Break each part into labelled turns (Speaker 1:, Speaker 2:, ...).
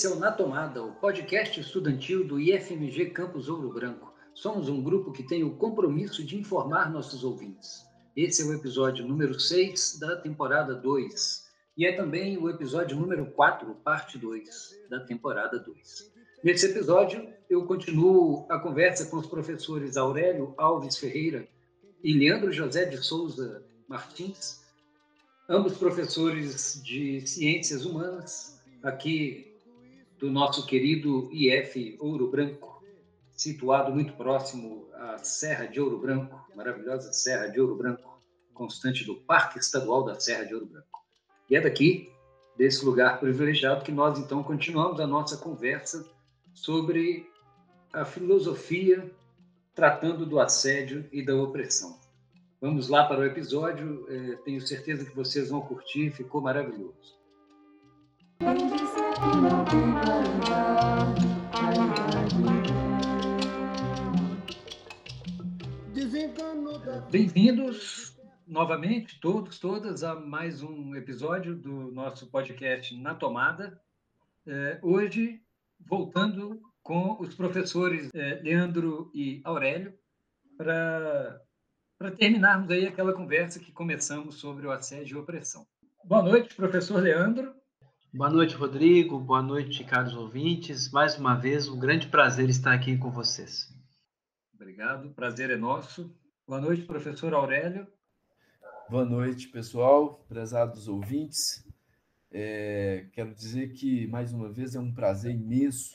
Speaker 1: Esse é o Na Tomada, o podcast estudantil do IFMG Campus Ouro Branco. Somos um grupo que tem o compromisso de informar nossos ouvintes. Esse é o episódio número 6 da temporada 2 e é também o episódio número 4, parte 2 da temporada 2. Nesse episódio, eu continuo a conversa com os professores Aurélio Alves Ferreira e Leandro José de Souza Martins, ambos professores de Ciências Humanas, aqui do nosso querido IF Ouro Branco, situado muito próximo à Serra de Ouro Branco, maravilhosa Serra de Ouro Branco, constante do Parque Estadual da Serra de Ouro Branco. E é daqui, desse lugar privilegiado, que nós então continuamos a nossa conversa sobre a filosofia tratando do assédio e da opressão. Vamos lá para o episódio, é, tenho certeza que vocês vão curtir, ficou maravilhoso. Bem-vindos novamente, todos, todas, a mais um episódio do nosso podcast Na Tomada. É, hoje, voltando com os professores é, Leandro e Aurélio, para terminarmos aí aquela conversa que começamos sobre o assédio e opressão. Boa noite, professor Leandro.
Speaker 2: Boa noite, Rodrigo. Boa noite, caros ouvintes. Mais uma vez, um grande prazer estar aqui com vocês.
Speaker 1: Obrigado, prazer é nosso. Boa noite, professor Aurélio.
Speaker 3: Boa noite, pessoal, prezados ouvintes. É, quero dizer que, mais uma vez, é um prazer imenso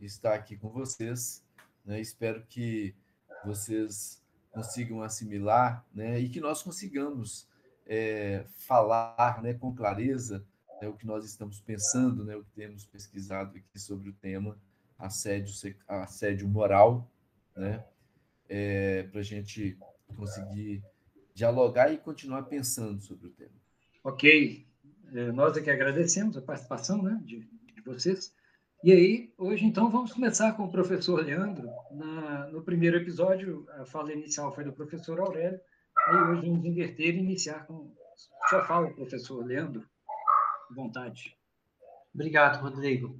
Speaker 3: estar aqui com vocês. Né? Espero que vocês consigam assimilar né? e que nós consigamos é, falar né, com clareza é o que nós estamos pensando, né, o que temos pesquisado aqui sobre o tema assédio, assédio moral, né, é, para a gente conseguir dialogar e continuar pensando sobre o tema.
Speaker 1: Ok, é, nós que agradecemos a participação né, de, de vocês. E aí, hoje, então, vamos começar com o professor Leandro. Na, no primeiro episódio, a fala inicial foi do professor Aurélio, aí hoje vamos inverter e iniciar com sua fala, professor Leandro vontade.
Speaker 2: Obrigado, Rodrigo.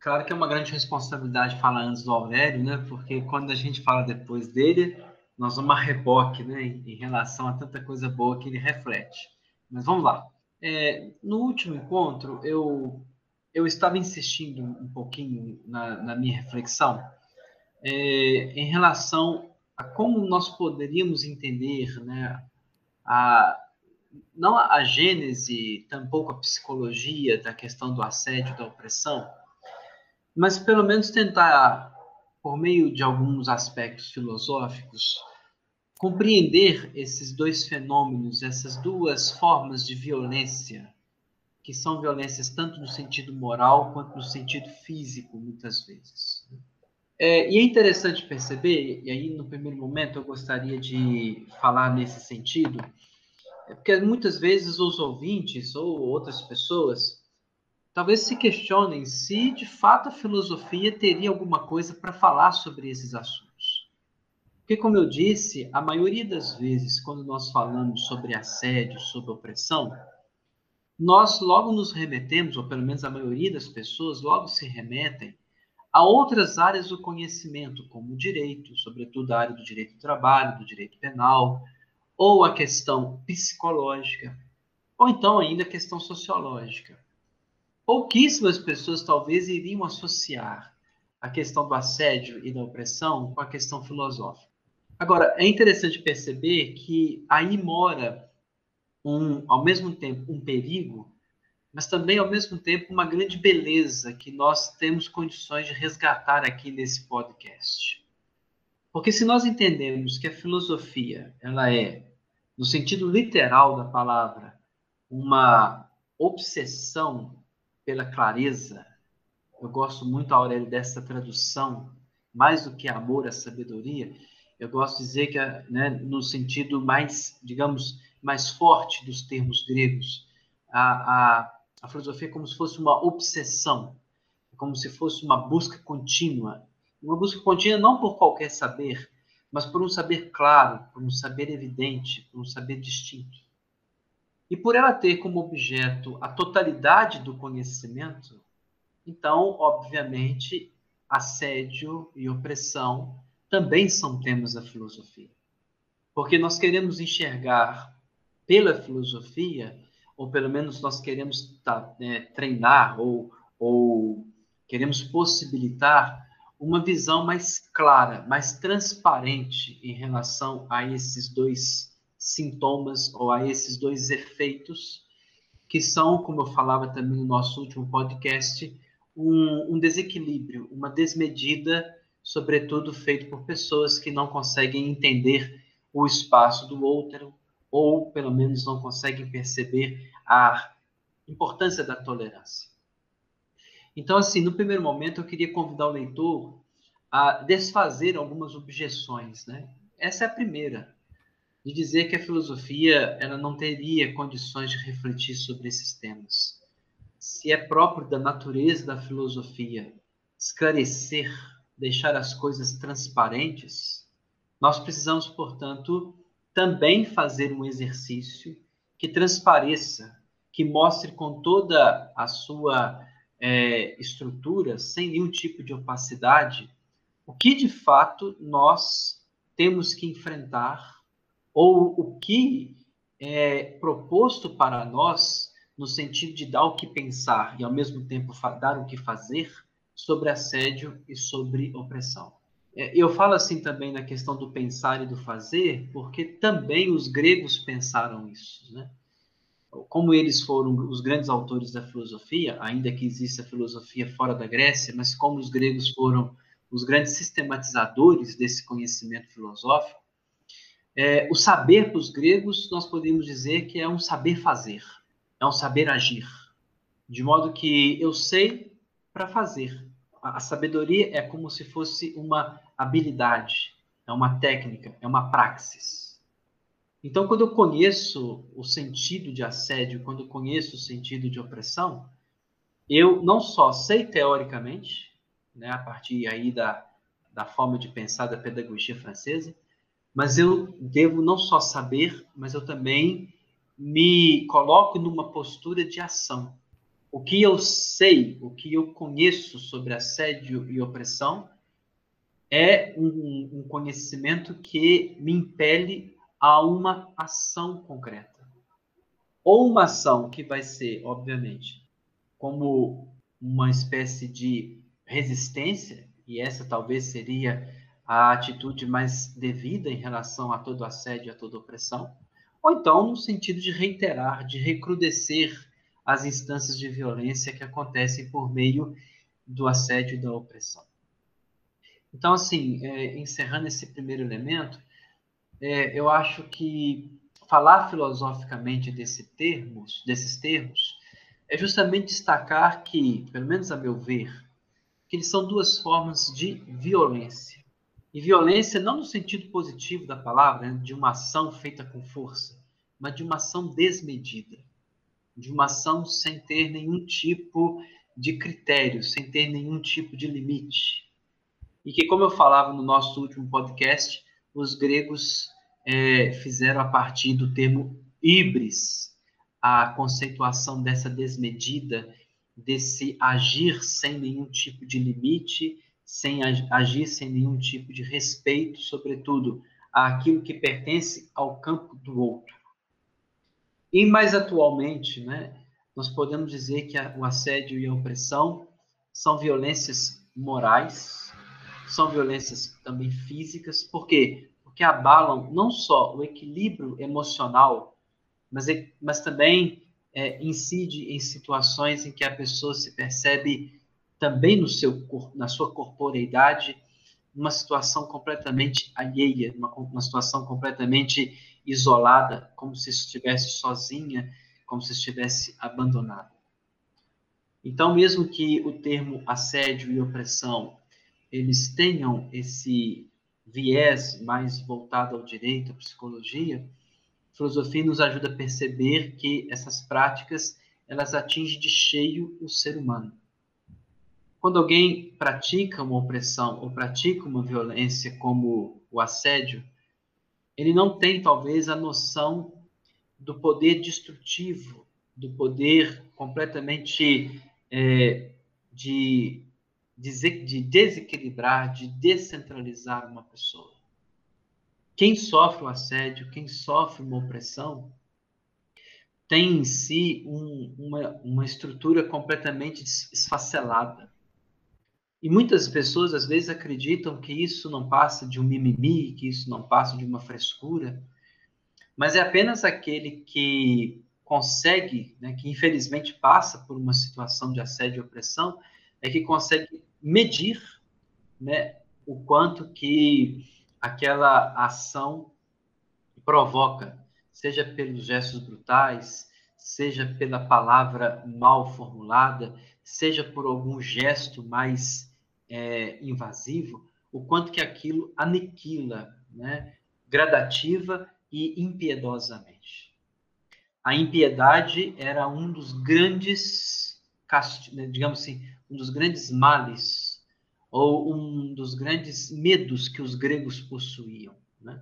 Speaker 2: Claro que é uma grande responsabilidade falar antes do Aurélio, né? Porque quando a gente fala depois dele, nós vamos a reboque, né? Em, relação a tanta coisa boa que ele reflete. Mas vamos lá. É, no último encontro, eu, eu estava insistindo um pouquinho na, na minha reflexão é, em relação a como nós poderíamos entender né, a, não a gênese, tampouco a psicologia da questão do assédio, da opressão, mas pelo menos tentar, por meio de alguns aspectos filosóficos, compreender esses dois fenômenos, essas duas formas de violência, que são violências tanto no sentido moral quanto no sentido físico, muitas vezes. É, e é interessante perceber, e aí no primeiro momento eu gostaria de falar nesse sentido, é porque muitas vezes os ouvintes ou outras pessoas talvez se questionem se de fato a filosofia teria alguma coisa para falar sobre esses assuntos. Porque, como eu disse, a maioria das vezes, quando nós falamos sobre assédio, sobre opressão, nós logo nos remetemos, ou pelo menos a maioria das pessoas, logo se remetem a outras áreas do conhecimento, como o direito, sobretudo a área do direito do trabalho, do direito penal, ou a questão psicológica, ou então ainda a questão sociológica. Pouquíssimas pessoas talvez iriam associar a questão do assédio e da opressão com a questão filosófica. Agora, é interessante perceber que aí mora um, ao mesmo tempo um perigo, mas também ao mesmo tempo uma grande beleza que nós temos condições de resgatar aqui nesse podcast. Porque se nós entendemos que a filosofia ela é, no sentido literal da palavra, uma obsessão pela clareza, eu gosto muito, Aurélio, dessa tradução, mais do que amor à sabedoria, eu gosto de dizer que, né, no sentido mais, digamos, mais forte dos termos gregos, a, a, a filosofia é como se fosse uma obsessão, como se fosse uma busca contínua. Uma busca contínua não por qualquer saber, mas por um saber claro, por um saber evidente, por um saber distinto. E por ela ter como objeto a totalidade do conhecimento, então, obviamente, assédio e opressão também são temas da filosofia. Porque nós queremos enxergar pela filosofia, ou pelo menos nós queremos tá, né, treinar ou, ou queremos possibilitar uma visão mais clara, mais transparente em relação a esses dois sintomas ou a esses dois efeitos que são, como eu falava também no nosso último podcast, um, um desequilíbrio, uma desmedida, sobretudo feito por pessoas que não conseguem entender o espaço do outro ou pelo menos não conseguem perceber a importância da tolerância. Então, assim, no primeiro momento eu queria convidar o leitor a desfazer algumas objeções, né? Essa é a primeira, de dizer que a filosofia ela não teria condições de refletir sobre esses temas se é próprio da natureza da filosofia esclarecer, deixar as coisas transparentes, nós precisamos, portanto, também fazer um exercício que transpareça, que mostre com toda a sua é, estrutura, sem nenhum tipo de opacidade, o que de fato nós temos que enfrentar ou o que é proposto para nós no sentido de dar o que pensar e, ao mesmo tempo, dar o que fazer sobre assédio e sobre opressão. É, eu falo assim também na questão do pensar e do fazer, porque também os gregos pensaram isso, né? Como eles foram os grandes autores da filosofia, ainda que exista filosofia fora da Grécia, mas como os gregos foram os grandes sistematizadores desse conhecimento filosófico, é, o saber para os gregos nós podemos dizer que é um saber fazer é um saber agir. De modo que eu sei para fazer. A, a sabedoria é como se fosse uma habilidade, é uma técnica, é uma praxis. Então, quando eu conheço o sentido de assédio, quando eu conheço o sentido de opressão, eu não só sei teoricamente, né, a partir aí da, da forma de pensar da pedagogia francesa, mas eu devo não só saber, mas eu também me coloco numa postura de ação. O que eu sei, o que eu conheço sobre assédio e opressão é um, um conhecimento que me impele a uma ação concreta. Ou uma ação que vai ser, obviamente, como uma espécie de resistência, e essa talvez seria a atitude mais devida em relação a todo assédio, a toda opressão, ou então no sentido de reiterar, de recrudescer as instâncias de violência que acontecem por meio do assédio e da opressão. Então, assim, é, encerrando esse primeiro elemento, é, eu acho que falar filosoficamente desse termos, desses termos é justamente destacar que, pelo menos a meu ver, que eles são duas formas de violência. E violência não no sentido positivo da palavra, né, de uma ação feita com força, mas de uma ação desmedida, de uma ação sem ter nenhum tipo de critério, sem ter nenhum tipo de limite. E que, como eu falava no nosso último podcast, os gregos é, fizeram a partir do termo híbris a conceituação dessa desmedida, desse agir sem nenhum tipo de limite sem agir sem nenhum tipo de respeito, sobretudo àquilo que pertence ao campo do outro. E mais atualmente, né, nós podemos dizer que a, o assédio e a opressão são violências morais, são violências também físicas, por quê? Porque abalam não só o equilíbrio emocional, mas, mas também é, incide em situações em que a pessoa se percebe também no seu na sua corporeidade, numa situação completamente alheia, uma, uma situação completamente isolada, como se estivesse sozinha, como se estivesse abandonada. Então, mesmo que o termo assédio e opressão eles tenham esse viés mais voltado ao direito, à psicologia, a filosofia nos ajuda a perceber que essas práticas elas atingem de cheio o ser humano. Quando alguém pratica uma opressão ou pratica uma violência como o assédio, ele não tem talvez a noção do poder destrutivo, do poder completamente é, de, de desequilibrar, de descentralizar uma pessoa. Quem sofre o assédio, quem sofre uma opressão, tem em si um, uma, uma estrutura completamente esfacelada. E muitas pessoas, às vezes, acreditam que isso não passa de um mimimi, que isso não passa de uma frescura, mas é apenas aquele que consegue, né, que infelizmente passa por uma situação de assédio e opressão, é que consegue medir né, o quanto que aquela ação provoca, seja pelos gestos brutais, seja pela palavra mal formulada, seja por algum gesto mais é, invasivo, o quanto que aquilo aniquila, né, gradativa e impiedosamente. A impiedade era um dos grandes, né, digamos assim, um dos grandes males ou um dos grandes medos que os gregos possuíam. Né?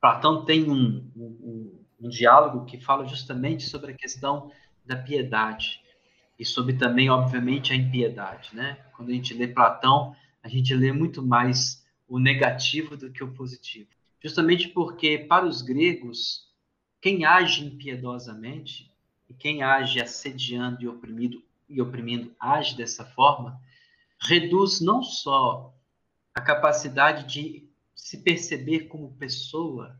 Speaker 2: Platão tem um, um, um diálogo que fala justamente sobre a questão da piedade e sobre também, obviamente, a impiedade. Né? Quando a gente lê Platão, a gente lê muito mais o negativo do que o positivo. Justamente porque, para os gregos, quem age impiedosamente e quem age assediando e oprimido e oprimindo age dessa forma, reduz não só a capacidade de se perceber como pessoa,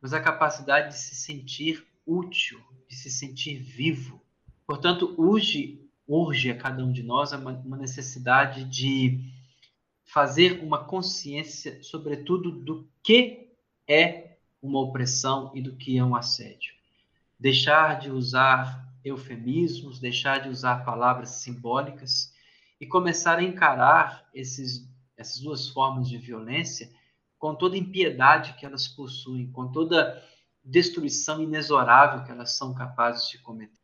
Speaker 2: mas a capacidade de se sentir útil, de se sentir vivo. Portanto, urge, urge a cada um de nós uma necessidade de fazer uma consciência, sobretudo, do que é uma opressão e do que é um assédio. Deixar de usar eufemismos, deixar de usar palavras simbólicas e começar a encarar esses, essas duas formas de violência com toda a impiedade que elas possuem, com toda destruição inexorável que elas são capazes de cometer.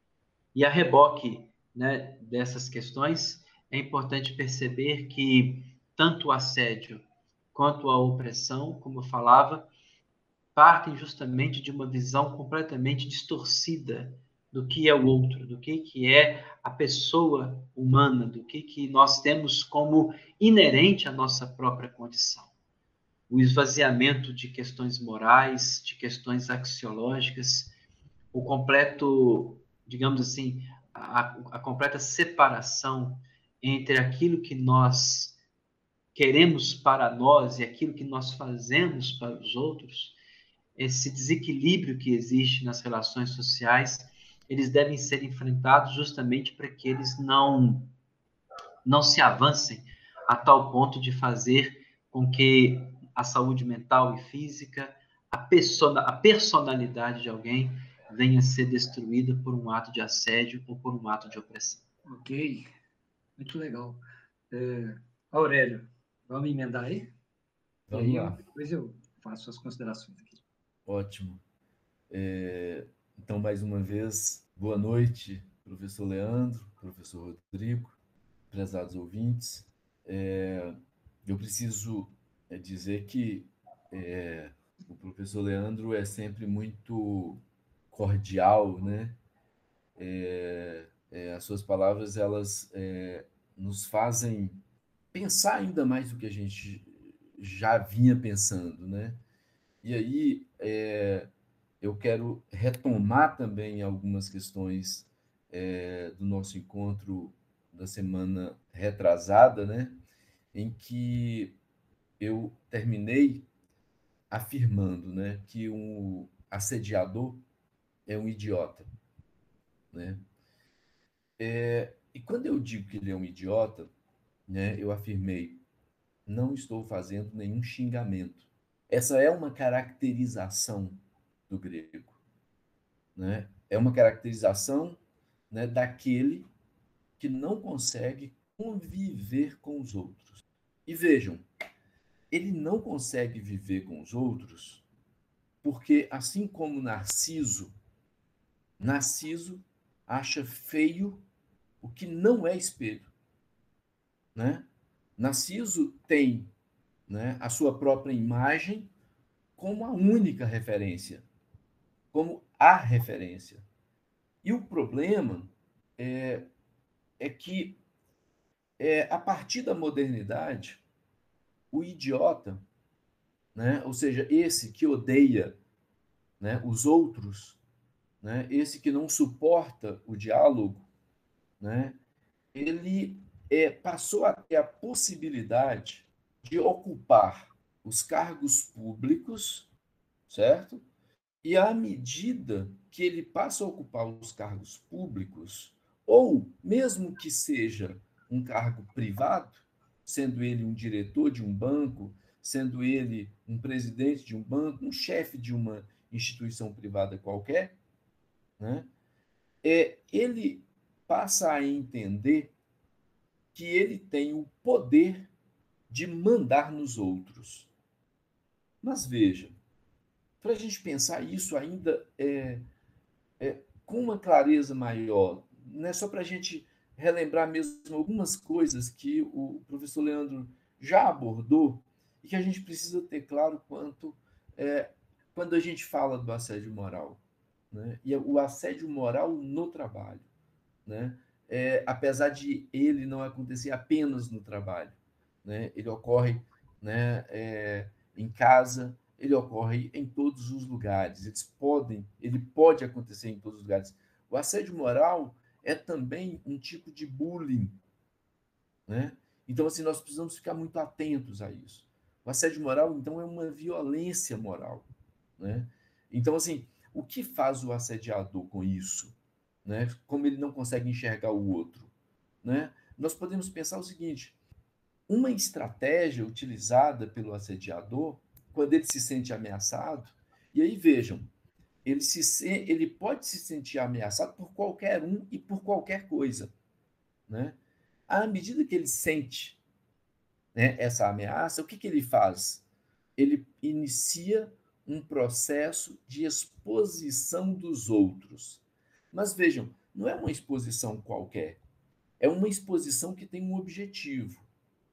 Speaker 2: E a reboque né, dessas questões, é importante perceber que tanto o assédio quanto a opressão, como eu falava, partem justamente de uma visão completamente distorcida do que é o outro, do que, que é a pessoa humana, do que, que nós temos como inerente à nossa própria condição. O esvaziamento de questões morais, de questões axiológicas, o completo, digamos assim, a, a completa separação entre aquilo que nós queremos para nós e aquilo que nós fazemos para os outros, esse desequilíbrio que existe nas relações sociais, eles devem ser enfrentados justamente para que eles não não se avancem a tal ponto de fazer com que a saúde mental e física, a, persona, a personalidade de alguém venha a ser destruída por um ato de assédio ou por um ato de opressão.
Speaker 1: Ok, muito legal. É, Aurélio, vamos emendar aí?
Speaker 3: Vamos aí, lá.
Speaker 1: Depois eu faço as considerações aqui.
Speaker 3: Ótimo. É, então, mais uma vez, boa noite, professor Leandro, professor Rodrigo, prezados ouvintes. É, eu preciso é, dizer que é, o professor Leandro é sempre muito cordial, né? É, é, as suas palavras elas é, nos fazem pensar ainda mais do que a gente já vinha pensando, né? E aí é, eu quero retomar também algumas questões é, do nosso encontro da semana retrasada, né, em que eu terminei afirmando né, que um assediador é um idiota. Né? É, e quando eu digo que ele é um idiota, né, eu afirmei, não estou fazendo nenhum xingamento. Essa é uma caracterização do grego. Né? É uma caracterização né, daquele que não consegue conviver com os outros. E vejam, ele não consegue viver com os outros porque, assim como Narciso, Narciso acha feio o que não é espelho. Né? Narciso tem né, a sua própria imagem como a única referência, como a referência. E o problema é, é que, é, a partir da modernidade, o idiota, né, ou seja, esse que odeia né, os outros, né, esse que não suporta o diálogo, né, ele é, passou a ter a possibilidade de ocupar os cargos públicos, certo? E à medida que ele passa a ocupar os cargos públicos, ou mesmo que seja um cargo privado, sendo ele um diretor de um banco, sendo ele um presidente de um banco, um chefe de uma instituição privada qualquer, né? é, ele passa a entender que ele tem o poder de mandar nos outros. Mas veja, para a gente pensar isso ainda é, é, com uma clareza maior, não é só para a gente relembrar mesmo algumas coisas que o professor Leandro já abordou e que a gente precisa ter claro quanto é, quando a gente fala do assédio moral. Né? E o assédio moral no trabalho. Né? é, apesar de ele não acontecer apenas no trabalho. Né? Ele ocorre né, é, em casa, ele ocorre em todos os lugares. Eles podem, ele pode acontecer em todos os lugares. O assédio moral é também um tipo de bullying. Né? Então, assim, nós precisamos ficar muito atentos a isso. O assédio moral, então, é uma violência moral. Né? Então, assim, o que faz o assediador com isso? né? como ele não consegue enxergar o outro. Né? Nós podemos pensar o seguinte: uma estratégia utilizada pelo assediador, quando ele se sente ameaçado, e aí vejam, ele, se, ele pode se sentir ameaçado por qualquer um e por qualquer coisa. Né? À medida que ele sente né, essa ameaça, o que, que ele faz? Ele inicia um processo de exposição dos outros. Mas vejam, não é uma exposição qualquer. É uma exposição que tem um objetivo.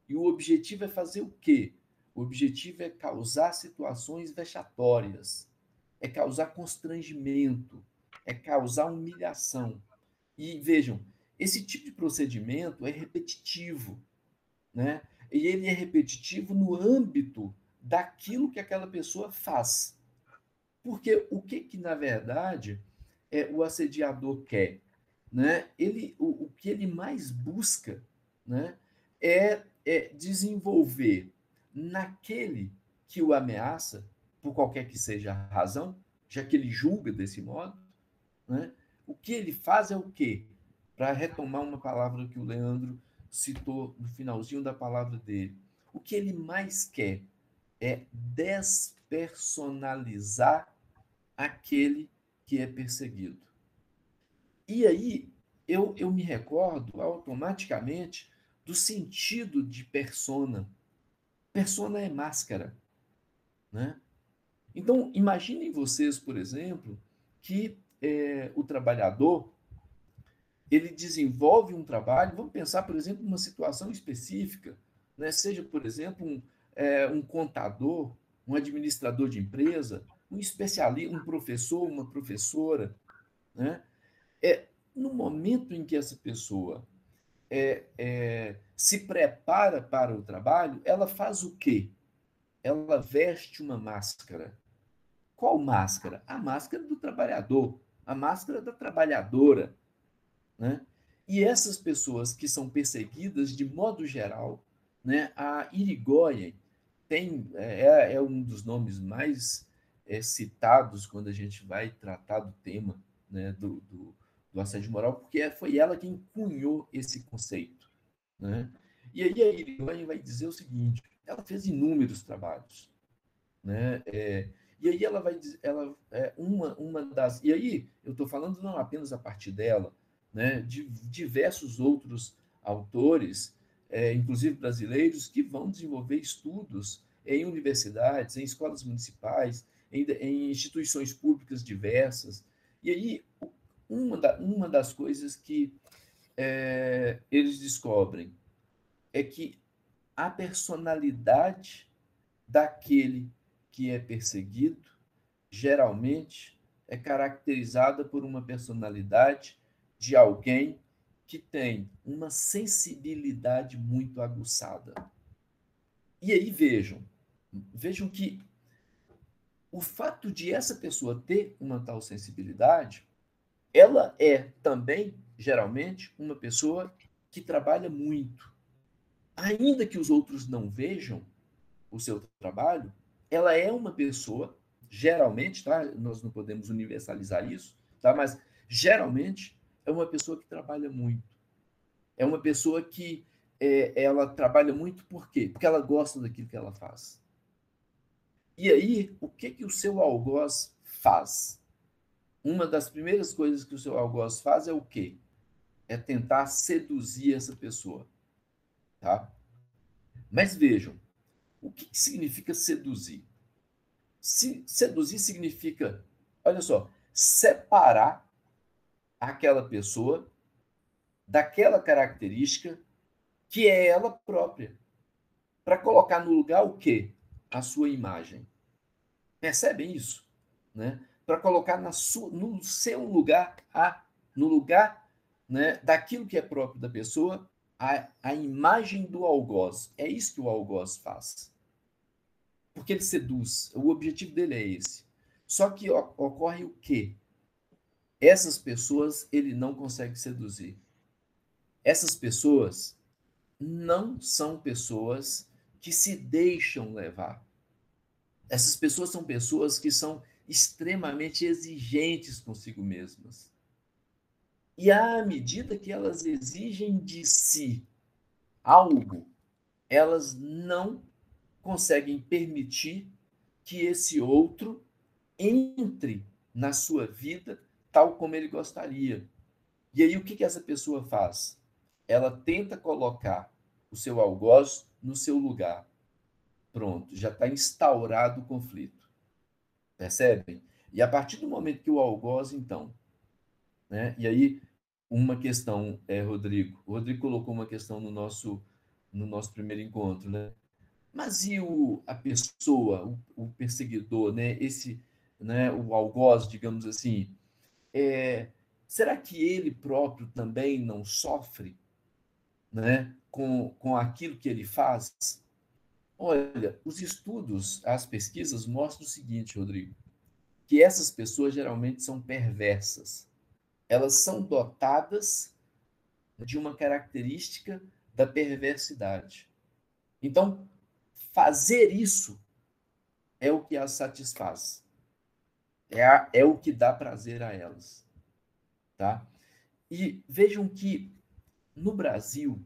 Speaker 3: E o objetivo é fazer o quê? O objetivo é causar situações vexatórias, é causar constrangimento, é causar humilhação. E vejam, esse tipo de procedimento é repetitivo, né? E ele é repetitivo no âmbito daquilo que aquela pessoa faz. Porque o que que na verdade é, o assediador quer? Né? Ele, o, o que ele mais busca né, é, é desenvolver naquele que o ameaça, por qualquer que seja a razão, já que ele julga desse modo, né? o que ele faz é o quê? Para retomar uma palavra que o Leandro citou no finalzinho da palavra dele. O que ele mais quer é despersonalizar aquele que é perseguido. E aí eu, eu me recordo automaticamente do sentido de persona. Persona é máscara. Né? Então, imaginem vocês, por exemplo, que é, o trabalhador ele desenvolve um trabalho, vamos pensar, por exemplo, numa situação específica, né? seja, por exemplo, um, é, um contador, um administrador de empresa, um especialista, um professor, uma professora, né? É no momento em que essa pessoa é, é, se prepara para o trabalho, ela faz o quê? Ela veste uma máscara. Qual máscara? A máscara do trabalhador, a máscara da trabalhadora, né? E essas pessoas que são perseguidas, de modo geral, né? A Irigoyen tem é, é um dos nomes mais é, citados quando a gente vai tratar do tema né, do, do, do assédio moral, porque foi ela quem cunhou esse conceito. Né? E aí a Irigoyen vai dizer o seguinte: ela fez inúmeros trabalhos. Né? É, e aí ela vai dizer, ela é uma, uma das. E aí eu estou falando não apenas a partir dela, né, de diversos outros autores, é, inclusive brasileiros, que vão desenvolver estudos em universidades, em escolas municipais, em, em instituições públicas diversas. E aí, uma, da, uma das coisas que é, eles descobrem é que a personalidade daquele que é perseguido geralmente é caracterizada por uma personalidade de alguém que tem uma sensibilidade muito aguçada. E aí vejam, vejam que o fato de essa pessoa ter uma tal sensibilidade, ela é também, geralmente, uma pessoa que trabalha muito. Ainda que os outros não vejam o seu trabalho, ela é uma pessoa, geralmente, tá? Nós não podemos universalizar isso, tá? Mas geralmente é uma pessoa que trabalha muito. É uma pessoa que é, ela trabalha muito por quê? Porque ela gosta daquilo que ela faz. E aí, o que, que o seu algoz faz? Uma das primeiras coisas que o seu algoz faz é o quê? É tentar seduzir essa pessoa. Tá? Mas vejam, o que, significa seduzir? Se, seduzir significa, olha só, separar aquela pessoa daquela característica que é ela própria. Para colocar no lugar o quê? A sua imagem. Percebem isso? Né? Para colocar na sua, no seu lugar, a, no lugar né, daquilo que é próprio da pessoa, a, a imagem do algoz. É isso que o algoz faz. Porque ele seduz. O objetivo dele é esse. Só que ocorre o quê? Essas pessoas ele não consegue seduzir. Essas pessoas não são pessoas que se deixam levar. Essas pessoas são pessoas que são extremamente exigentes consigo mesmas. E à medida que elas exigem de si algo, elas não conseguem permitir que esse outro entre na sua vida tal como ele gostaria. E aí o que, que essa pessoa faz? Ela tenta colocar o seu algoz no seu lugar. Pronto, já está instaurado o conflito. Percebem? E a partir do momento que o algoz, então, né? E aí uma questão, é, Rodrigo. O Rodrigo colocou uma questão no nosso no nosso primeiro encontro, né? Mas e o, a pessoa, o, o perseguidor, né? Esse, né? O algoz, digamos assim, é, será que ele próprio também não sofre né, com, com aquilo que ele faz? Olha, os estudos, as pesquisas mostram o seguinte, Rodrigo, que essas pessoas geralmente são perversas. Elas são dotadas de uma característica da perversidade. Então, fazer isso é o que as satisfaz. É, a, é o que dá prazer a elas. Tá? E vejam que no Brasil,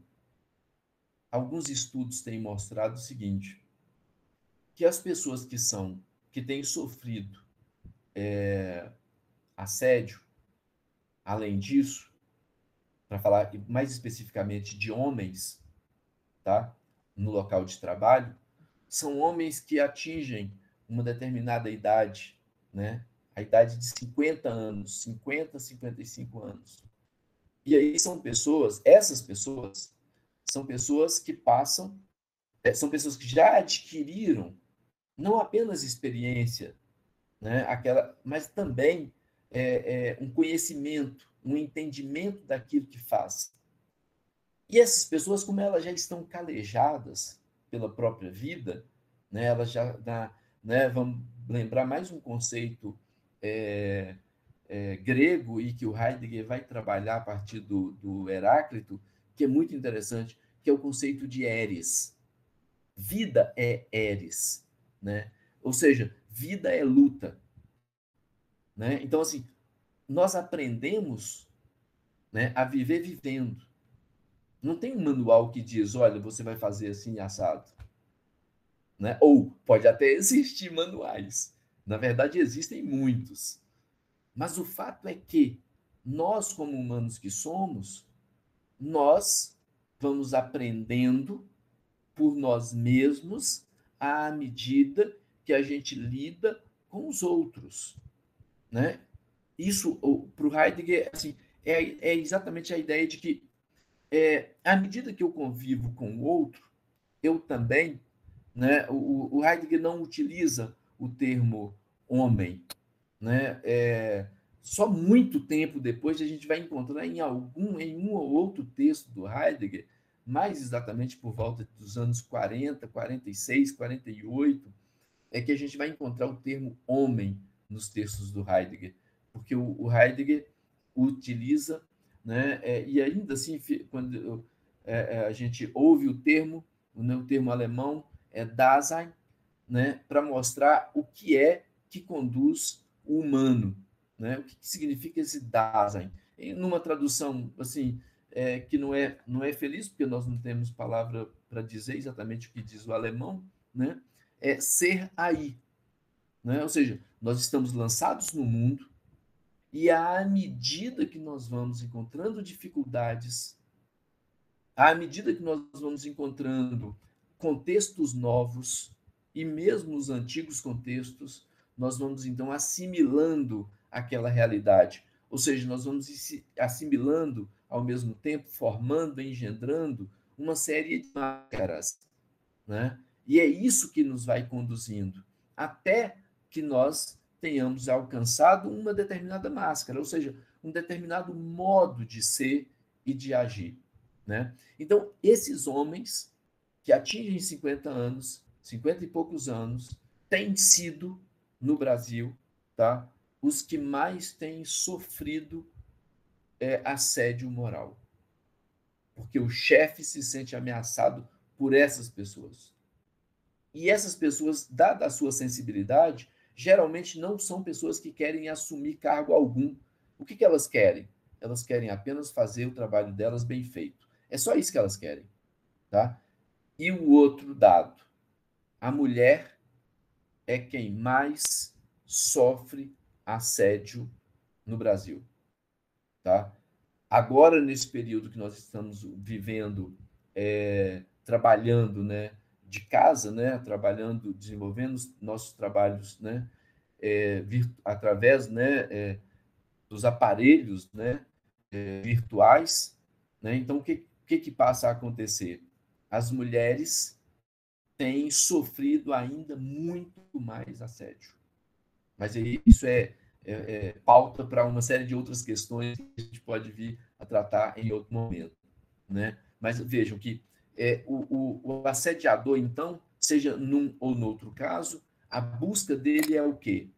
Speaker 3: alguns estudos têm mostrado o seguinte: que as pessoas que são que têm sofrido é, assédio, além disso, para falar mais especificamente de homens, tá? No local de trabalho, são homens que atingem uma determinada idade, né? a idade de 50 anos, 50, 55 anos. E aí são pessoas, essas pessoas, são pessoas que passam, é, são pessoas que já adquiriram não apenas experiência, né, aquela, mas também é, é, um conhecimento, um entendimento daquilo que faz. E essas pessoas, como elas já estão calejadas pela própria vida, né, elas já, na, né, vamos lembrar mais um conceito é, é, grego e que o Heidegger vai trabalhar a partir do, do Heráclito, que é muito interessante, que é o conceito de Eres. Vida é Eres, né? Ou seja, vida é luta, né? Então assim, nós aprendemos, né, a viver vivendo. Não tem um manual que diz, olha, você vai fazer assim assado, né? Ou pode até existir manuais, na verdade, existem muitos. Mas o fato é que nós, como humanos que somos, nós vamos aprendendo por nós mesmos à medida que a gente lida com os outros, né? Isso, para o Heidegger, assim, é, é exatamente a ideia de que é, à medida que eu convivo com o outro, eu também, né, o, o Heidegger não utiliza o termo homem, né? É, só muito tempo depois a gente vai encontrar em algum, em um ou outro texto do Heidegger, mais exatamente por volta dos anos 40, 46, 48, é que a gente vai encontrar o termo homem nos textos do Heidegger, porque o, o Heidegger utiliza, né, é, e ainda assim, quando é, é, a gente ouve o termo, né, o termo alemão é Dasein, né, para mostrar o que é que conduz o humano, né? O que, que significa esse Dasein? Em numa tradução assim é, que não é não é feliz porque nós não temos palavra para dizer exatamente o que diz o alemão, né? É ser aí, né? Ou seja, nós estamos lançados no mundo e à medida que nós vamos encontrando dificuldades, à medida que nós vamos encontrando contextos novos e mesmo os antigos contextos, nós vamos então assimilando aquela realidade. Ou seja, nós vamos assimilando ao mesmo tempo, formando, engendrando uma série de máscaras, né? E é isso que nos vai conduzindo até que nós tenhamos alcançado uma determinada máscara, ou seja, um determinado modo de ser e de agir, né? Então, esses homens que atingem 50 anos, 50 e poucos anos, têm sido no Brasil, tá? Os que mais têm sofrido é, assédio moral. Porque o chefe se sente ameaçado por essas pessoas. E essas pessoas, dada a sua sensibilidade, geralmente não são pessoas que querem assumir cargo algum. O que, que elas querem? Elas querem apenas fazer o trabalho delas bem feito. É só isso que elas querem. Tá? E o outro dado: a mulher é quem mais sofre assédio no Brasil. Tá? Agora, nesse período que nós estamos vivendo, é, trabalhando né, de casa, né, trabalhando, desenvolvendo nossos trabalhos né, é, através né, é, dos aparelhos né, é, virtuais. Né? Então, o que, que, que passa a acontecer? As mulheres tem sofrido ainda muito mais assédio. Mas isso é, é, é pauta para uma série de outras questões que a gente pode vir a tratar em outro momento. Né? Mas vejam que é, o, o, o assediador, então, seja num ou no outro caso, a busca dele é o quê?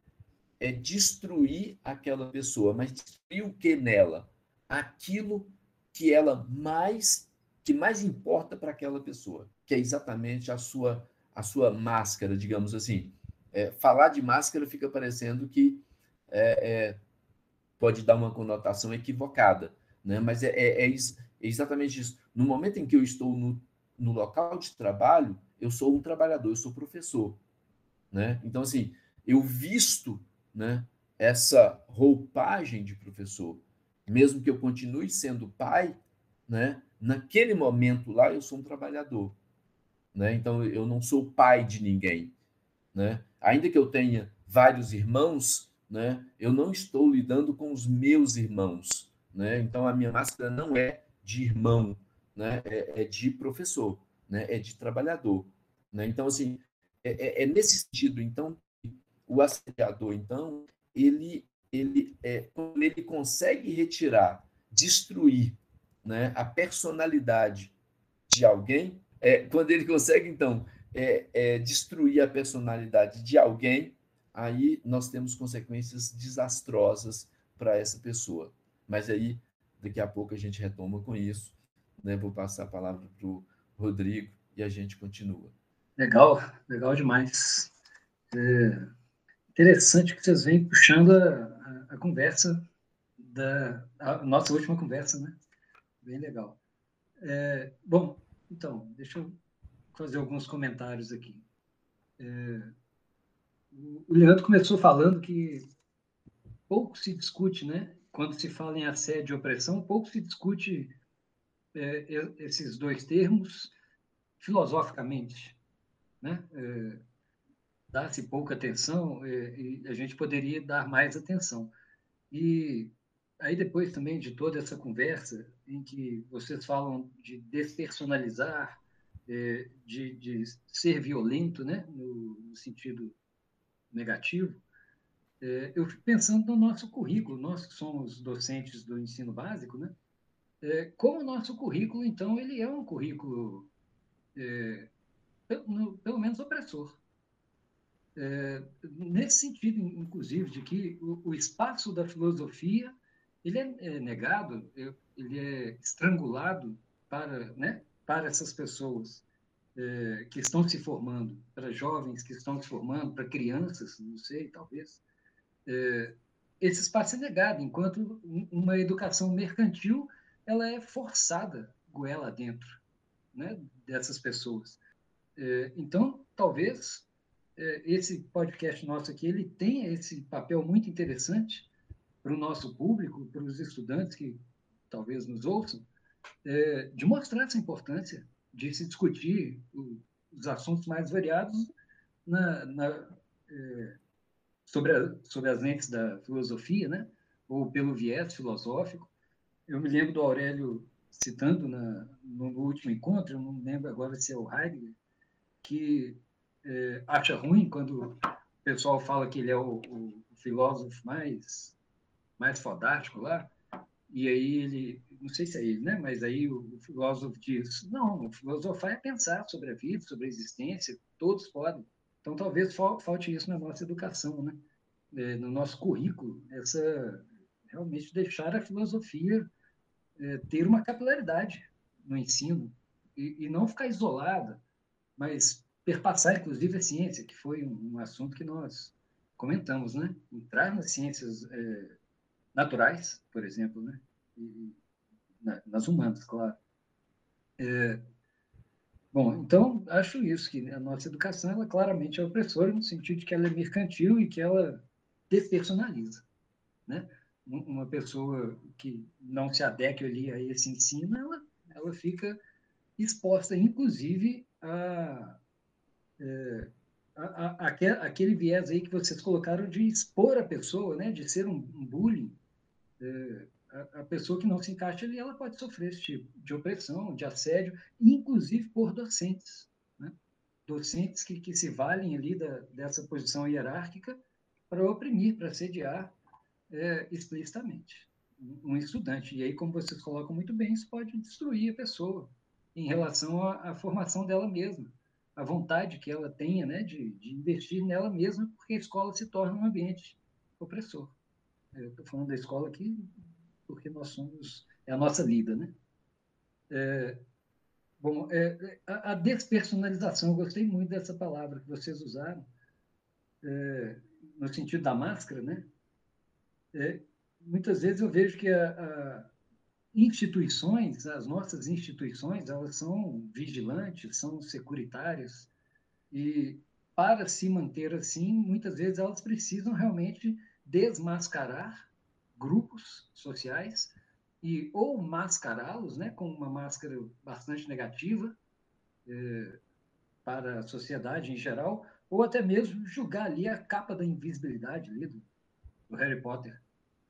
Speaker 3: É destruir aquela pessoa, mas destruir o que nela? Aquilo que ela mais que mais importa para aquela pessoa, que é exatamente a sua a sua máscara, digamos assim. É, falar de máscara fica parecendo que é, é, pode dar uma conotação equivocada, né? mas é, é, é, exatamente isso. No momento em que eu estou no, no local de trabalho, eu sou um trabalhador, eu sou professor. Né? Então, assim, eu visto né, essa roupagem de professor, mesmo que eu continue sendo pai, né? naquele momento lá eu sou um trabalhador, né? Então eu não sou pai de ninguém, né? Ainda que eu tenha vários irmãos, né? Eu não estou lidando com os meus irmãos, né? Então a minha máscara não é de irmão, né? É, é de professor, né? É de trabalhador, né? Então assim é, é, é nesse sentido, então o assediador, então ele ele é, ele consegue retirar, destruir né, a personalidade de alguém, é, quando ele consegue, então, é, é, destruir a personalidade de alguém, aí nós temos consequências desastrosas para essa pessoa. Mas aí, daqui a pouco, a gente retoma com isso. Né? Vou passar a palavra para o Rodrigo e a gente continua.
Speaker 1: Legal, legal demais. É interessante que vocês vêm puxando a, a, a conversa da a nossa última conversa, né? bem legal. É, bom, então, deixa eu fazer alguns comentários aqui. É, o Leandro começou falando que pouco se discute, né? Quando se fala em assédio e opressão, pouco se discute é, esses dois termos filosoficamente, né? É, Dá-se pouca atenção é, e a gente poderia dar mais atenção. E aí depois também de toda essa conversa em que vocês falam de despersonalizar, é, de, de, ser violento, né, no, sentido negativo, é, eu fico pensando no nosso currículo, nós que somos docentes do ensino básico, né, é, como o nosso currículo, então, ele é um currículo, é, pelo, pelo menos, opressor. É, nesse sentido, inclusive, de que o, o espaço da filosofia ele é, é negado, ele é estrangulado para, né, para essas pessoas é, que estão se formando, para jovens que estão se formando, para crianças, não sei, talvez. É, esse espaço é negado, enquanto uma educação mercantil ela é forçada goela dentro né, dessas pessoas. É, então, talvez é, esse podcast nosso aqui ele tenha esse papel muito interessante para o nosso público, para os estudantes que talvez nos ouçam, é, de mostrar essa importância de se discutir o, os assuntos mais variados na, na, é, sobre, a, sobre as lentes da filosofia, né? ou pelo viés filosófico. Eu me lembro do Aurélio citando na, no, último encontro, não lembro agora se é o Heidegger, que é, acha ruim quando o pessoal fala que ele é o, o filósofo mais mais fodástico lá, e aí ele, não sei se é ele, né? Mas aí o, o filósofo diz, não, filosofar é pensar sobre a vida, sobre a existência, todos podem. Então talvez falte isso na nossa educação, né? É, no nosso currículo, essa realmente deixar a filosofia é, ter uma capilaridade no ensino e, e, não ficar isolada, mas perpassar inclusive a ciência, que foi um, um assunto que nós comentamos, né? Entrar nas ciências é, naturais, por exemplo, né? E, na, nas humanas, claro. É, bom, então, acho isso, que a nossa educação, ela claramente é opressora, no sentido de que ela é mercantil e que ela despersonaliza, né? Uma pessoa que não se adequa ali a esse ensino, ela, ela fica exposta, inclusive, a, é, a, a, aquele viés aí que vocês colocaram de expor a pessoa, né, de ser um, um bullying, é, a, a, pessoa que não se encaixa ali, ela pode sofrer esse tipo de opressão, de assédio, inclusive por docentes. Né? Docentes que, que se valem ali da, dessa posição hierárquica para oprimir, para assediar é, explicitamente um estudante. E aí, como vocês colocam muito bem, isso pode destruir a pessoa em relação à, à formação dela mesma, a vontade que ela tenha né, de, de investir nela mesma, porque a escola se torna um ambiente opressor. Eu estou falando da escola aqui porque nós somos, é a nossa vida, né? É, bom, é, a, a, despersonalização, eu gostei muito dessa palavra que vocês usaram, é, no sentido da máscara, né? É, muitas vezes eu vejo que a, a instituições, as nossas instituições, elas são vigilantes, são securitárias, e para se manter assim, muitas vezes elas precisam realmente desmascarar grupos sociais e ou mascará-los, né, com uma máscara bastante negativa é, para a sociedade em geral, ou até mesmo julgar ali a capa da invisibilidade ali do, do Harry Potter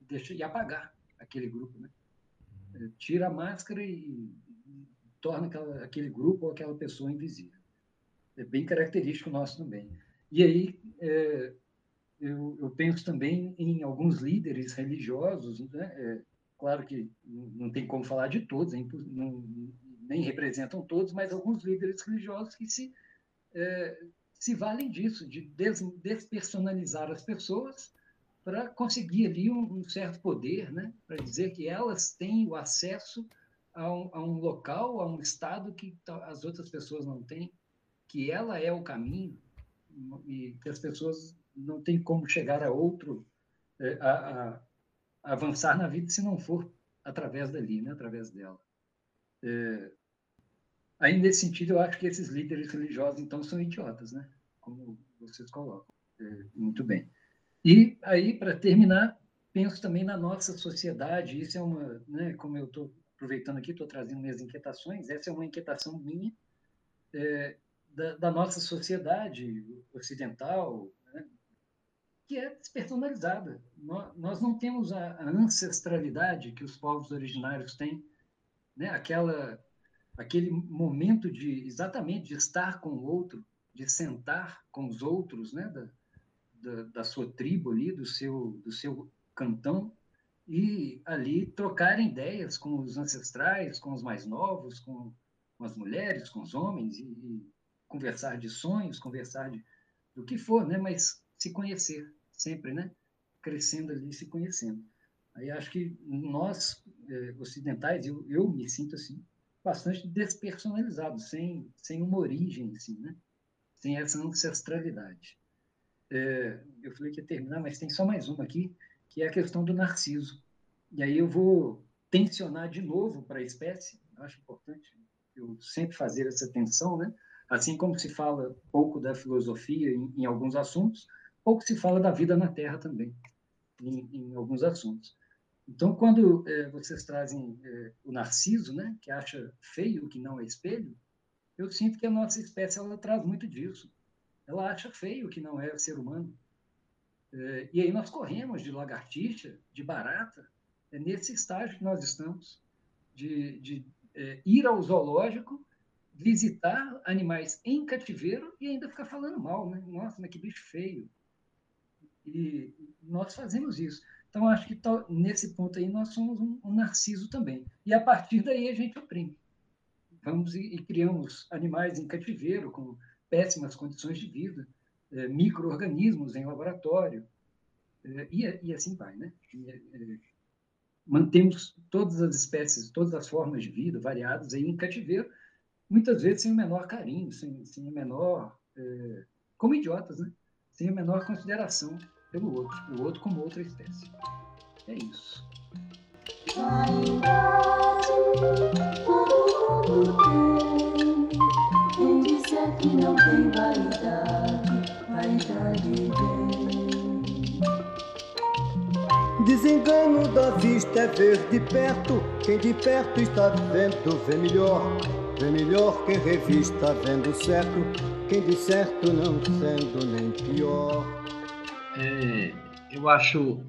Speaker 1: e, deixa, e apagar aquele grupo, né? É, tira a máscara e, e torna aquela, aquele grupo ou aquela pessoa invisível. É bem característico nosso também. E aí, é, eu, eu, penso também em alguns líderes religiosos, né? É, claro que não tem como falar de todos, não, nem representam todos, mas alguns líderes religiosos que se, é, se valem disso, de des, despersonalizar as pessoas para conseguir ali um, um, certo poder, né? para dizer que elas têm o acesso a um, a um local, a um estado que as outras pessoas não têm, que ela é o caminho e que as pessoas não tem como chegar a outro, é, a, a, a avançar na vida se não for através dali, né? através dela. É, aí, nesse sentido, eu acho que esses líderes religiosos, então, são idiotas, né? como vocês colocam. É, muito bem. E aí, para terminar, penso também na nossa sociedade, isso é uma, né, como eu estou aproveitando aqui, estou trazendo minhas inquietações, essa é uma inquietação minha, é, da, da, nossa sociedade ocidental, que é despersonalizada. Nós não temos a ancestralidade que os povos originários têm, né? Aquela, aquele momento de exatamente de estar com o outro, de sentar com os outros, né? Da, da, da sua tribo ali, do seu, do seu cantão, e ali trocarem ideias com os ancestrais, com os mais novos, com, com as mulheres, com os homens, e, e, conversar de sonhos, conversar de, do que for, né? Mas se conhecer sempre, né? Crescendo ali, se conhecendo. Aí acho que nós, eh, ocidentais, eu, eu me sinto assim, bastante despersonalizado, sem, sem uma origem, assim, né? Sem essa ancestralidade. É, eu falei que ia terminar, mas tem só mais uma aqui, que é a questão do narciso. E aí eu vou tensionar de novo para a espécie, eu acho importante eu sempre fazer essa tensão, né? Assim como se fala pouco da filosofia em, em alguns assuntos, pouco se fala da vida na Terra também, em, em alguns assuntos. Então, quando é, vocês trazem é, o Narciso, né, que acha feio que não é espelho, eu sinto que a nossa espécie ela traz muito disso. Ela acha feio que não é ser humano. É, e aí nós corremos de lagartixa, de barata, é nesse estágio que nós estamos, de, de é, ir ao zoológico, visitar animais em cativeiro e ainda ficar falando mal, né? Nossa, mas que bicho feio. E nós fazemos isso. Então, acho que nesse ponto aí nós somos um, um, narciso também. E a partir daí a gente oprime. Vamos e, e criamos animais em cativeiro, com péssimas condições de vida, é, micro-organismos em laboratório, é, e, assim vai. Né? E, é, mantemos todas as espécies, todas as formas de vida variadas em cativeiro, muitas vezes sem o menor carinho, sem, sem o menor. como idiotas, né? sem a menor consideração pelo outro, o outro como outra espécie. É isso. Que não tem vaidade, vaidade
Speaker 4: Desengano da vista é ver de perto, quem de perto está vendo vê melhor, vê melhor quem revista vendo certo, quem de certo não sendo nem pior.
Speaker 2: É, eu acho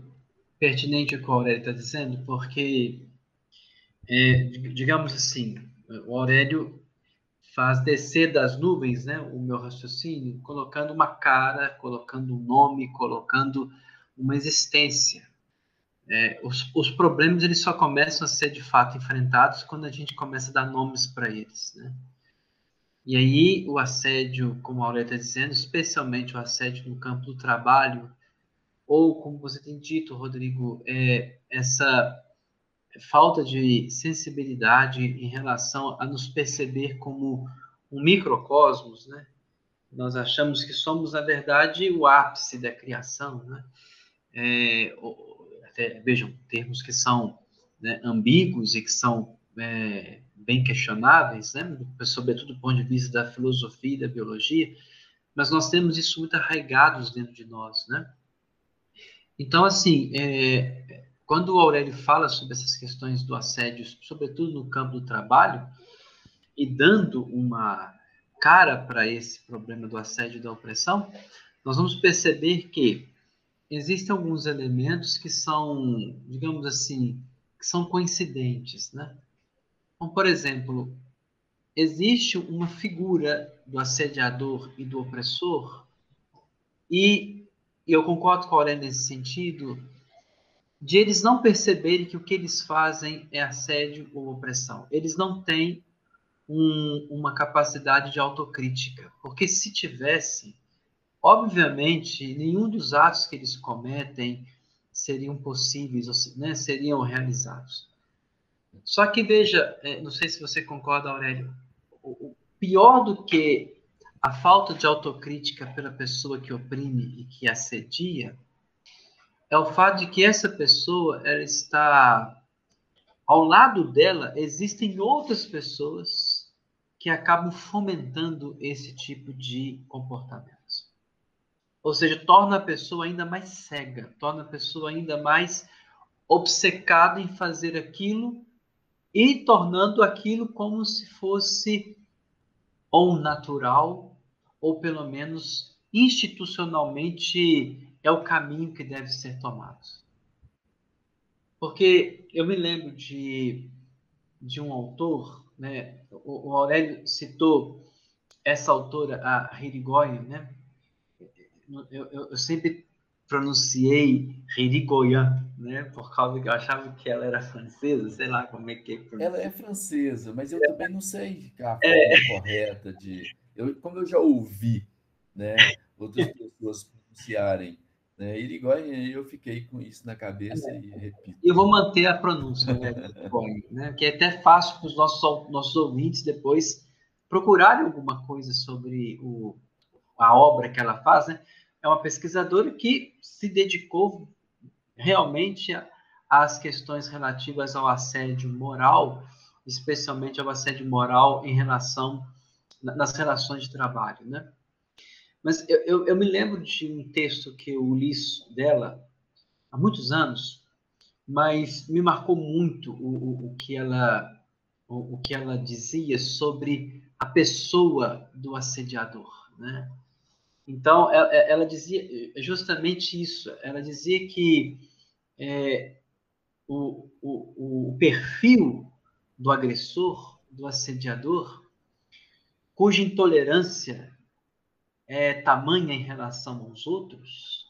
Speaker 2: pertinente o que o Aurélio está dizendo, porque, é, digamos assim, o Aurélio faz descer das nuvens né, o meu raciocínio, colocando uma cara, colocando um nome, colocando uma existência. É, os, os, problemas eles só começam a ser de fato enfrentados quando a gente começa a dar nomes para eles. Né? E aí o assédio, como a Aurélio está dizendo, especialmente o assédio no campo do trabalho, ou como você tem dito, Rodrigo, é, essa falta de sensibilidade em relação a nos perceber como um microcosmos, né? Nós achamos que somos, na verdade, o ápice da criação, né? É, até, vejam, termos que são né, ambíguos e que são é, bem questionáveis, né? sobretudo do ponto de vista da filosofia e da biologia, mas nós temos isso muito arraigados dentro de nós, né? Então, assim, é, quando o Aurélio fala sobre essas questões do assédio, sobretudo no campo do trabalho, e dando uma cara para esse problema do assédio e da opressão, nós vamos perceber que existem alguns elementos que são, digamos assim, que são coincidentes, né? Então, por exemplo, existe uma figura do assediador e do opressor e e eu concordo com a Aurélia nesse sentido, de eles não perceberem que o que eles fazem é assédio ou opressão. Eles não têm um, uma capacidade de autocrítica, porque se tivessem, obviamente, nenhum dos atos que eles cometem seriam possíveis, né, seriam realizados. Só que veja, é, não sei se você concorda, Aurélio, o pior do que a falta de autocrítica pela pessoa que oprime e que assedia é o fato de que essa pessoa ela está ao lado dela existem outras pessoas que acabam fomentando esse tipo de comportamentos. Ou seja, torna a pessoa ainda mais cega, torna a pessoa ainda mais obcecada em fazer aquilo e tornando aquilo como se fosse ou natural, ou pelo menos institucionalmente é o caminho que deve ser tomado. Porque eu me lembro de, de um autor, né? o, o Aurélio citou essa autora, a Hirigoyen, né? Eu, eu, eu, sempre pronunciei Hirigoyen, né? Por causa que eu achava que ela era francesa, sei lá como é que
Speaker 3: é. Ela é francesa, mas eu é. também não sei a forma é. correta de. Eu, como eu já ouvi, né? Outras pessoas pronunciarem né? Irigoyen, eu fiquei com isso na cabeça e repito.
Speaker 2: Eu vou manter a pronúncia, né? né? Que é até fácil para os nossos, nossos ouvintes depois procurarem alguma coisa sobre o, a obra que ela faz, né? É uma pesquisadora que se dedicou realmente às questões relativas ao assédio moral, especialmente ao assédio moral em relação nas relações de trabalho, né? Mas eu, eu, eu, me lembro de um texto que eu li dela há muitos anos, mas me marcou muito o, o, o que ela o, o, que ela dizia sobre a pessoa do assediador, né? Então ela, ela dizia justamente isso. Ela dizia que é, o, o, o perfil do agressor, do assediador, cuja intolerância é tamanha em relação aos outros,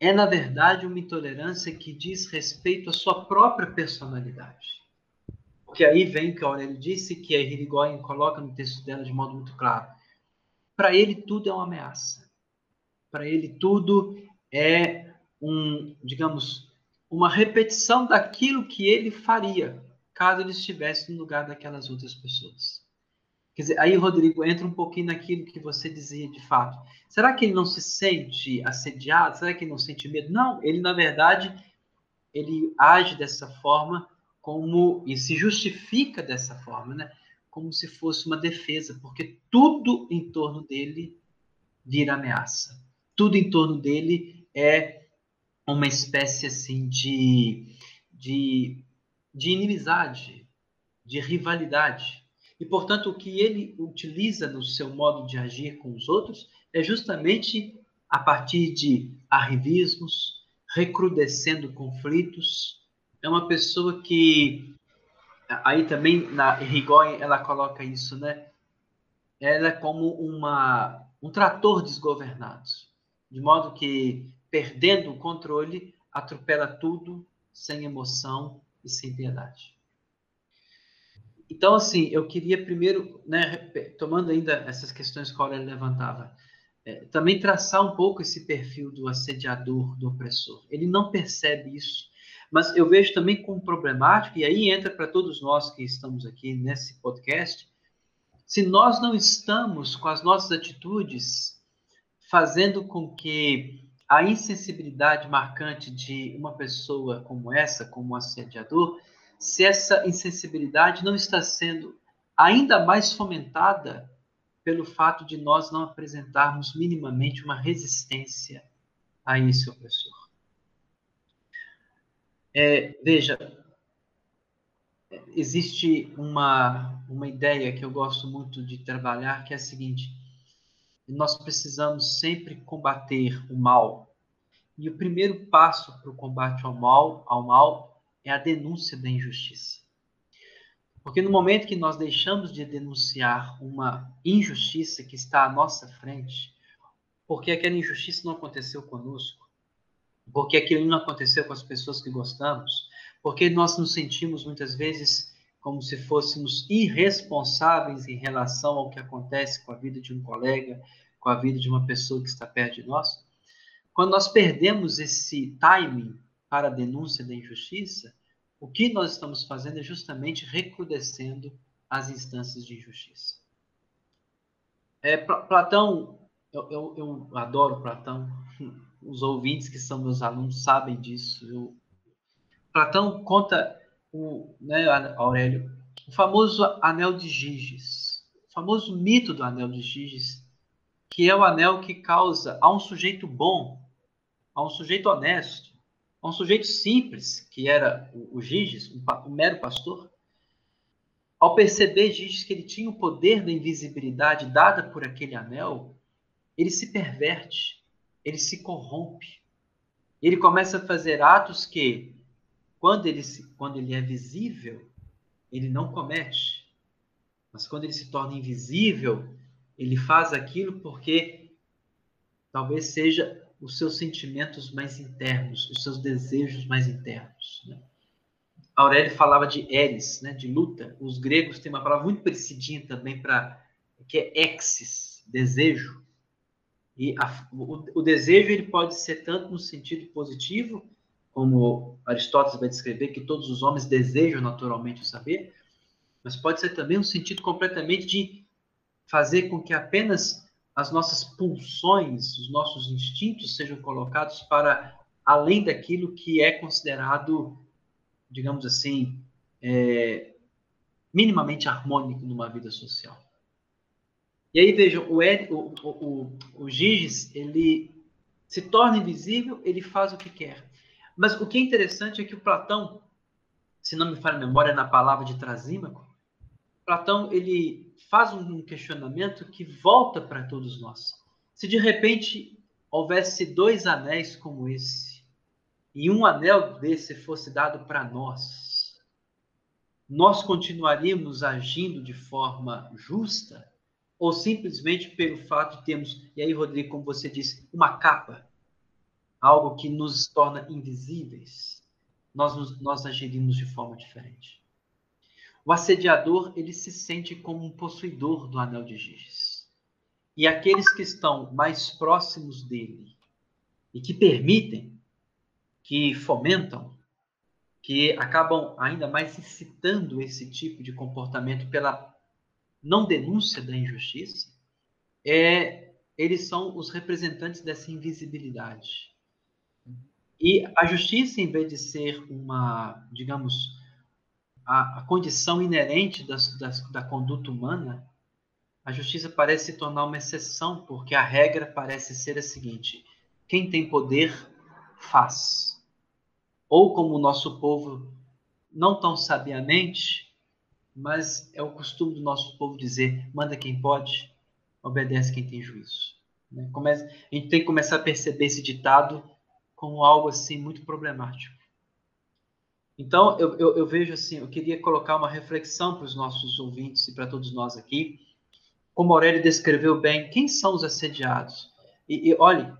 Speaker 2: é, na verdade, uma intolerância que diz respeito à sua própria personalidade. Porque aí vem o que a Aurélio disse, que a Irigoyen coloca no texto dela de modo muito claro. Para ele, tudo é uma ameaça. Para ele, tudo é um, digamos, uma repetição daquilo que ele faria caso ele estivesse no lugar daquelas outras pessoas. Quer dizer, aí, Rodrigo, entra um pouquinho naquilo que você dizia de fato. Será que ele não se sente assediado? Será que ele não sente medo? Não, ele, na verdade, ele age dessa forma como e se justifica dessa forma, né? Como se fosse uma defesa, porque tudo em torno dele vira ameaça. Tudo em torno dele é uma espécie assim de, de, de inimizade, de rivalidade. E, portanto, o que ele utiliza no seu modo de agir com os outros é justamente a partir de arrivismos, recrudescendo conflitos. É uma pessoa que, aí também na Rigoyen ela coloca isso, né? Ela é como uma, um trator desgovernado, de modo que, perdendo o controle, atropela tudo sem emoção e sem piedade. Então, assim, eu queria primeiro, né, tomando ainda essas questões que a Aurélia levantava, é, também traçar um pouco esse perfil do assediador, do opressor. Ele não percebe isso, mas eu vejo também como problemático, e aí entra para todos nós que estamos aqui nesse podcast, se nós não estamos com as nossas atitudes fazendo com que a insensibilidade marcante de uma pessoa como essa, como um assediador, se essa insensibilidade não está sendo ainda mais fomentada pelo fato de nós não apresentarmos minimamente uma resistência a esse opressor. É, veja, existe uma, uma ideia que eu gosto muito de trabalhar, que é a seguinte: nós precisamos sempre combater o mal. E o primeiro passo para o combate ao mal, ao mal é a denúncia da injustiça. Porque no momento que nós deixamos de denunciar uma injustiça que está à nossa frente, porque aquela injustiça não aconteceu conosco, porque aquilo não aconteceu com as pessoas que gostamos, porque nós nos sentimos muitas vezes como se fôssemos irresponsáveis em relação ao que acontece com a vida de um colega, com a vida de uma pessoa que está perto de nós. Quando nós perdemos esse timing para a denúncia da injustiça, o que nós estamos fazendo é justamente recrudescendo as instâncias de injustiça. É, Platão, eu, eu, eu, adoro Platão, os ouvintes que são meus alunos sabem disso. Eu, Platão conta, o, né, Aurélio, o famoso anel de Giges, o famoso mito do anel de Giges, que é o anel que causa a um sujeito bom, a um sujeito honesto, a um sujeito simples, que era o, o Giges, um, um mero pastor, ao perceber Giges que ele tinha o poder da invisibilidade dada por aquele anel, ele se perverte, ele se corrompe, Ele começa a fazer atos que, quando ele, quando ele é visível, ele não comete. Mas quando ele se torna invisível, ele faz aquilo porque talvez seja os seus sentimentos mais internos, os seus desejos mais internos. Né? Aurélio falava de eris, né, de luta. Os gregos têm uma palavra muito parecidinha também para que é exis, desejo. E a, o, o, desejo ele pode ser tanto no sentido positivo, como Aristóteles vai descrever que todos os homens desejam naturalmente o saber, mas pode ser também um sentido completamente de fazer com que apenas as nossas pulsões, os nossos instintos sejam colocados para além daquilo que é considerado, digamos assim, é, minimamente harmônico numa vida social. E aí vejam, o, Ed, o, o, o, o Giges, ele se torna invisível, ele faz o que quer. Mas o que é interessante é que o Platão, se não me falha a memória, na palavra de Trasímaco, Platão ele faz um questionamento que volta para todos nós. Se de repente houvesse dois anéis como esse, e um anel desse fosse dado para nós, nós continuaríamos agindo de forma justa? Ou simplesmente pelo fato de termos, e aí, Rodrigo, como você disse, uma capa, algo que nos torna invisíveis, nós, nós agiríamos de forma diferente. O assediador ele se sente como um possuidor do anel de Giges. E aqueles que estão mais próximos dele e que permitem, que fomentam, que acabam ainda mais incitando esse tipo de comportamento pela não denúncia da injustiça, é, eles são os representantes dessa invisibilidade. E a justiça, em vez de ser uma, digamos, a, a condição inerente das, das, da conduta humana, a justiça parece se tornar uma exceção, porque a regra parece ser a seguinte: quem tem poder, faz. Ou como o nosso povo, não tão sabiamente, mas é o costume do nosso povo dizer: manda quem pode, obedece quem tem juízo. Né? a gente tem que começar a perceber esse ditado como algo assim muito problemático. Então, eu, eu, eu, vejo assim, eu queria colocar uma reflexão para os nossos ouvintes e para todos nós aqui. Como Aurélio descreveu bem, quem são os assediados? E, e olhe,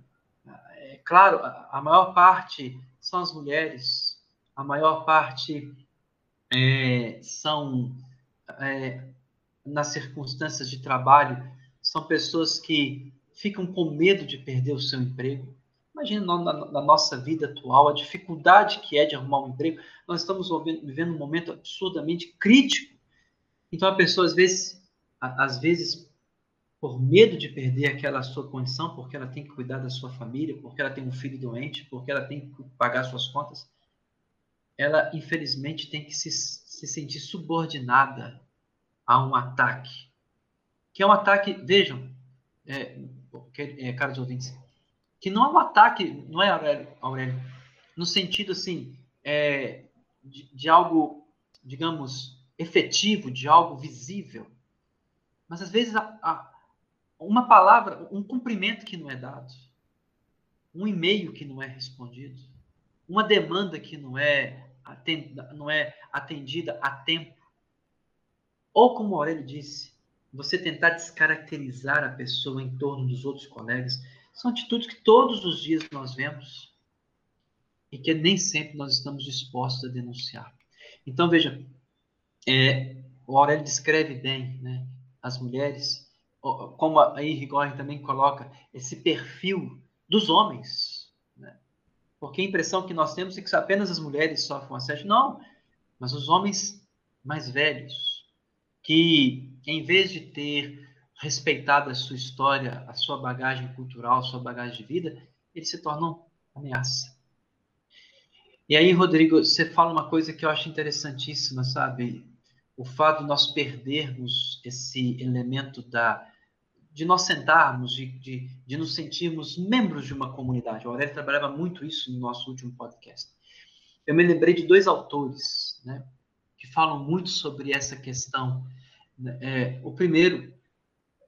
Speaker 2: é claro, a, maior parte são as mulheres, a maior parte é, são, é, nas circunstâncias de trabalho, são pessoas que ficam com medo de perder o seu emprego, Imagina na, na, nossa vida atual a dificuldade que é de arrumar um emprego. Nós estamos vivendo um momento absurdamente crítico. Então a pessoa às vezes, às vezes por medo de perder aquela sua condição, porque ela tem que cuidar da sua família, porque ela tem um filho doente, porque ela tem que pagar suas contas, ela infelizmente tem que se, se sentir subordinada a um ataque. Que é um ataque, vejam, é, é, caros ouvintes, que não é um ataque, não é, Aurélio, Aurélio no sentido assim, é, de, de algo, digamos, efetivo, de algo visível. Mas às vezes a, a, uma palavra, um cumprimento que não é dado, um e-mail que não é respondido, uma demanda que não é, atendida, não é atendida a tempo. Ou como Aurélio disse, você tentar descaracterizar a pessoa em torno dos outros colegas, são atitudes que todos os dias nós vemos e que nem sempre nós estamos dispostos a denunciar. Então, veja, é, o Aurélio descreve bem né, as mulheres, como aí Rigor também coloca, esse perfil dos homens. Né? Porque a impressão que nós temos é que apenas as mulheres sofrem assédio. Não, mas os homens mais velhos, que em vez de ter respeitada a sua história, a sua bagagem cultural, a sua bagagem de vida, eles se tornam ameaça. E aí, Rodrigo, você fala uma coisa que eu acho interessantíssima, sabe? O fato de nós perdermos esse elemento da de nós sentarmos, de, de, de nos sentirmos membros de uma comunidade. O Aurélio trabalhava muito isso no nosso último podcast. Eu me lembrei de dois autores, né, que falam muito sobre essa questão. Né? É, o primeiro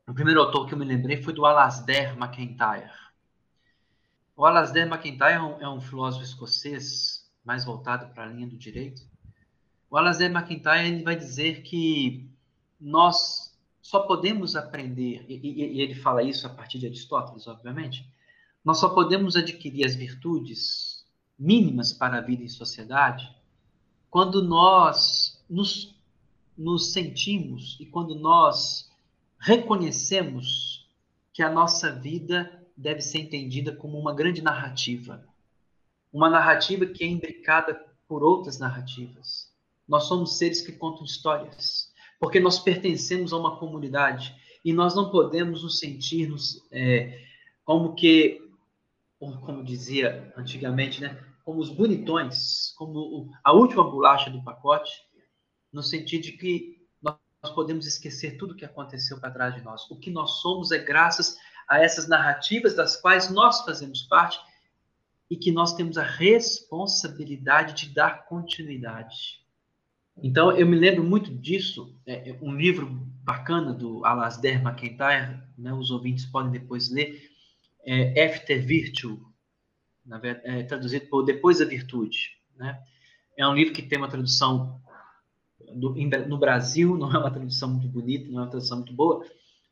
Speaker 2: o primeiro autor que eu me lembrei foi do Alasdair MacIntyre. O Alasdair MacIntyre é um, é um filósofo escocês mais voltado para a linha do direito. O Alasdair MacIntyre ele vai dizer que nós só podemos aprender, e, e, e ele fala isso a partir de Aristóteles, obviamente, nós só podemos adquirir as virtudes mínimas para a vida em sociedade quando nós nos, nos sentimos e quando nós reconhecemos que a nossa vida deve ser entendida como uma grande narrativa. Uma narrativa que é imbricada por outras narrativas. Nós somos seres que contam histórias, porque nós pertencemos a uma comunidade e nós não podemos nos sentir é, como que, como dizia antigamente, né, como os bonitões, como a última bolacha do pacote, no sentido de que nós podemos esquecer tudo o que aconteceu para trás de nós. O que nós somos é graças a essas narrativas das quais nós fazemos parte e que nós temos a responsabilidade de dar continuidade. Então, eu me lembro muito disso, é, é um livro bacana do Alasdair MacIntyre, né, os ouvintes podem depois ler, é After Virtue, é, traduzido por Depois da Virtude. Né? É um livro que tem uma tradução no Brasil, não é uma tradução muito bonita, não é uma tradução muito boa,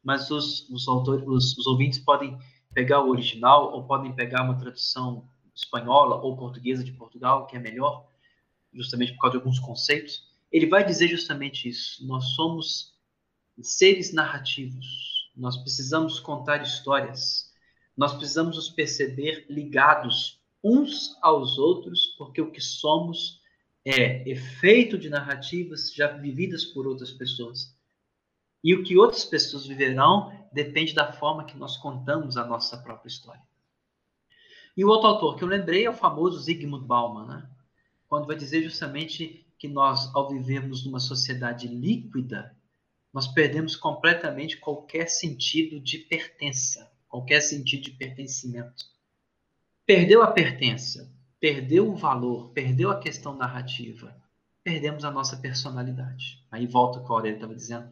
Speaker 2: mas os, os, autores, os, os ouvintes podem pegar o original ou podem pegar uma tradução espanhola ou portuguesa de Portugal, que é melhor, justamente por causa de alguns conceitos. Ele vai dizer justamente isso. Nós somos seres narrativos. Nós precisamos contar histórias. Nós precisamos nos perceber ligados uns aos outros, porque o que somos é efeito de narrativas já vividas por outras pessoas. E o que outras pessoas viverão depende da forma que nós contamos a nossa própria história. E o outro autor que eu lembrei é o famoso Zygmunt Bauman, né? quando vai dizer justamente que nós, ao vivermos numa sociedade líquida, nós perdemos completamente qualquer sentido de pertença, qualquer sentido de pertencimento. Perdeu a pertença, perdeu o valor, perdeu a questão narrativa, perdemos a nossa personalidade. Aí volta o que a Aurélia estava dizendo,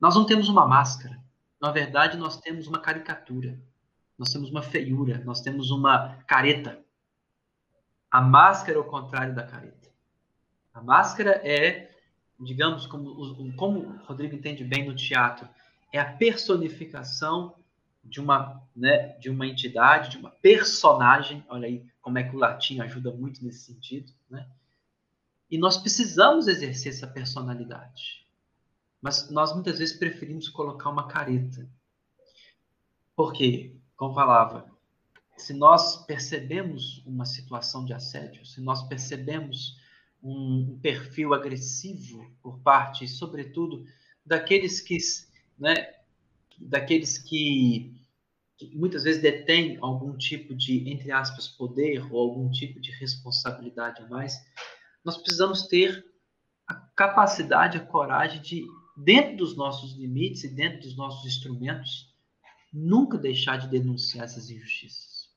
Speaker 2: nós não temos uma máscara. Na verdade, nós temos uma caricatura. Nós temos uma feiura. Nós temos uma careta. A máscara é o contrário da careta. A máscara é, digamos, como, como o Rodrigo entende bem no teatro, é a personificação de uma, né, de uma entidade, de uma personagem. Olha aí como é que o latim ajuda muito nesse sentido, né? E nós precisamos exercer essa personalidade. Mas nós muitas vezes preferimos colocar uma careta. Porque, como falava, se nós percebemos uma situação de assédio, se nós percebemos um perfil agressivo por parte, sobretudo, daqueles que, né, daqueles que, que muitas vezes detêm algum tipo de, entre aspas, poder ou algum tipo de responsabilidade a mais, nós precisamos ter a capacidade, a coragem de dentro dos nossos limites e dentro dos nossos instrumentos, nunca deixar de denunciar essas injustiças.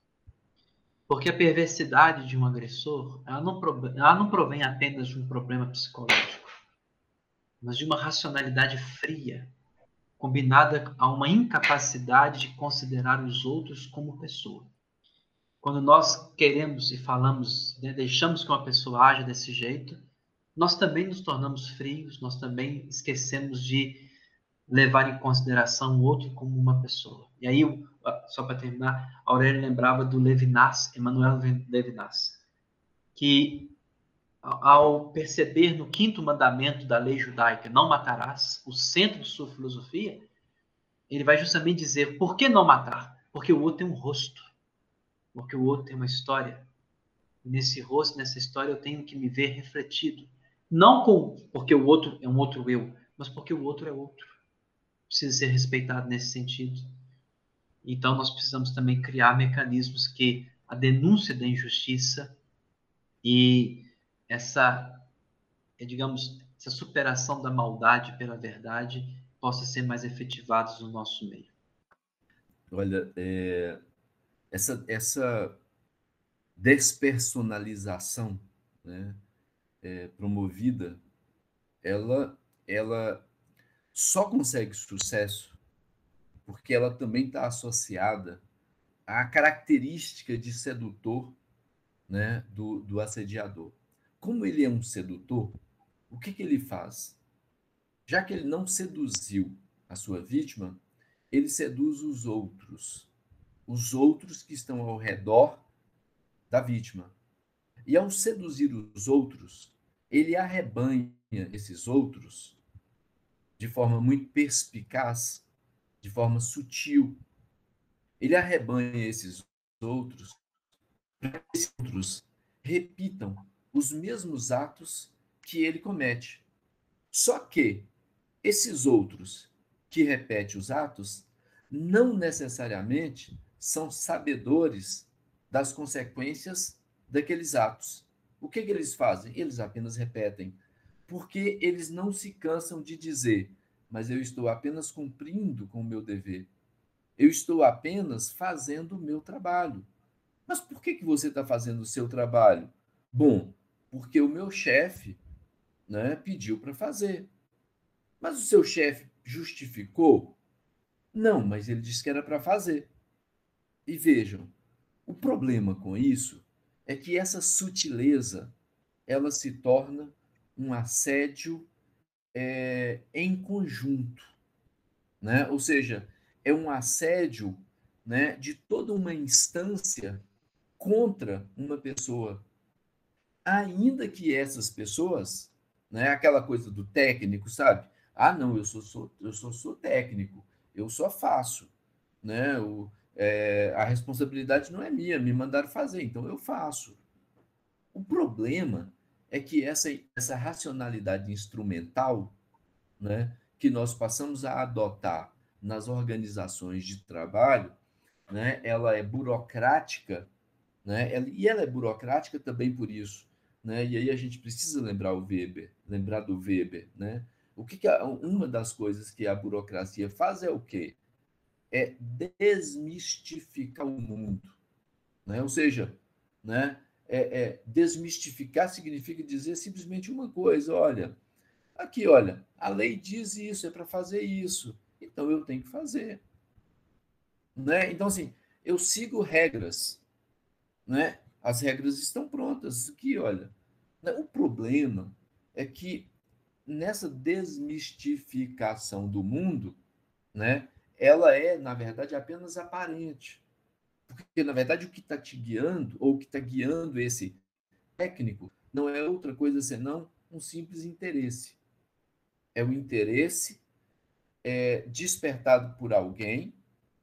Speaker 2: Porque a perversidade de um agressor, ela não, ela não provém apenas de um problema psicológico, mas de uma racionalidade fria, combinada a uma incapacidade de considerar os outros como pessoa. Quando nós queremos e falamos, né, deixamos que uma pessoa haja desse jeito, nós também nos tornamos frios, nós também esquecemos de levar em consideração o outro como uma pessoa. E aí, só para terminar, Aurélio lembrava do Levinas, Emmanuel Levinas, que ao perceber no quinto mandamento da lei judaica, não matarás, o centro de sua filosofia, ele vai justamente dizer, por que não matar? Porque o outro tem um rosto, porque o outro tem uma história. E nesse rosto, nessa história, eu tenho que me ver refletido. Não com, porque o outro é um outro eu, mas porque o outro é outro. Precisa ser respeitado nesse sentido. Então, nós precisamos também criar mecanismos que a denúncia da injustiça e essa, é, digamos, essa superação da maldade pela verdade possa ser mais efetivados no nosso meio.
Speaker 3: Olha, é, essa, essa despersonalização, né? é, promovida, ela, ela só consegue sucesso porque ela também está associada a característica de sedutor né, do, do assediador. Como ele é um sedutor, o que, que ele faz? Já que ele não seduziu a sua vítima, ele seduz os outros, os outros que estão ao redor da vítima. E ao seduzir os outros, ele arrebanha esses outros de forma muito perspicaz, de forma sutil. Ele arrebanha esses outros para que esses outros repitam os mesmos atos que ele comete. Só que esses outros que repetem os atos não necessariamente são sabedores das consequências daqueles atos. O que, que eles fazem? Eles apenas repetem, porque eles não se cansam de dizer, mas eu estou apenas cumprindo com o meu dever. Eu estou apenas fazendo o meu trabalho. Mas por que, que você está fazendo o seu trabalho? Bom, porque o meu chefe né, pediu para fazer. Mas o seu chefe justificou? Não, mas ele disse que era para fazer. E vejam, o problema com isso é que essa sutileza ela se torna um assédio é, em conjunto, né? Ou seja, é um assédio, né, de toda uma instância contra uma pessoa, ainda que essas pessoas, né, aquela coisa do técnico, sabe? Ah, não, eu sou, sou eu sou, sou técnico, eu só faço, né? O, é, a responsabilidade não é minha, me mandaram fazer, então eu faço. O problema é que essa, essa racionalidade instrumental né, que nós passamos a adotar nas organizações de trabalho, né, ela é burocrática, né, e ela é burocrática também por isso. Né, e aí a gente precisa lembrar o Weber, lembrar do Weber. Né? O que, que a, uma das coisas que a burocracia faz é o quê? É desmistificar o mundo. Né? Ou seja, né, é, é, desmistificar significa dizer simplesmente uma coisa: olha, aqui, olha, a lei diz isso, é para fazer isso, então eu tenho que fazer. Né? Então, assim, eu sigo regras, né? as regras estão prontas. Aqui, olha? O problema é que nessa desmistificação do mundo, né, ela é, na verdade, apenas aparente. Porque, na verdade, o que está te guiando, ou o que está guiando esse técnico, não é outra coisa senão um simples interesse. É o interesse é, despertado por alguém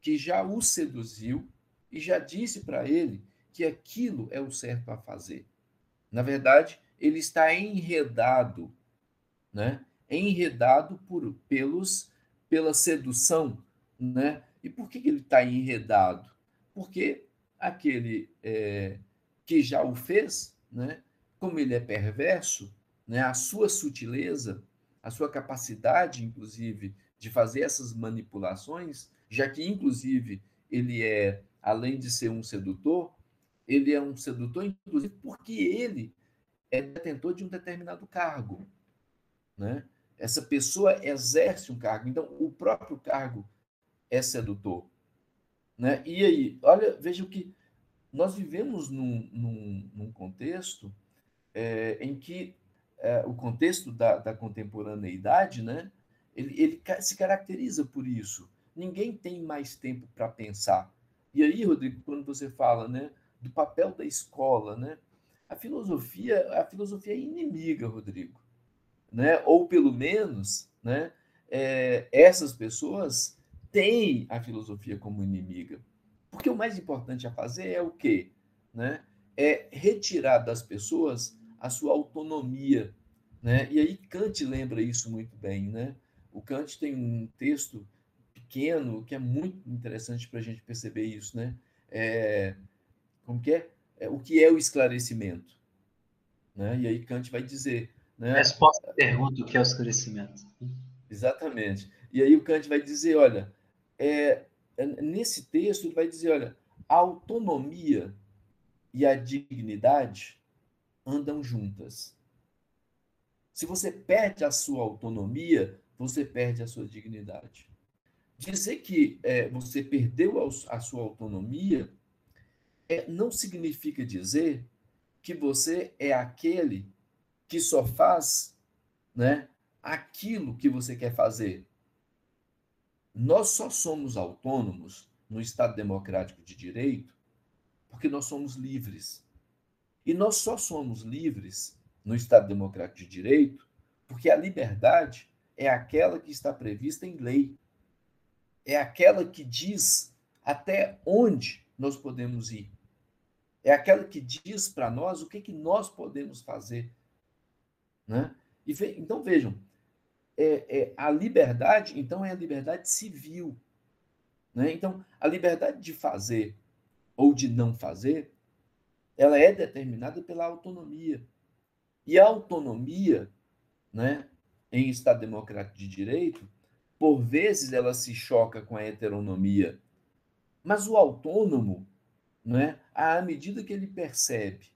Speaker 3: que já o seduziu e já disse para ele que aquilo é o certo a fazer. Na verdade, ele está enredado, né? Enredado por, pelos, pela sedução, né? E por que ele está enredado? porque aquele é, que já o fez, né, como ele é perverso, né, a sua sutileza, a sua capacidade, inclusive, de fazer essas manipulações, já que, inclusive, ele é, além de ser um sedutor, ele é um sedutor, inclusive, porque ele é detentor de um determinado cargo. Né? Essa pessoa exerce um cargo, então o próprio cargo é sedutor. Né? E aí, olha, veja que nós vivemos num, num, num contexto é, em que é, o contexto da, da contemporaneidade, né, ele, ele se caracteriza por isso. Ninguém tem mais tempo para pensar. E aí, Rodrigo, quando você fala né, do papel da escola, né, a filosofia, a filosofia é inimiga, Rodrigo. Né? Ou pelo menos, né, é, essas pessoas tem a filosofia como inimiga. Porque o mais importante a fazer é o quê? Né? É retirar das pessoas a sua autonomia. Né? E aí Kant lembra isso muito bem. Né? O Kant tem um texto pequeno que é muito interessante para a gente perceber isso. Né? É, como que é? É? O que é o esclarecimento? Né? E aí Kant vai dizer... Né?
Speaker 2: Resposta à pergunta o que é o esclarecimento.
Speaker 3: Exatamente. E aí o Kant vai dizer, olha, é, é, nesse texto, ele vai dizer: olha, a autonomia e a dignidade andam juntas. Se você perde a sua autonomia, você perde a sua dignidade. dizer que é, você perdeu a, sua autonomia não significa dizer que você é aquele que só faz né, aquilo que você quer fazer. Nós só somos autônomos no Estado democrático de direito porque nós somos livres. E nós só somos livres no Estado democrático de direito porque a liberdade é aquela que está prevista em lei. É aquela que diz até onde nós podemos ir. É aquela que diz para nós o que, que nós podemos fazer. Né? E ve, então vejam, é, é, a liberdade, então, é a liberdade civil. Né? Então, a liberdade de fazer ou de não fazer, ela é determinada pela autonomia. E a autonomia, né, em Estado democrático de direito, por vezes ela se choca com a heteronomia. Mas o autônomo, né, à medida que ele percebe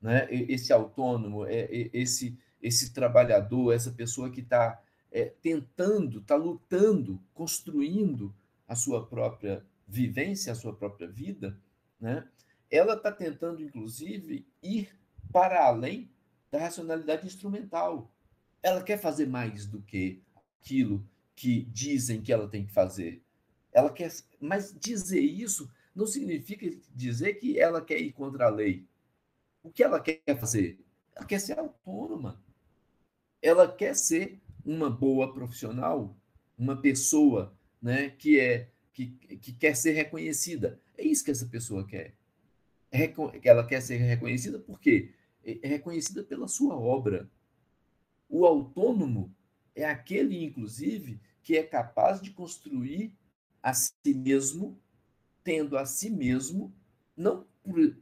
Speaker 3: né, esse autônomo, é, esse, esse trabalhador, essa pessoa que está é, tentando, está lutando, construindo a sua própria vivência, a sua própria vida, né, ela está tentando, inclusive, ir para além da racionalidade instrumental. Ela quer fazer mais do que aquilo que dizem que ela tem que fazer. Ela quer, mas dizer isso não significa dizer que ela quer ir contra a lei. O que ela quer fazer? Ela quer ser autônoma. Ela quer ser uma boa profissional, uma pessoa né, que é que, que quer ser reconhecida. É isso que essa pessoa quer. Ela quer ser reconhecida por quê? É reconhecida pela sua obra. O autônomo é aquele, inclusive, que é capaz de construir a si mesmo tendo a si mesmo, não,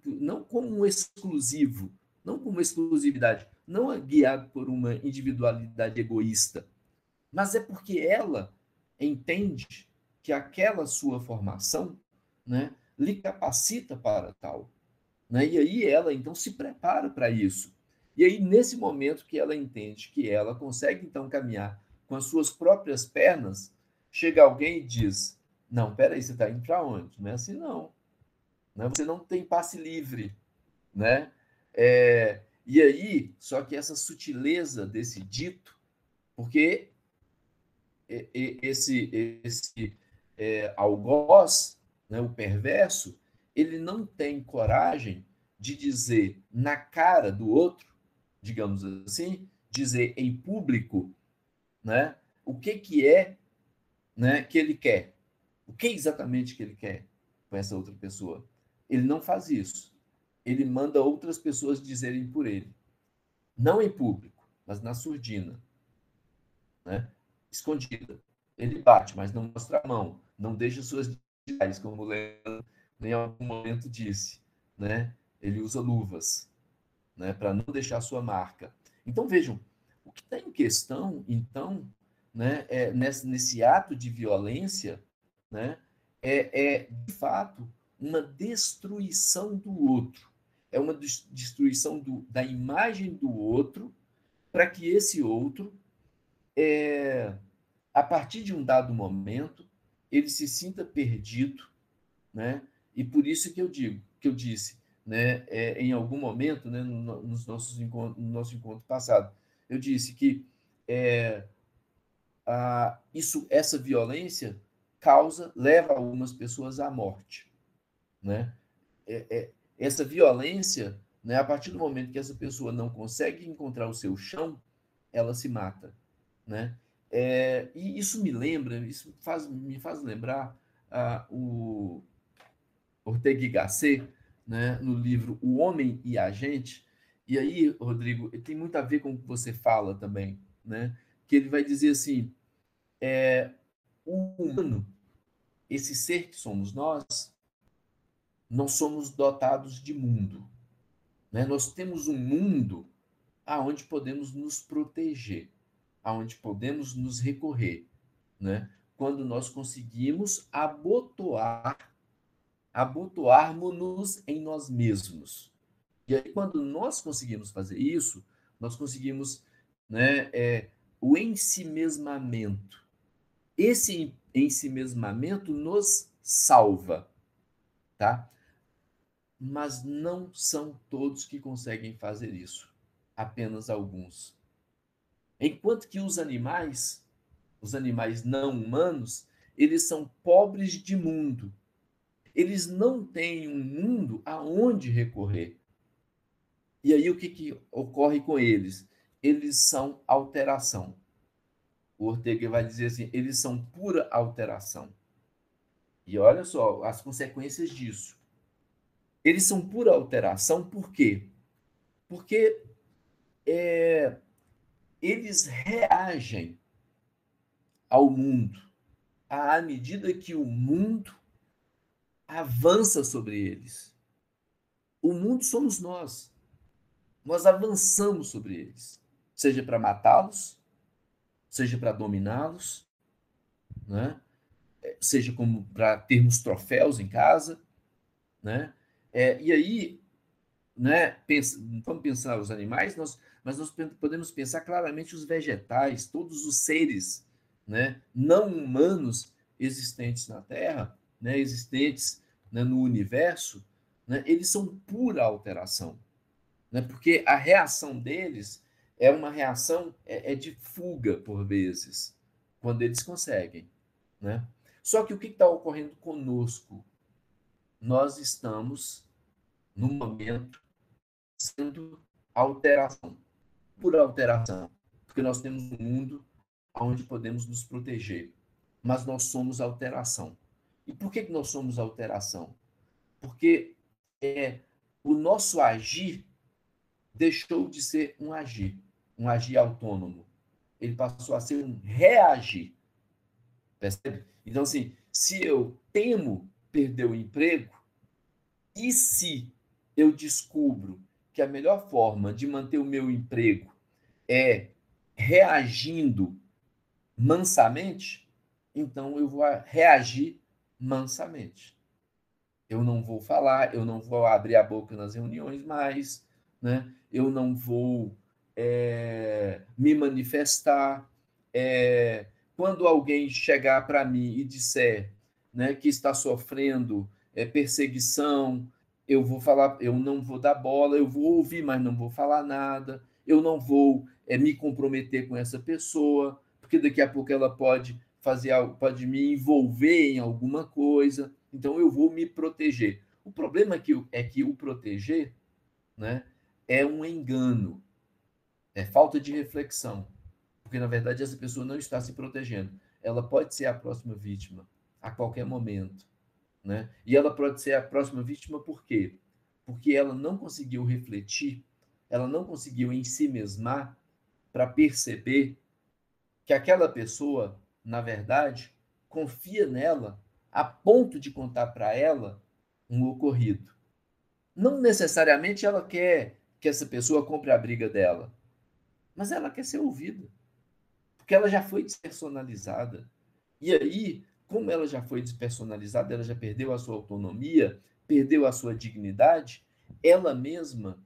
Speaker 3: não como um exclusivo, não como uma exclusividade, não é guiado por uma individualidade egoísta, mas é porque ela entende que aquela sua formação né, lhe capacita para tal. Né? E aí ela, então, se prepara para isso. E aí, nesse momento que ela entende que ela consegue, então, caminhar com as suas próprias pernas, chega alguém e diz: não, peraí, você está indo para onde? Não é assim, não. Né? Você não tem passe livre. Né? É, e aí, só que essa sutileza desse dito, porque esse, esse é, algoz, né, o perverso, ele não tem coragem de dizer na cara do outro, digamos assim, dizer em público, né, o que que é, né, que ele quer. O que exatamente que ele quer com essa outra pessoa? Ele não faz isso. Ele manda outras pessoas dizerem por ele. Não em público, mas na surdina. Né? Escondida. Ele bate, mas não mostra a mão. Não deixa suas diárias, como o Leandro em algum momento disse. Né? Ele usa luvas né? para não deixar sua marca. Então, vejam, o que está em questão, então, né, é nesse, nesse ato de violência né, é, é, de fato, uma destruição do outro. É uma destruição do, da imagem do outro para que esse outro, é, a partir de um dado momento, ele se sinta perdido, né? E por isso que eu digo, que eu disse, né, é, em algum momento, né, no, nos nossos encontros, no nosso encontro passado, eu disse que é, a, isso, essa violência causa, leva algumas pessoas à morte. Né? É, é, essa violência, né, a partir do momento que essa pessoa não consegue encontrar o seu chão, ela se mata. Né? É, e isso me lembra, isso faz, me faz lembrar ah, o Ortega y Gasset, né, no livro O Homem e a Gente. E aí, Rodrigo, tem muito a ver com o que você fala também, né? que ele vai dizer assim, é, o humano, esse ser que somos nós, nós somos dotados de mundo. Né? Nós temos um mundo aonde podemos nos proteger, aonde podemos nos recorrer, né? Quando nós conseguimos abotoar, abotoarmos-nos em nós mesmos. E aí, quando nós conseguimos fazer isso, nós conseguimos né, é, o ensimesmamento, esse ensimesmamento nos salva, tá? Mas não são todos que conseguem fazer isso, apenas alguns. Enquanto que os animais, os animais não humanos, eles são pobres de mundo. Eles não têm um mundo aonde recorrer. E aí o que, que ocorre com eles? Eles são alteração. O Ortega vai dizer assim: eles são pura alteração. E olha só as consequências disso. Eles são pura alteração, por quê? Porque é, eles reagem ao mundo à medida que o mundo avança sobre eles. O mundo somos nós. Nós avançamos sobre eles, seja para matá-los, seja para dominá-los, né? seja como para termos troféus em casa, né? É, e aí, né, pensa, vamos pensar os animais, nós, mas nós podemos pensar claramente os vegetais, todos os seres né, não humanos existentes na Terra, né, existentes né, no universo, né, eles são pura alteração. Né, porque a reação deles é uma reação é, é de fuga, por vezes, quando eles conseguem. Né? Só que o que está ocorrendo conosco? Nós estamos, no momento, sendo alteração, por alteração, porque nós temos um mundo onde podemos nos proteger, mas nós somos alteração. E por que, que nós somos alteração? Porque é, o nosso agir deixou de ser um agir, um agir autônomo. Ele passou a ser um reagir. Percebe? Então, assim, se eu temo perder o emprego, e se eu descubro que a melhor forma de manter o meu emprego é reagindo mansamente, então eu vou reagir mansamente. Eu não vou falar, eu não vou abrir a boca nas reuniões mais, né? eu não vou é, me manifestar. É, quando alguém chegar para mim e disser né, que está sofrendo é, perseguição, eu vou falar, eu não vou dar bola, eu vou ouvir, mas não vou falar nada, eu não vou é, me comprometer com essa pessoa, porque daqui a pouco ela pode fazer algo, pode me envolver em alguma coisa, então eu vou me proteger. O problema é que, é que o proteger né, é um engano, é falta de reflexão. Porque, na verdade, essa pessoa não está se protegendo. Ela pode ser a próxima vítima a qualquer momento. Né? E ela pode ser a próxima vítima por quê? Porque ela não conseguiu refletir, ela não conseguiu em si mesmar para perceber que aquela pessoa, na verdade, confia nela a ponto de contar para ela um ocorrido. Não necessariamente ela quer que essa pessoa compre a briga dela, mas ela quer ser ouvida porque ela já foi despersonalizada. E aí, como ela já foi despersonalizada, ela já perdeu a sua autonomia, perdeu a sua dignidade, ela mesma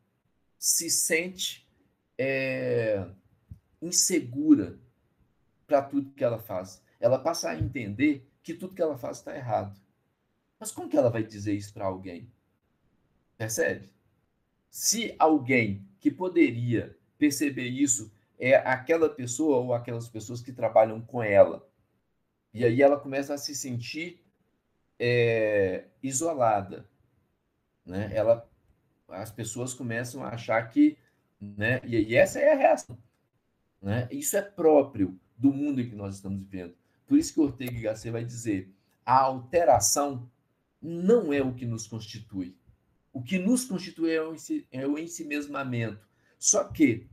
Speaker 3: se sente é, insegura para tudo que ela faz. Ela passa a entender que tudo que ela faz está errado. Mas como que ela vai dizer isso para alguém? Percebe? Se alguém que poderia perceber isso é aquela pessoa ou aquelas pessoas que trabalham com ela. E aí ela começa a se sentir é, isolada. Né? Ela, as pessoas começam a achar que. Né? E, e essa é a reação. Né? Isso é próprio do mundo em que nós estamos vivendo. Por isso que Ortega y Gasset vai dizer: a alteração não é o que nos constitui. O que nos constitui é o, é o ensimesmamento. Só que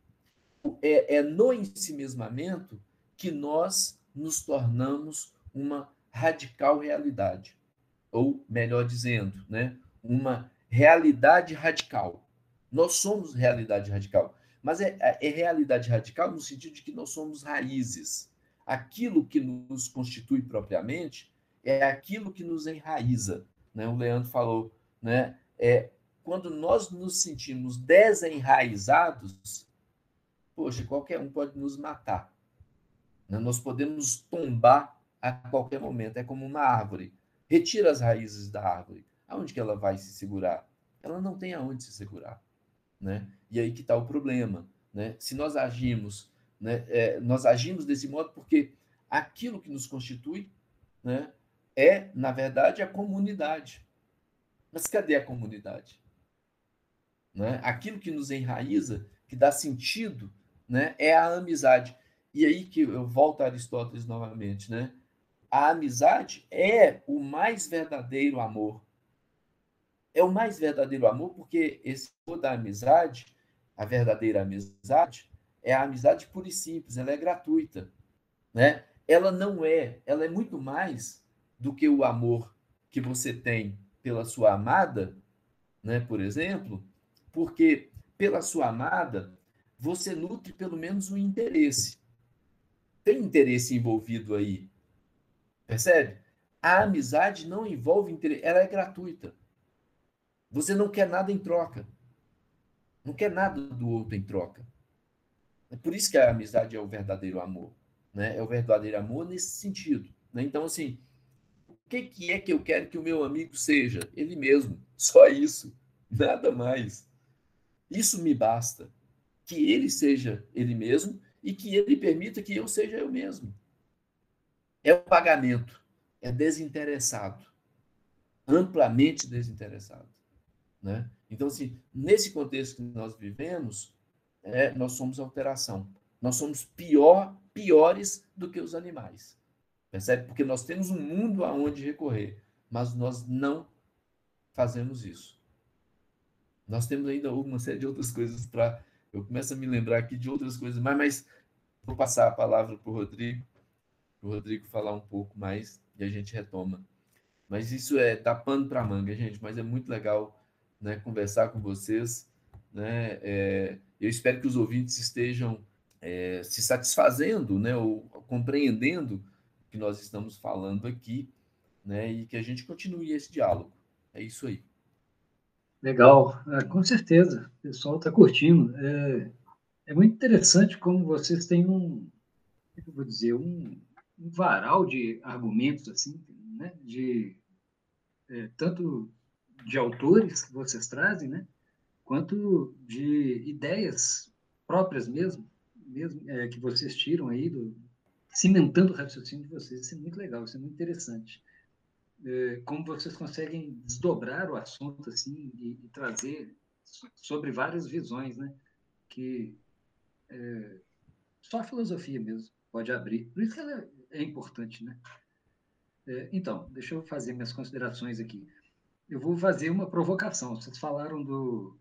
Speaker 3: é, é no ensimesmamento que nós nos tornamos uma radical realidade. Ou, melhor dizendo, né, uma realidade radical. Nós somos realidade radical. Mas é, é, é realidade radical no sentido de que nós somos raízes. Aquilo que nos constitui propriamente é aquilo que nos enraiza. Né? O Leandro falou, né? É, quando nós nos sentimos desenraizados, poxa, qualquer um pode nos matar. Né? Nós podemos tombar a qualquer momento. É como uma árvore. Retira as raízes da árvore. Aonde que ela vai se segurar? Ela não tem aonde se segurar. Né? E aí que está o problema. Né? Se nós agimos, né, é, nós agimos desse modo porque aquilo que nos constitui né, é, na verdade, a comunidade. Mas cadê a comunidade? Né? Aquilo que nos enraiza, que dá sentido, né, é a amizade. E aí que eu volto a Aristóteles novamente, né? A amizade é o mais verdadeiro amor. É o mais verdadeiro amor porque esse amor da amizade, a verdadeira amizade, é a amizade pura e simples, ela é gratuita, né? Ela não é, ela é muito mais do que o amor que você tem pela sua amada, né, por exemplo, porque pela sua amada você nutre pelo menos um interesse. Tem interesse envolvido aí. Percebe? A amizade não envolve interesse, ela é gratuita. Você não quer nada em troca. Não quer nada do outro em troca. É por isso que a amizade é o verdadeiro amor. Né? É o verdadeiro amor nesse sentido. Né? Então, assim, o que, que é que eu quero que o meu amigo seja? Ele mesmo. Só isso. Nada mais. Isso me basta. Que ele seja ele mesmo e que ele permita que eu seja eu mesmo. É o pagamento. É desinteressado. Amplamente desinteressado. Né? Então, assim, nesse contexto que nós vivemos, é, nós somos alteração. Nós somos pior, piores do que os animais. Percebe? Porque nós temos um mundo aonde recorrer, mas nós não fazemos isso. Nós temos ainda uma série de outras coisas para. Eu começo a me lembrar aqui de outras coisas, mas, mas vou passar a palavra para o Rodrigo, para o Rodrigo falar um pouco mais e a gente retoma. Mas isso é dar pano para manga, gente. Mas é muito legal né, conversar com vocês. Né? É, eu espero que os ouvintes estejam é, se satisfazendo, né, ou compreendendo o que nós estamos falando aqui, né, e que a gente continue esse diálogo. É isso aí.
Speaker 1: Legal, é, com certeza. O pessoal está curtindo. É, é, muito interessante como vocês têm um, é vou dizer, um, um varal de argumentos assim, né, de é, tanto de autores que vocês trazem, né, quanto de ideias próprias mesmo, mesmo é, que vocês tiram aí, do, cimentando o raciocínio de vocês. Isso é muito legal, isso é muito interessante. É, como vocês conseguem desdobrar o assunto assim e, e trazer sobre várias visões, né? Que é, só a filosofia mesmo pode abrir. Por isso que ela é, importante, né? É, então, deixa eu fazer minhas considerações aqui. Eu vou fazer uma provocação. Vocês falaram do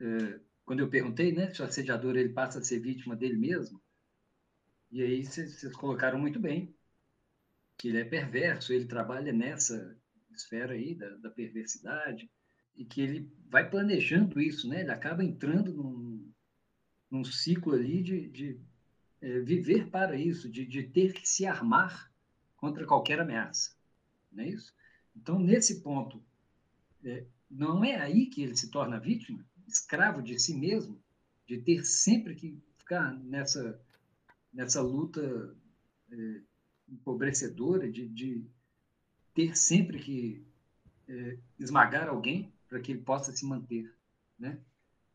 Speaker 1: é, quando eu perguntei, né, se o assediador ele passa a ser vítima dele mesmo, e aí vocês colocaram muito bem que ele é perverso, ele trabalha nessa esfera aí da, da, perversidade e que ele vai planejando isso, né? Ele acaba entrando num, num ciclo ali de, de é, viver para isso, de, de ter que se armar contra qualquer ameaça, não é isso? Então, nesse ponto, é, não é aí que ele se torna vítima? escravo de si mesmo, de ter sempre que ficar nessa, nessa luta é, empobrecedora, de, de ter sempre que é, esmagar alguém para que ele possa se manter, né?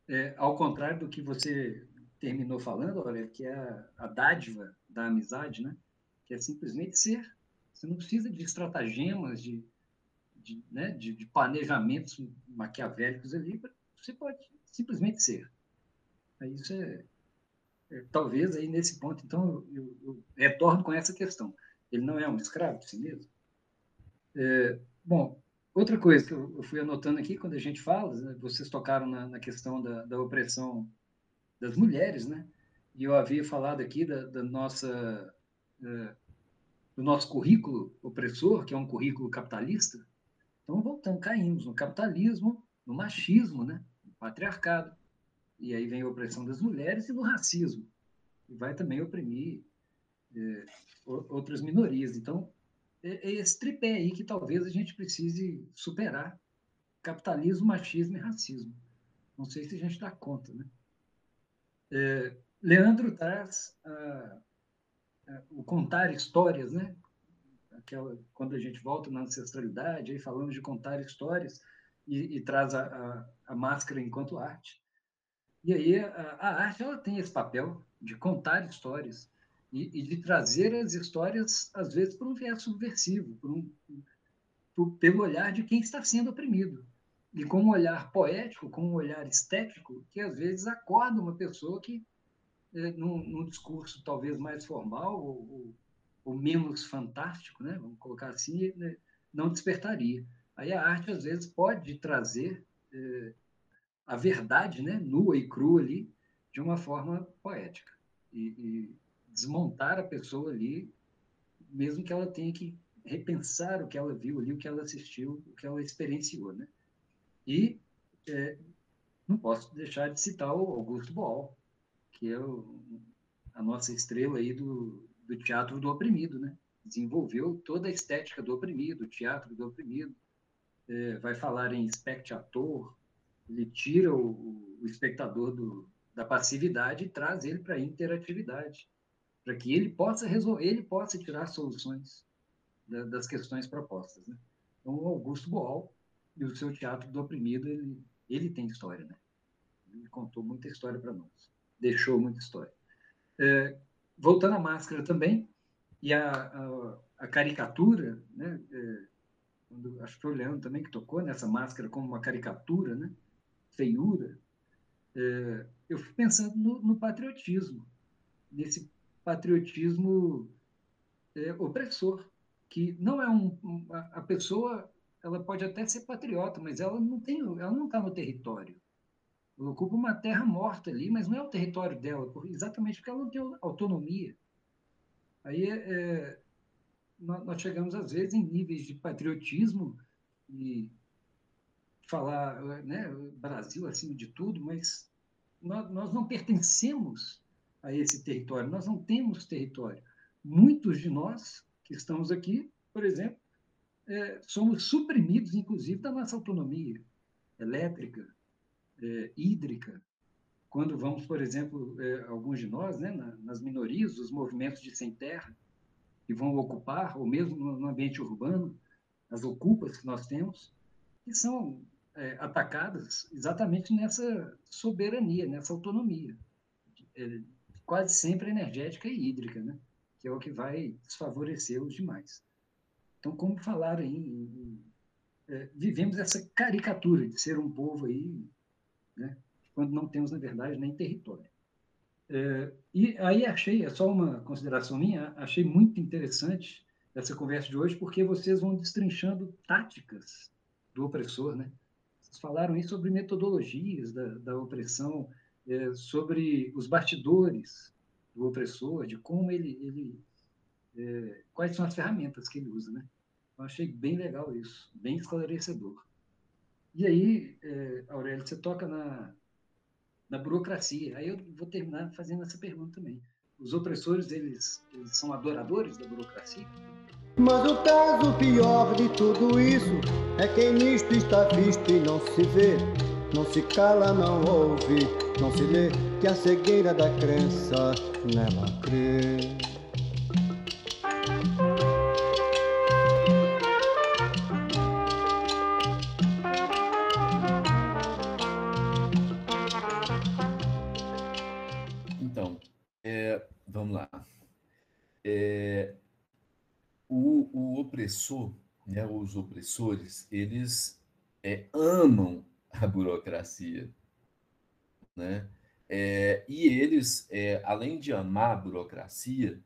Speaker 1: É, ao contrário do que você terminou falando, olha, que é a, a dádiva da amizade, né? Que é simplesmente ser. Você não precisa de estratagemas, de, de, né, de, de planejamentos maquiavélicos ali você pode simplesmente ser. Isso é, é talvez aí nesse ponto, então, eu, eu, retorno com essa questão. Ele não é um escravo mesmo? É, bom, outra coisa que eu, eu, fui anotando aqui, quando a gente fala, né, vocês tocaram na, na questão da, da, opressão das mulheres, né? E eu havia falado aqui da, da nossa, é, do nosso currículo opressor, que é um currículo capitalista. Então, voltando, caímos no capitalismo, no machismo, né? no patriarcado. E aí vem a opressão das mulheres e do racismo. E vai também oprimir é, outras minorias. Então, é, é esse tripé aí que talvez a gente precise superar. Capitalismo, machismo e racismo. Não sei se a gente dá conta, né? É, Leandro traz o contar histórias, né? aquela, quando a gente volta na ancestralidade, aí falamos de contar histórias e, e traz a, a, a, máscara enquanto arte. E aí a, a, arte ela tem esse papel de contar histórias e, e de trazer as histórias, às vezes, por um viés subversivo, por um, por, pelo olhar de quem está sendo oprimido. E com um olhar poético, com um olhar estético, que às vezes acorda uma pessoa que, é, num, num discurso talvez mais formal ou, ou, menos fantástico, né? vamos colocar assim, né? não despertaria. Aí a arte, às vezes, pode trazer é, a verdade né? nua e crua ali de uma forma poética. E, e desmontar a pessoa ali, mesmo que ela tenha que repensar o que ela viu ali, o que ela assistiu, o que ela experienciou, né? E é, não posso deixar de citar o Augusto Boal, que é o, a nossa estrela aí do, do teatro do oprimido, né? Desenvolveu toda a estética do oprimido, o teatro do oprimido. É, vai falar em espectador, ele tira o, o espectador do, da passividade e traz ele para a interatividade, para que ele possa resolver, ele possa tirar soluções da, das questões propostas. Né? Então, o Augusto Boal e o seu teatro do oprimido, ele, ele tem história, né? Ele contou muita história para nós, deixou muita história. É, voltando à máscara também, e a, a, a caricatura, né? É, quando, acho que foi o Leandro também que tocou nessa máscara como uma caricatura, né? Feiura. É, eu fui pensando no, no, patriotismo, nesse patriotismo é, opressor, que não é um, a pessoa ela pode até ser patriota, mas ela não tem, ela não está no território. Ela ocupa uma terra morta ali, mas não é o território dela, exatamente porque ela não tem autonomia. Aí é, nós chegamos às vezes em níveis de patriotismo e falar, né, Brasil acima de tudo, mas nós, nós não pertencemos a esse território, nós não temos território. Muitos de nós que estamos aqui, por exemplo, é, somos suprimidos, inclusive, da nossa autonomia elétrica, é, hídrica. Quando vamos, por exemplo, é, alguns de nós, né, na, nas minorias, os movimentos de sem terra, que vão ocupar, ou mesmo no, ambiente urbano, as ocupas que nós temos, que são é, atacadas exatamente nessa soberania, nessa autonomia, é, quase sempre energética e hídrica, né? que é o que vai desfavorecer os demais. Então, como falaram aí, é, vivemos essa caricatura de ser um povo aí, né, quando não temos, na verdade, nem território. É, e aí achei, é só uma consideração minha, achei muito interessante essa conversa de hoje, porque vocês vão destrinchando táticas do opressor, né? Vocês falaram aí sobre metodologias da, da opressão, é, sobre os bastidores do opressor, de como ele, ele é, quais são as ferramentas que ele usa, né? Eu achei bem legal isso, bem esclarecedor. E aí, é, Aurélio, você toca na, na burocracia. Aí eu vou terminar fazendo essa pergunta também. Os opressores, eles, eles são adoradores da burocracia?
Speaker 4: Mas o caso pior de tudo isso é quem nisto está visto e não se vê, não se cala, não ouve, não se lê, que a cegueira da crença nela crê.
Speaker 3: opressor, né, os opressores, eles é, amam a burocracia. Né? É, e eles, é, além de amar a burocracia,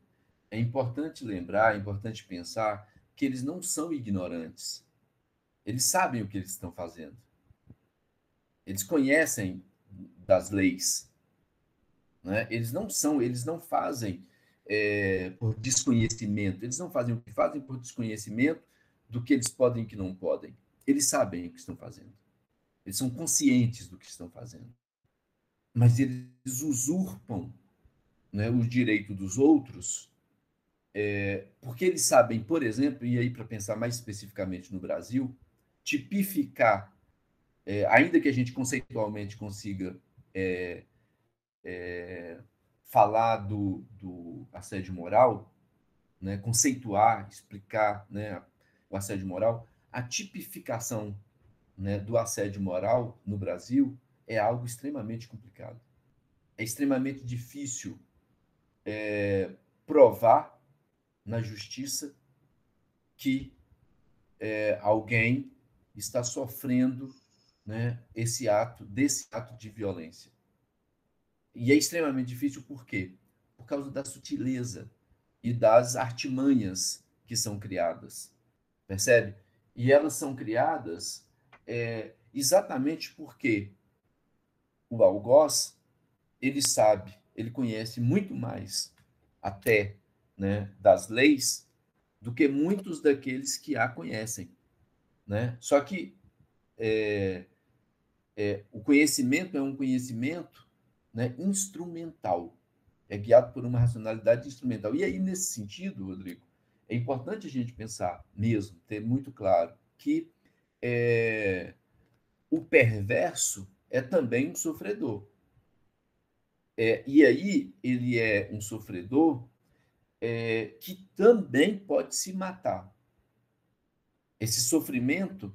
Speaker 3: é importante lembrar, é importante pensar que eles não são ignorantes. Eles sabem o que eles estão fazendo. Eles conhecem das leis. Né? Eles não são, eles não fazem é, por desconhecimento. Eles não fazem o que fazem por desconhecimento do que eles podem e que não podem. Eles sabem o que estão fazendo. Eles são conscientes do que estão fazendo. Mas eles usurpam né, o direito dos outros, é, porque eles sabem, por exemplo, e aí para pensar mais especificamente no Brasil, tipificar, é, ainda que a gente conceitualmente consiga é, é falar do, do assédio moral, né, conceituar, explicar né, o assédio moral, a tipificação né, do assédio moral no Brasil é algo extremamente complicado. É extremamente difícil é, provar na justiça que é, alguém está sofrendo né, esse ato, desse ato de violência. E é extremamente difícil por quê? Por causa da sutileza e das artimanhas que são criadas. Percebe? E elas são criadas é, exatamente porque o algoz ele sabe, ele conhece muito mais até né, das leis do que muitos daqueles que a conhecem. Né? Só que é, é, o conhecimento é um conhecimento né, instrumental, é guiado por uma racionalidade instrumental. E aí, nesse sentido, Rodrigo, é importante a gente pensar mesmo, ter muito claro que é, o perverso é também um sofredor. É, e aí, ele é um sofredor é, que também pode se matar. Esse sofrimento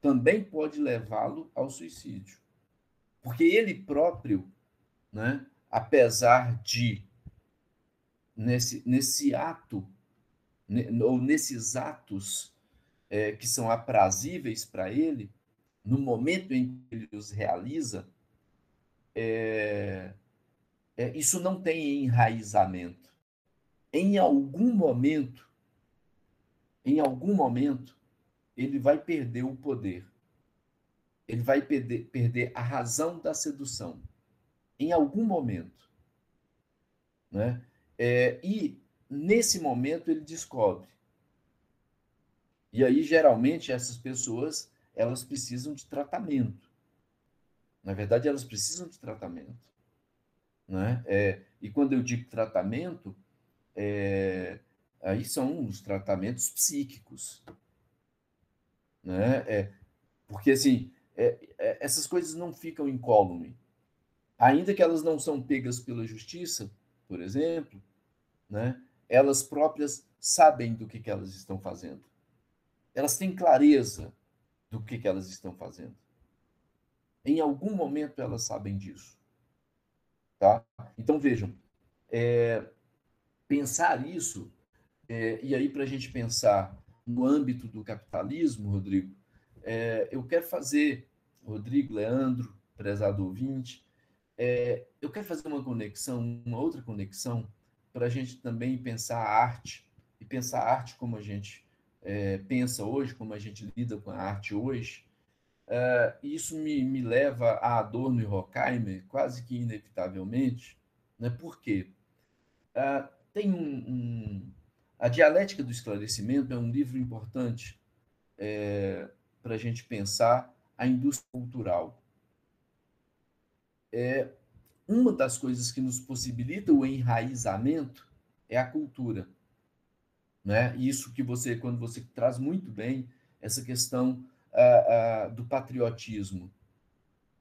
Speaker 3: também pode levá-lo ao suicídio. Porque ele próprio, né, apesar de, nesse, nesse ato, ou nesses atos é, que são aprazíveis para ele, no momento em que ele os realiza, é, é, isso não tem enraizamento. Em algum momento, em algum momento, ele vai perder o poder. Ele vai perder, perder a razão da sedução. Em algum momento. Né? É, e, nesse momento, ele descobre. E aí, geralmente, essas pessoas elas precisam de tratamento. Na verdade, elas precisam de tratamento. Né? É, e quando eu digo tratamento, é, aí são os tratamentos psíquicos. Né? É, porque, assim, é, é, essas coisas não ficam incólume. Ainda que elas não são pegas pela justiça, por exemplo, né? elas próprias sabem do que, que elas estão fazendo. Elas têm clareza do que, que elas estão fazendo. Em algum momento elas sabem disso. Tá? Então, vejam, é, pensar isso, é, e aí para a gente pensar no âmbito do capitalismo, Rodrigo, é, eu quero fazer, Rodrigo, Leandro, prezado ouvinte, é, eu quero fazer uma conexão, uma outra conexão, para a gente também pensar a arte, e pensar a arte como a gente é, pensa hoje, como a gente lida com a arte hoje. É, isso me, me leva a Adorno e Horkheimer, quase que inevitavelmente. Né? Por quê? É, tem um, um a Dialética do Esclarecimento é um livro importante é, para a gente pensar a indústria cultural. É, uma das coisas que nos possibilita o enraizamento é a cultura. Né? Isso que você, quando você traz muito bem essa questão ah, ah, do patriotismo.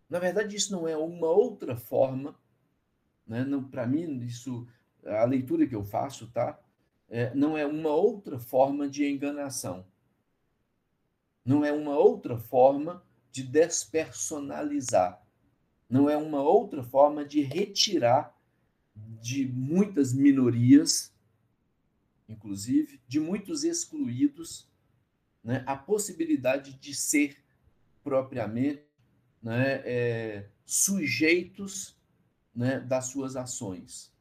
Speaker 3: Na verdade, isso não é uma outra forma, né? para mim, isso, a leitura que eu faço, tá? é, não é uma outra forma de enganação. Não é uma outra forma de despersonalizar. Não é uma outra forma de retirar de muitas minorias, inclusive, de muitos excluídos, né, a possibilidade de ser propriamente né, é, sujeitos né, das suas ações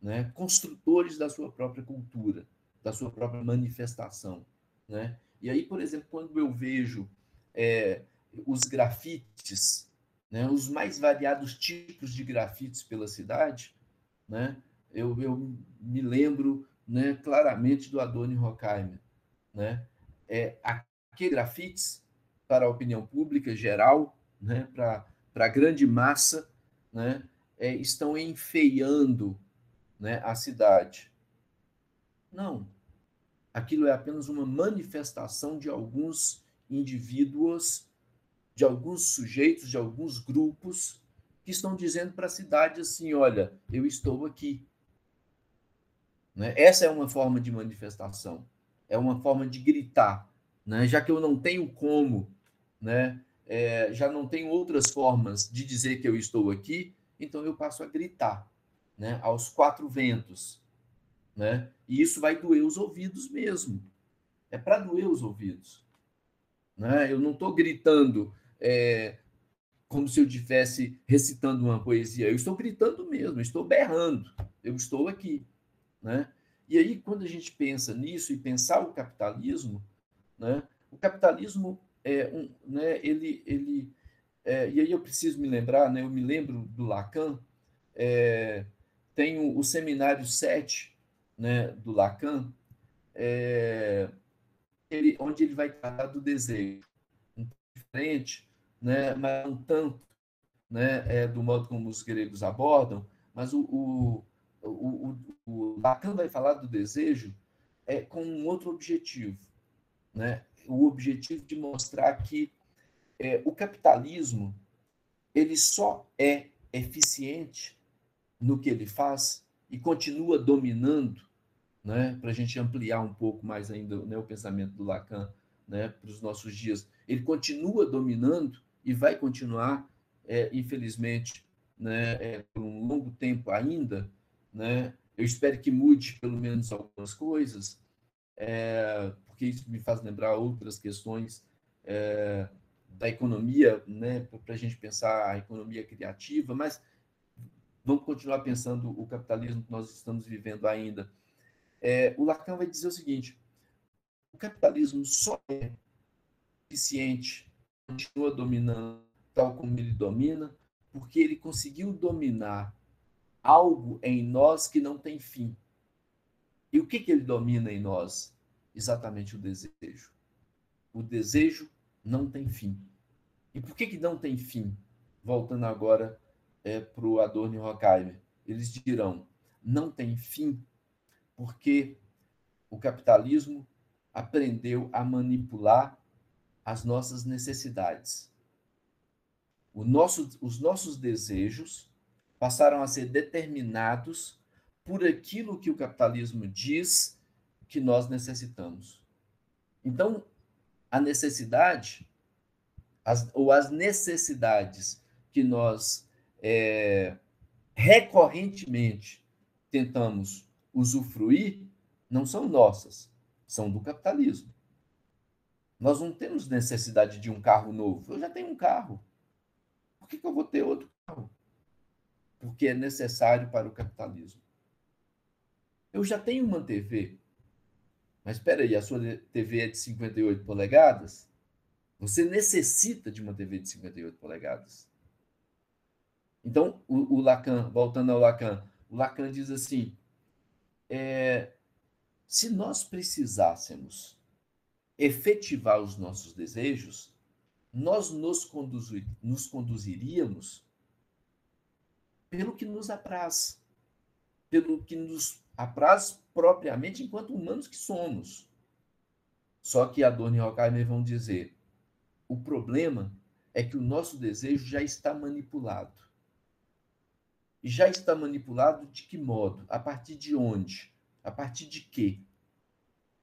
Speaker 3: né? construtores da sua própria cultura, da sua própria manifestação. Né? E aí, por exemplo, quando eu vejo é, os grafites, né, os mais variados tipos de grafites pela cidade, né, eu, eu me lembro né, claramente do Adoni Horkheimer. Né? É, aqui grafites para a opinião pública geral, né, para a grande massa, né, é, estão enfeiando né, a cidade. Não. Aquilo é apenas uma manifestação de alguns indivíduos, de alguns sujeitos, de alguns grupos que estão dizendo para a cidade assim: olha, eu estou aqui. Né? Essa é uma forma de manifestação, é uma forma de gritar. Né? Já que eu não tenho como, né? É, já não tenho outras formas de dizer que eu estou aqui, então eu passo a gritar né? aos quatro ventos. Né? E isso vai doer os ouvidos mesmo. É para doer os ouvidos. Né? Eu não estou gritando é, como se eu estivesse recitando uma poesia. Eu estou gritando mesmo, estou berrando. Eu estou aqui. Né? E aí, quando a gente pensa nisso e pensar o capitalismo, né, o capitalismo é um, né, ele, ele é, e aí eu preciso me lembrar, né, eu me lembro do Lacan, é, tem o, o, seminário 7 né, do Lacan, é, ele, onde ele vai tratar do desejo, um diferente, né, mas não tanto né, é, do modo como os gregos abordam, mas o, o o, o, o Lacan vai falar do desejo é, com um outro objetivo, né? o objetivo de mostrar que é, o capitalismo ele só é eficiente no que ele faz e continua dominando, né? para a gente ampliar um pouco mais ainda né, o pensamento do Lacan né, para os nossos dias, ele continua dominando e vai continuar, é, infelizmente, né, é, por um longo tempo ainda, né? Eu espero que mude pelo menos algumas coisas, é, porque isso me faz lembrar outras questões é, da economia, né? Para a gente pensar a economia criativa, mas vamos continuar pensando o capitalismo que nós estamos vivendo ainda. É, o Lacan vai dizer o seguinte: o capitalismo só é eficiente, continua dominando tal como ele domina, porque ele conseguiu dominar algo em nós que não tem fim. E o que, que ele domina em nós? Exatamente o desejo. O desejo não tem fim. E por que, que não tem fim? Voltando agora é, para o Adorno e Horkheimer. Eles dirão: não tem fim porque o capitalismo aprendeu a manipular as nossas necessidades. Nosso, os nossos desejos passaram a ser determinados por aquilo que o capitalismo diz que nós necessitamos. Então, a necessidade, as, ou as necessidades que nós é, recorrentemente tentamos usufruir, não são nossas, são do capitalismo. Nós não temos necessidade de um carro novo. Eu já tenho um carro. Por que, que eu vou ter outro carro? Porque é necessário para o capitalismo. Eu já tenho uma TV, mas espera aí, a sua TV é de 58 polegadas? Você necessita de uma TV de 58 polegadas. Então, o, o Lacan, voltando ao Lacan, o Lacan diz assim: é, se nós precisássemos efetivar os nossos desejos, nós nos, conduzir, nos conduziríamos pelo que nos apraz, pelo que nos apraz propriamente enquanto humanos que somos. Só que Adorno e Horkheimer vão dizer: o problema é que o nosso desejo já está manipulado. E já está manipulado de que modo? A partir de onde? A partir de quê?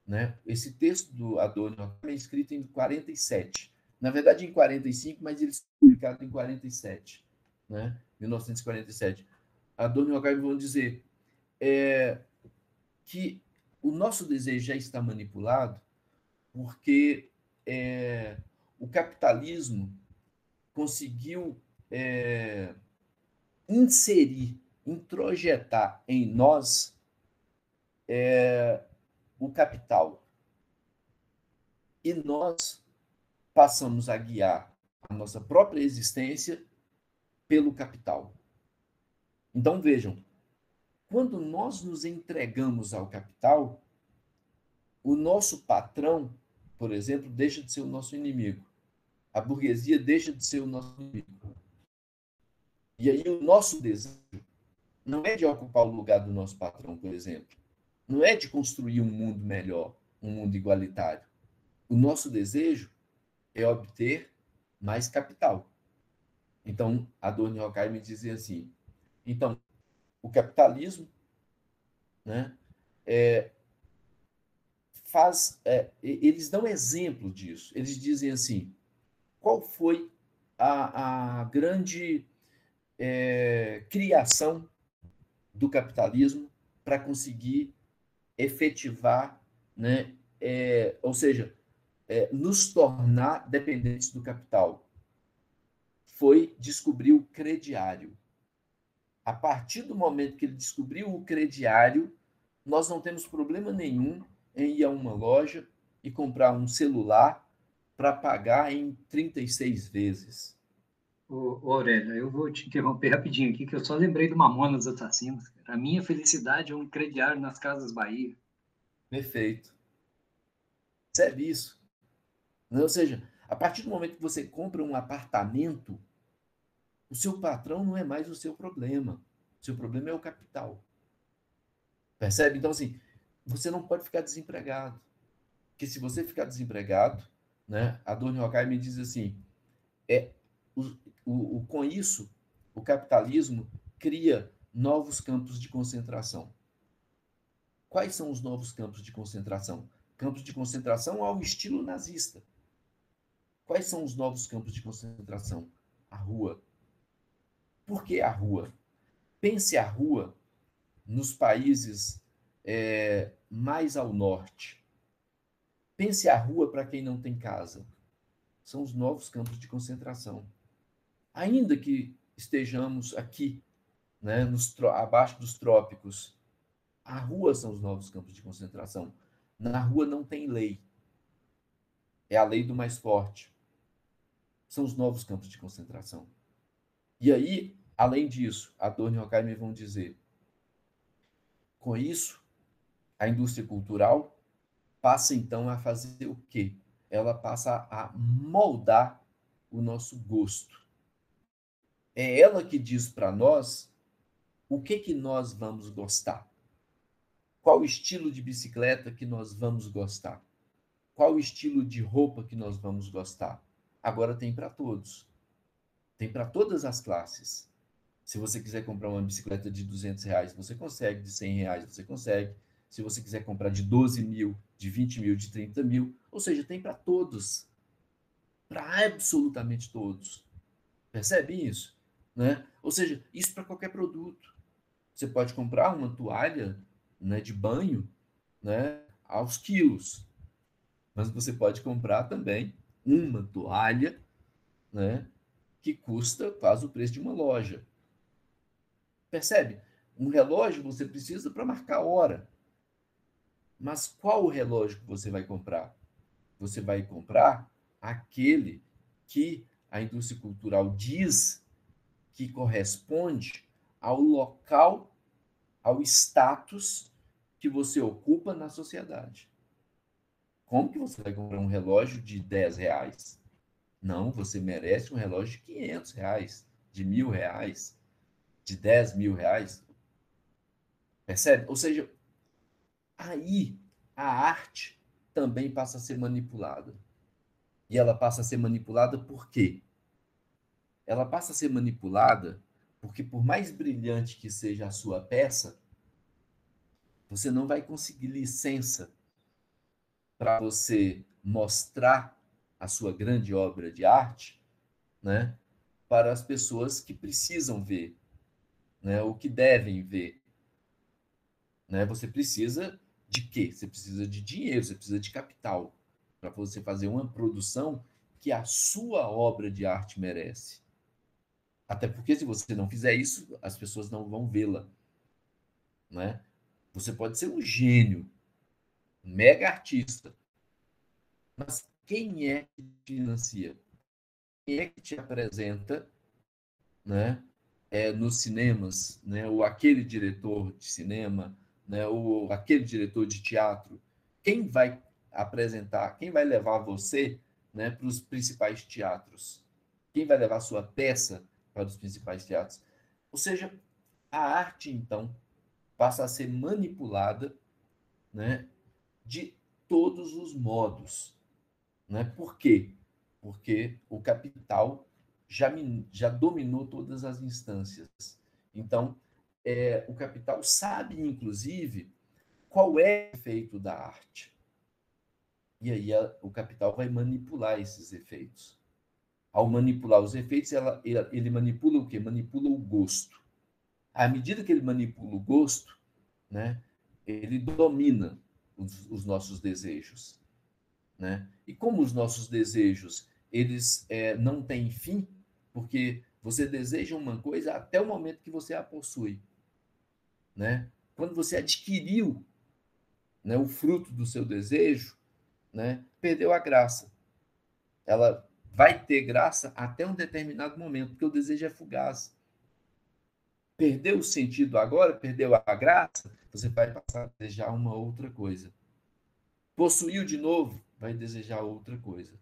Speaker 3: Né? Esse texto do Adorno é escrito em 47. Na verdade, em 45, mas ele foi publicado em 47. Né? 1947. Adorno e Horkheimer vão dizer é, que o nosso desejo já está manipulado porque é, o capitalismo conseguiu é, inserir, introjetar em nós é, o capital. E nós passamos a guiar a nossa própria existência pelo capital. Então vejam, quando nós nos entregamos ao capital, o nosso patrão, por exemplo, deixa de ser o nosso inimigo. A burguesia deixa de ser o nosso inimigo. E aí o nosso desejo não é de ocupar o lugar do nosso patrão, por exemplo. Não é de construir um mundo melhor, um mundo igualitário. O nosso desejo é obter mais capital. Então, Adorno e Horkheimer dizia assim: então, o capitalismo né, é, faz, é, eles dão exemplo disso. Eles dizem assim: qual foi a, a grande é, criação do capitalismo para conseguir efetivar, né, é, ou seja, é, nos tornar dependentes do capital? Foi descobrir o crediário. A partir do momento que ele descobriu o crediário, nós não temos problema nenhum em ir a uma loja e comprar um celular para pagar em 36 vezes.
Speaker 1: Ô, Aurélio, eu vou te interromper rapidinho aqui, que eu só lembrei do Mamonas Assassinos. A minha felicidade é um crediário nas Casas Bahia.
Speaker 3: Perfeito. Percebe isso? Ou seja, a partir do momento que você compra um apartamento, o seu patrão não é mais o seu problema. O seu problema é o capital. Percebe? Então, assim, você não pode ficar desempregado. Porque se você ficar desempregado, né, a Dona Hockai me diz assim, é, o, o, o, com isso, o capitalismo cria novos campos de concentração. Quais são os novos campos de concentração? Campos de concentração ao estilo nazista. Quais são os novos campos de concentração? A rua. Por que a rua? Pense a rua nos países é, mais ao norte. Pense a rua para quem não tem casa. São os novos campos de concentração. Ainda que estejamos aqui, né, nos, abaixo dos trópicos, a rua são os novos campos de concentração. Na rua não tem lei. É a lei do mais forte. São os novos campos de concentração. E aí, além disso, a Dorne e me vão dizer: com isso, a indústria cultural passa então a fazer o quê? Ela passa a moldar o nosso gosto. É ela que diz para nós o que que nós vamos gostar. Qual estilo de bicicleta que nós vamos gostar? Qual estilo de roupa que nós vamos gostar? Agora tem para todos. Tem para todas as classes. Se você quiser comprar uma bicicleta de 200 reais, você consegue. De 100 reais, você consegue se você quiser comprar de 12 mil, de 20 mil, de 30 mil, ou seja, tem para todos. Para absolutamente todos. Percebe isso? Né? Ou seja, isso para qualquer produto. Você pode comprar uma toalha né, de banho né, aos quilos. Mas você pode comprar também uma toalha né, que custa quase o preço de uma loja. Percebe? Um relógio você precisa para marcar a hora. Mas qual o relógio que você vai comprar? Você vai comprar aquele que a indústria cultural diz que corresponde ao local, ao status que você ocupa na sociedade. Como que você vai comprar um relógio de 10 reais? Não, você merece um relógio de 500 reais, de mil reais, de 10 mil reais. Percebe? Ou seja, aí a arte também passa a ser manipulada. E ela passa a ser manipulada por quê? Ela passa a ser manipulada porque, por mais brilhante que seja a sua peça, você não vai conseguir licença para você mostrar a sua grande obra de arte né, para as pessoas que precisam ver, né, o que devem ver. Né? Você precisa de quê? Você precisa de dinheiro, você precisa de capital para você fazer uma produção que a sua obra de arte merece. Até porque se você não fizer isso, as pessoas não vão vê-la, né? Você pode ser um gênio, um mega artista, mas quem é que te financia? Quem é que te apresenta, né? É, nos cinemas, né? Ou aquele diretor de cinema, né, o, aquele diretor de teatro, quem vai apresentar, quem vai levar você né, para os principais teatros? Quem vai levar sua peça para os principais teatros? Ou seja, a arte, então, passa a ser manipulada né, de todos os modos. Né? Por quê? Porque o capital já, já dominou todas as instâncias. Então, é, o capital sabe, inclusive, qual é o efeito da arte? E aí a, o capital vai manipular esses efeitos. Ao manipular os efeitos, ela, ele manipula o quê? Manipula o gosto. À medida que ele manipula o gosto, né, ele domina os, os nossos desejos. Né? E como os nossos desejos eles é, não têm fim, porque você deseja uma coisa até o momento que você a possui. Né? Quando você adquiriu né, o fruto do seu desejo, né, perdeu a graça. Ela vai ter graça até um determinado momento, porque o desejo é fugaz. Perdeu o sentido agora, perdeu a graça, você vai passar a desejar uma outra coisa. Possuiu de novo, vai desejar outra coisa.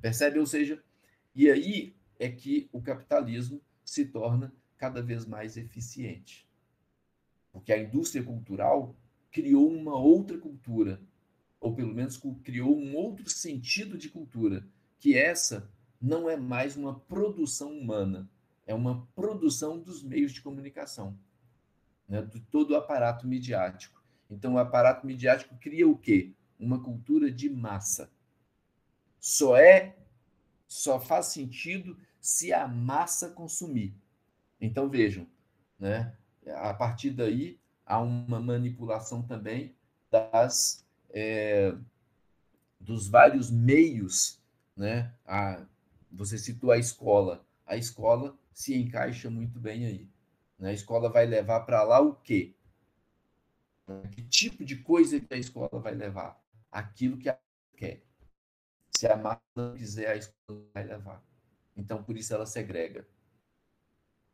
Speaker 3: Percebe? Ou seja, e aí é que o capitalismo se torna cada vez mais eficiente. Porque a indústria cultural criou uma outra cultura, ou pelo menos criou um outro sentido de cultura, que essa não é mais uma produção humana, é uma produção dos meios de comunicação, né, de todo o aparato midiático. Então, o aparato midiático cria o quê? Uma cultura de massa. Só é, só faz sentido se a massa consumir. Então, vejam, né, a partir daí há uma manipulação também das é, dos vários meios, né? A, você citou a escola, a escola se encaixa muito bem aí. Né? A escola vai levar para lá o quê? Que tipo de coisa que a escola vai levar? Aquilo que ela quer. Se a massa não quiser, a escola vai levar. Então, por isso ela segrega.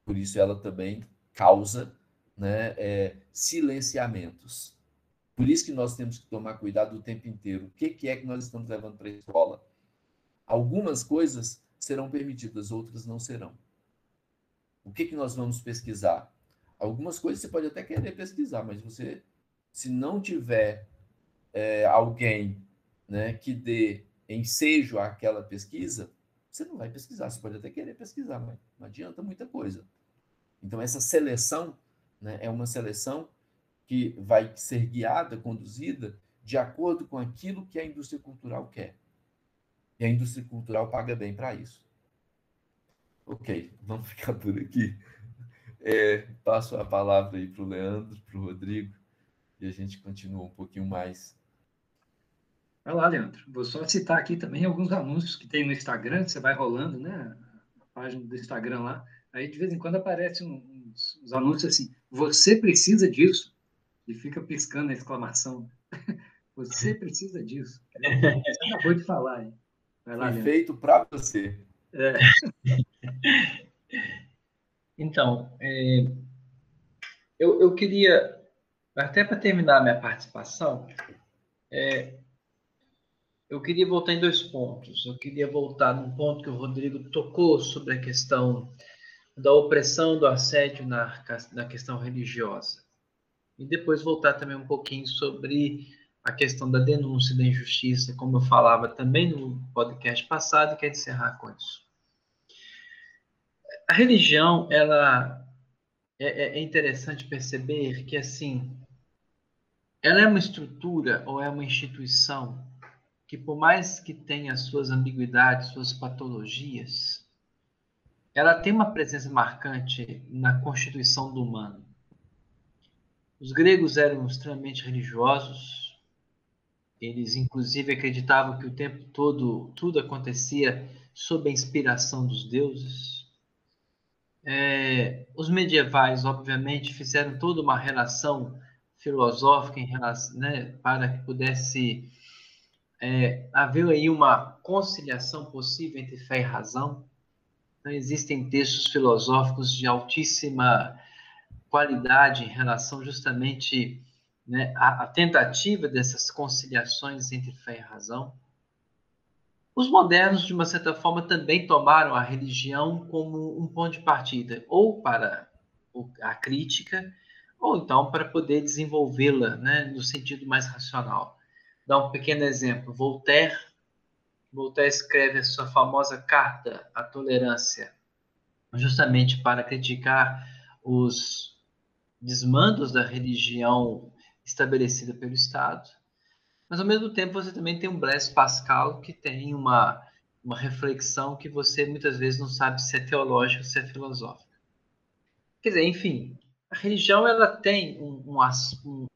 Speaker 3: Por isso ela também causa né, é, silenciamentos. Por isso que nós temos que tomar cuidado o tempo inteiro. O que, que é que nós estamos levando para a escola? Algumas coisas serão permitidas, outras não serão. O que, que nós vamos pesquisar? Algumas coisas você pode até querer pesquisar, mas você, se não tiver é, alguém né, que dê ensejo àquela pesquisa, você não vai pesquisar. Você pode até querer pesquisar, mas não adianta muita coisa. Então, essa seleção né? É uma seleção que vai ser guiada, conduzida de acordo com aquilo que a indústria cultural quer. E a indústria cultural paga bem para isso. Ok, vamos ficar por aqui. É, passo a palavra aí para o Leandro, para o Rodrigo, e a gente continua um pouquinho mais.
Speaker 1: Vai lá, Leandro. Vou só citar aqui também alguns anúncios que tem no Instagram, você vai rolando, né? A página do Instagram lá. Aí de vez em quando aparece um, uns, anúncios assim, você precisa disso, e fica piscando a exclamação. você precisa disso. Você acabou de falar, hein?
Speaker 3: Vai lá, feito para você. É.
Speaker 2: Então, é, eu, eu queria, até para terminar a minha participação, é, eu queria voltar em dois pontos. Eu queria voltar num ponto que o Rodrigo tocou sobre a questão da opressão, do assédio na, na questão religiosa. E depois voltar também um pouquinho sobre a questão da denúncia da injustiça, como eu falava também no podcast passado, e quero encerrar com isso. A religião, ela é, é, é interessante perceber que assim, ela é uma estrutura ou é uma instituição que por mais que tenha suas ambiguidades, suas patologias, ela tem uma presença marcante na constituição do humano. Os gregos eram extremamente religiosos, eles inclusive acreditavam que o tempo todo tudo acontecia sob a inspiração dos deuses. É, os medievais, obviamente, fizeram toda uma relação filosófica em relação, né, para que pudesse é, aí uma conciliação possível entre fé e razão. Existem textos filosóficos de altíssima qualidade em relação justamente né, à, à tentativa dessas conciliações entre fé e razão. Os modernos, de uma certa forma, também tomaram a religião como um ponto de partida, ou para a crítica, ou então para poder desenvolvê-la né, no sentido mais racional. Dá um pequeno exemplo. Voltaire Voltaire escreve a sua famosa Carta à Tolerância, justamente para criticar os desmandos da religião estabelecida pelo Estado, mas ao mesmo tempo você também tem um Blaise Pascal que tem uma, uma reflexão que você muitas vezes não sabe se é teológica ou se é filosófica. Quer dizer, enfim, a religião ela tem um, um,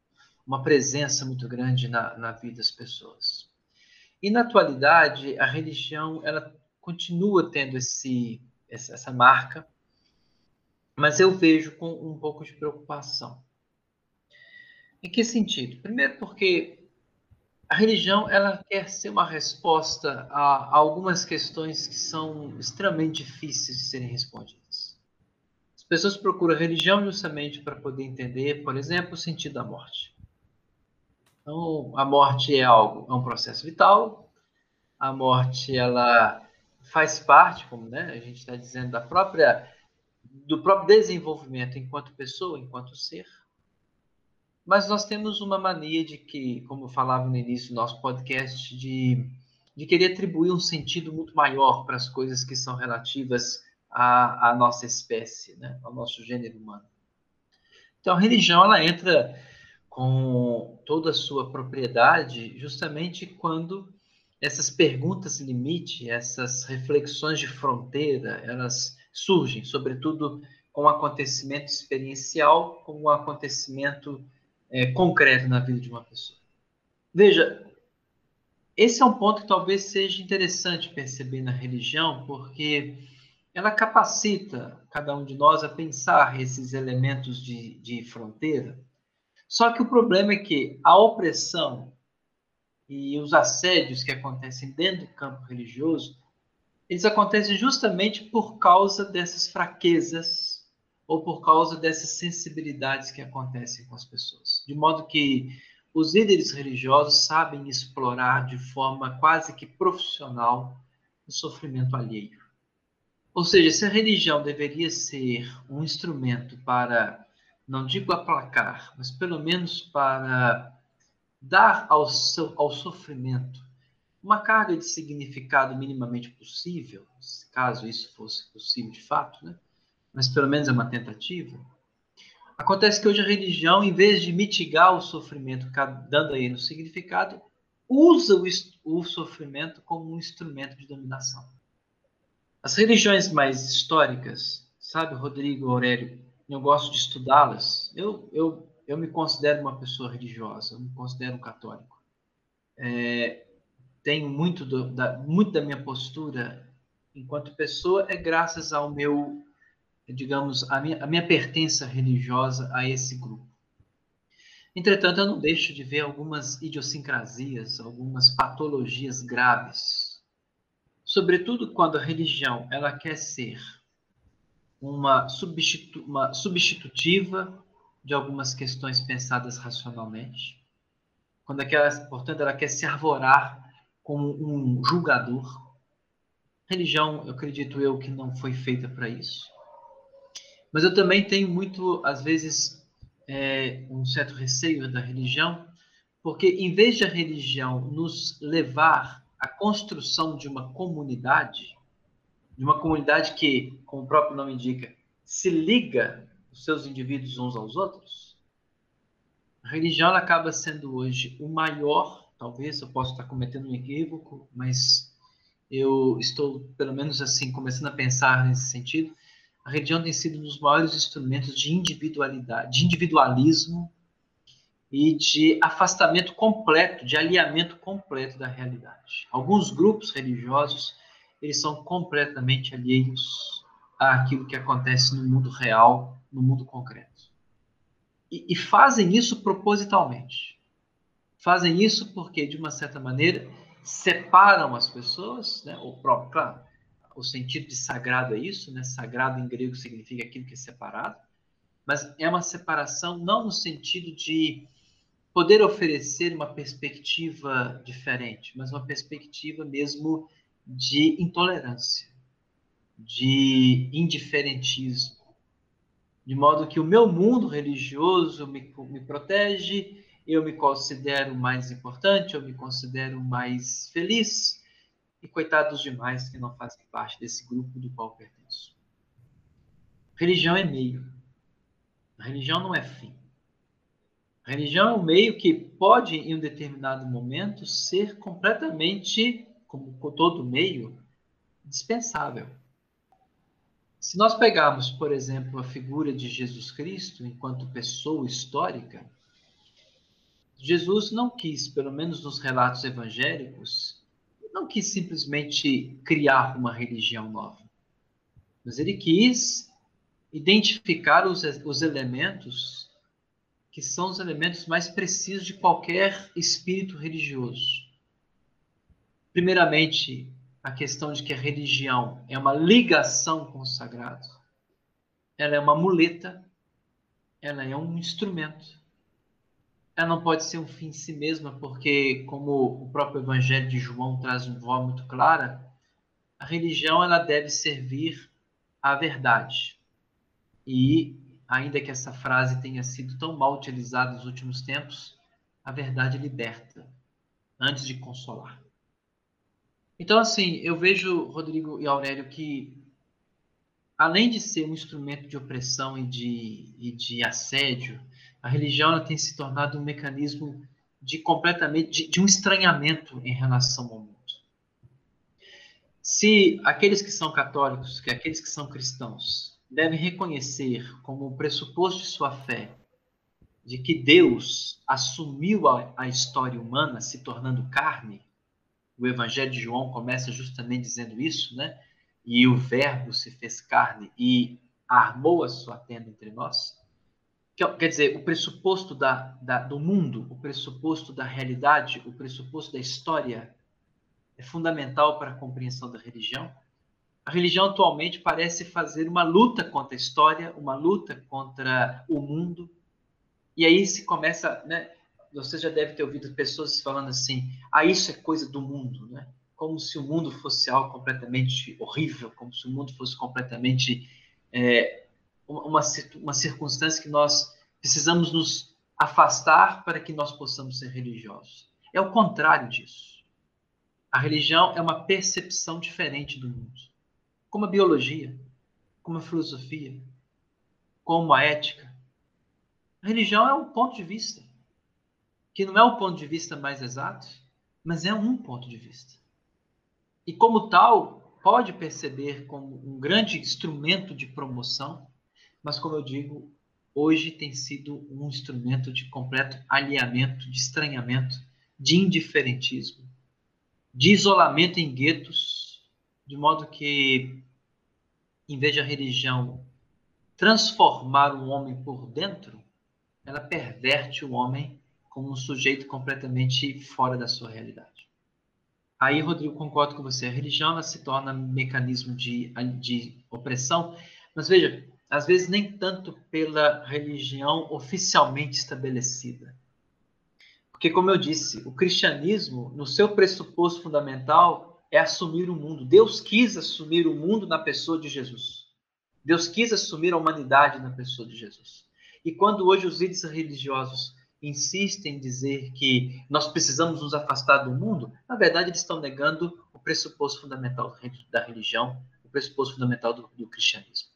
Speaker 2: uma presença muito grande na, na vida das pessoas. E na atualidade, a religião ela continua tendo esse, essa marca, mas eu vejo com um pouco de preocupação. Em que sentido? Primeiro porque a religião ela quer ser uma resposta a, a algumas questões que são extremamente difíceis de serem respondidas. As pessoas procuram religião justamente para poder entender, por exemplo, o sentido da morte. Então, a morte é algo, é um processo vital. A morte ela faz parte, como né, a gente está dizendo, da própria do próprio desenvolvimento enquanto pessoa, enquanto ser. Mas nós temos uma mania de que, como eu falava no início do nosso podcast, de, de querer atribuir um sentido muito maior para as coisas que são relativas à, à nossa espécie, né? ao nosso gênero humano. Então, a religião ela entra com toda a sua propriedade justamente quando essas perguntas limite, essas reflexões de fronteira, elas surgem, sobretudo com um acontecimento experiencial, com um acontecimento é, concreto na vida de uma pessoa. Veja, esse é um ponto que talvez seja interessante perceber na religião, porque ela capacita cada um de nós a pensar esses elementos de, de fronteira. Só que o problema é que a opressão e os assédios que acontecem dentro do campo religioso eles acontecem justamente por causa dessas fraquezas ou por causa dessas sensibilidades que acontecem com as pessoas. De modo que os líderes religiosos sabem explorar de forma quase que profissional o sofrimento alheio. Ou seja, se a religião deveria ser um instrumento para, não digo aplacar, mas pelo menos para dar ao, seu, ao sofrimento uma carga de significado minimamente possível, caso isso fosse possível de fato, né? mas pelo menos é uma tentativa. Acontece que hoje a religião, em vez de mitigar o sofrimento, dando aí no significado, usa o, o sofrimento como um instrumento de dominação. As religiões mais históricas, sabe, Rodrigo Aurélio, eu gosto de estudá-las. Eu, eu, eu me considero uma pessoa religiosa, eu me considero um católico. É, tenho muito, do, da, muito da minha postura enquanto pessoa é graças ao meu, digamos, a minha, a minha pertença religiosa a esse grupo. Entretanto, eu não deixo de ver algumas idiosincrasias, algumas patologias graves, sobretudo quando a religião ela quer ser uma, substitu uma substitutiva de algumas questões pensadas racionalmente, quando aquela, portanto, ela quer se arvorar como um julgador. Religião, eu acredito eu que não foi feita para isso. Mas eu também tenho muito, às vezes, é, um certo receio da religião, porque em vez de a religião nos levar à construção de uma comunidade, de uma comunidade que, como o próprio nome indica, se liga os seus indivíduos uns aos outros, a religião acaba sendo hoje o maior Talvez eu possa estar cometendo um equívoco, mas eu estou, pelo menos assim, começando a pensar nesse sentido. A religião tem sido um dos maiores instrumentos de individualidade, de individualismo e de afastamento completo, de alinhamento completo da realidade. Alguns grupos religiosos, eles são completamente alheios àquilo que acontece no mundo real, no mundo concreto. E, e fazem isso propositalmente Fazem isso porque, de uma certa maneira, separam as pessoas, né? o próprio, claro, o sentido de sagrado é isso, né? Sagrado em grego significa aquilo que é separado, mas é uma separação não no sentido de poder oferecer uma perspectiva diferente, mas uma perspectiva mesmo de intolerância, de indiferentismo, de modo que o meu mundo religioso me, me protege eu me considero mais importante, eu me considero mais feliz, e coitados demais que não fazem parte desse grupo do qual pertenço. Religião é meio. A religião não é fim. A religião é um meio que pode, em um determinado momento, ser completamente, como todo meio, dispensável. Se nós pegarmos, por exemplo, a figura de Jesus Cristo enquanto pessoa histórica, Jesus não quis, pelo menos nos relatos evangélicos, não quis simplesmente criar uma religião nova, mas ele quis identificar os, os elementos que são os elementos mais precisos de qualquer espírito religioso. Primeiramente, a questão de que a religião é uma ligação com o sagrado, ela é uma muleta, ela é um instrumento. Ela não pode ser um fim em si mesma, porque, como o próprio Evangelho de João traz uma voz muito clara, a religião ela deve servir à verdade. E, ainda que essa frase tenha sido tão mal utilizada nos últimos tempos, a verdade liberta antes de consolar. Então, assim, eu vejo, Rodrigo e Aurélio, que além de ser um instrumento de opressão e de, e de assédio, a religião tem se tornado um mecanismo de completamente de, de um estranhamento em relação ao mundo. Se aqueles que são católicos, que aqueles que são cristãos, devem reconhecer como pressuposto de sua fé de que Deus assumiu a, a história humana se tornando carne, o Evangelho de João começa justamente dizendo isso, né? E o Verbo se fez carne e armou a sua tenda entre nós. Quer dizer, o pressuposto da, da, do mundo, o pressuposto da realidade, o pressuposto da história é fundamental para a compreensão da religião. A religião atualmente parece fazer uma luta contra a história, uma luta contra o mundo. E aí se começa, né? Você já deve ter ouvido pessoas falando assim: ah, isso é coisa do mundo, né? Como se o mundo fosse algo completamente horrível, como se o mundo fosse completamente é, uma, uma circunstância que nós precisamos nos afastar para que nós possamos ser religiosos. É o contrário disso. A religião é uma percepção diferente do mundo, como a biologia, como a filosofia, como a ética. A religião é um ponto de vista que não é o ponto de vista mais exato, mas é um ponto de vista. E como tal, pode perceber como um grande instrumento de promoção, mas como eu digo, hoje tem sido um instrumento de completo alinhamento, de estranhamento, de indiferentismo, de isolamento em guetos, de modo que, em vez de a religião transformar o homem por dentro, ela perverte o homem como um sujeito completamente fora da sua realidade. Aí, Rodrigo, concordo com você. A religião ela se torna mecanismo de, de opressão, mas veja, às vezes nem tanto pela religião oficialmente estabelecida. Porque, como eu disse, o cristianismo, no seu pressuposto fundamental, é assumir o mundo. Deus quis assumir o mundo na pessoa de Jesus. Deus quis assumir a humanidade na pessoa de Jesus. E quando hoje os líderes religiosos insistem em dizer que nós precisamos nos afastar do mundo, na verdade eles estão negando o pressuposto fundamental da religião, o pressuposto fundamental do, do cristianismo.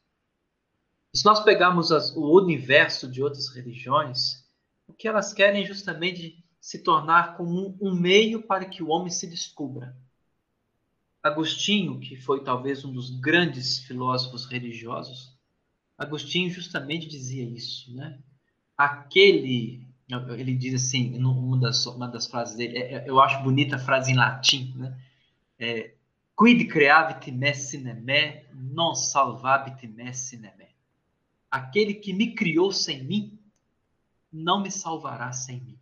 Speaker 2: se nós pegarmos as, o universo de outras religiões, o que elas querem é justamente se tornar como um, um meio para que o homem se descubra. Agostinho, que foi talvez um dos grandes filósofos religiosos, Agostinho justamente dizia isso, né? Aquele ele diz assim, uma das, uma das frases dele, é, é, eu acho bonita a frase em latim, né? É, Quid creavit me sine me, non salvabit me sine me. Aquele que me criou sem mim, não me salvará sem mim.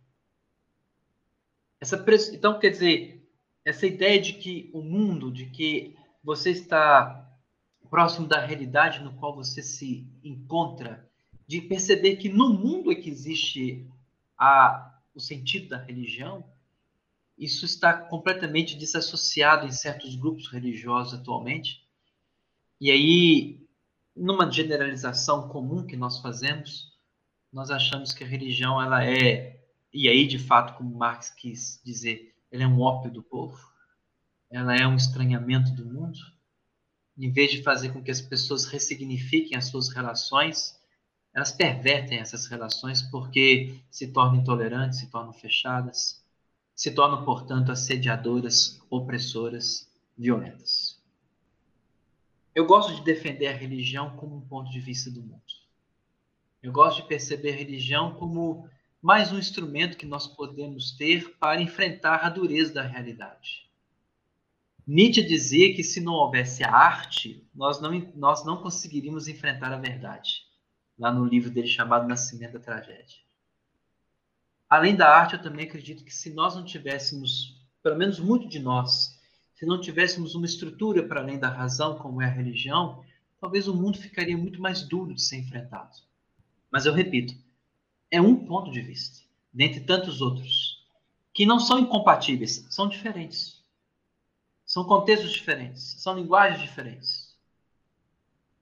Speaker 2: Essa, então, quer dizer, essa ideia de que o mundo, de que você está próximo da realidade no qual você se encontra, de perceber que no mundo é que existe a, o sentido da religião, isso está completamente desassociado em certos grupos religiosos atualmente. E aí, numa generalização comum que nós fazemos, nós achamos que a religião ela é, e aí de fato, como Marx quis dizer, ela é um ópio do povo, ela é um estranhamento do mundo. Em vez de fazer com que as pessoas ressignifiquem as suas relações, elas pervertem essas relações porque se tornam intolerantes, se tornam fechadas, se tornam, portanto, assediadoras, opressoras, violentas. Eu gosto de defender a religião como um ponto de vista do mundo. Eu gosto de perceber a religião como mais um instrumento que nós podemos ter para enfrentar a dureza da realidade. Nietzsche dizia que se não houvesse a arte, nós não, nós não conseguiríamos enfrentar a verdade, lá no livro dele chamado Nascimento da Tragédia. Além da arte, eu também acredito que se nós não tivéssemos, pelo menos muito de nós, se não tivéssemos uma estrutura para além da razão, como é a religião, talvez o mundo ficaria muito mais duro de ser enfrentado. Mas eu repito, é um ponto de vista, dentre tantos outros, que não são incompatíveis, são diferentes. São contextos diferentes, são linguagens diferentes.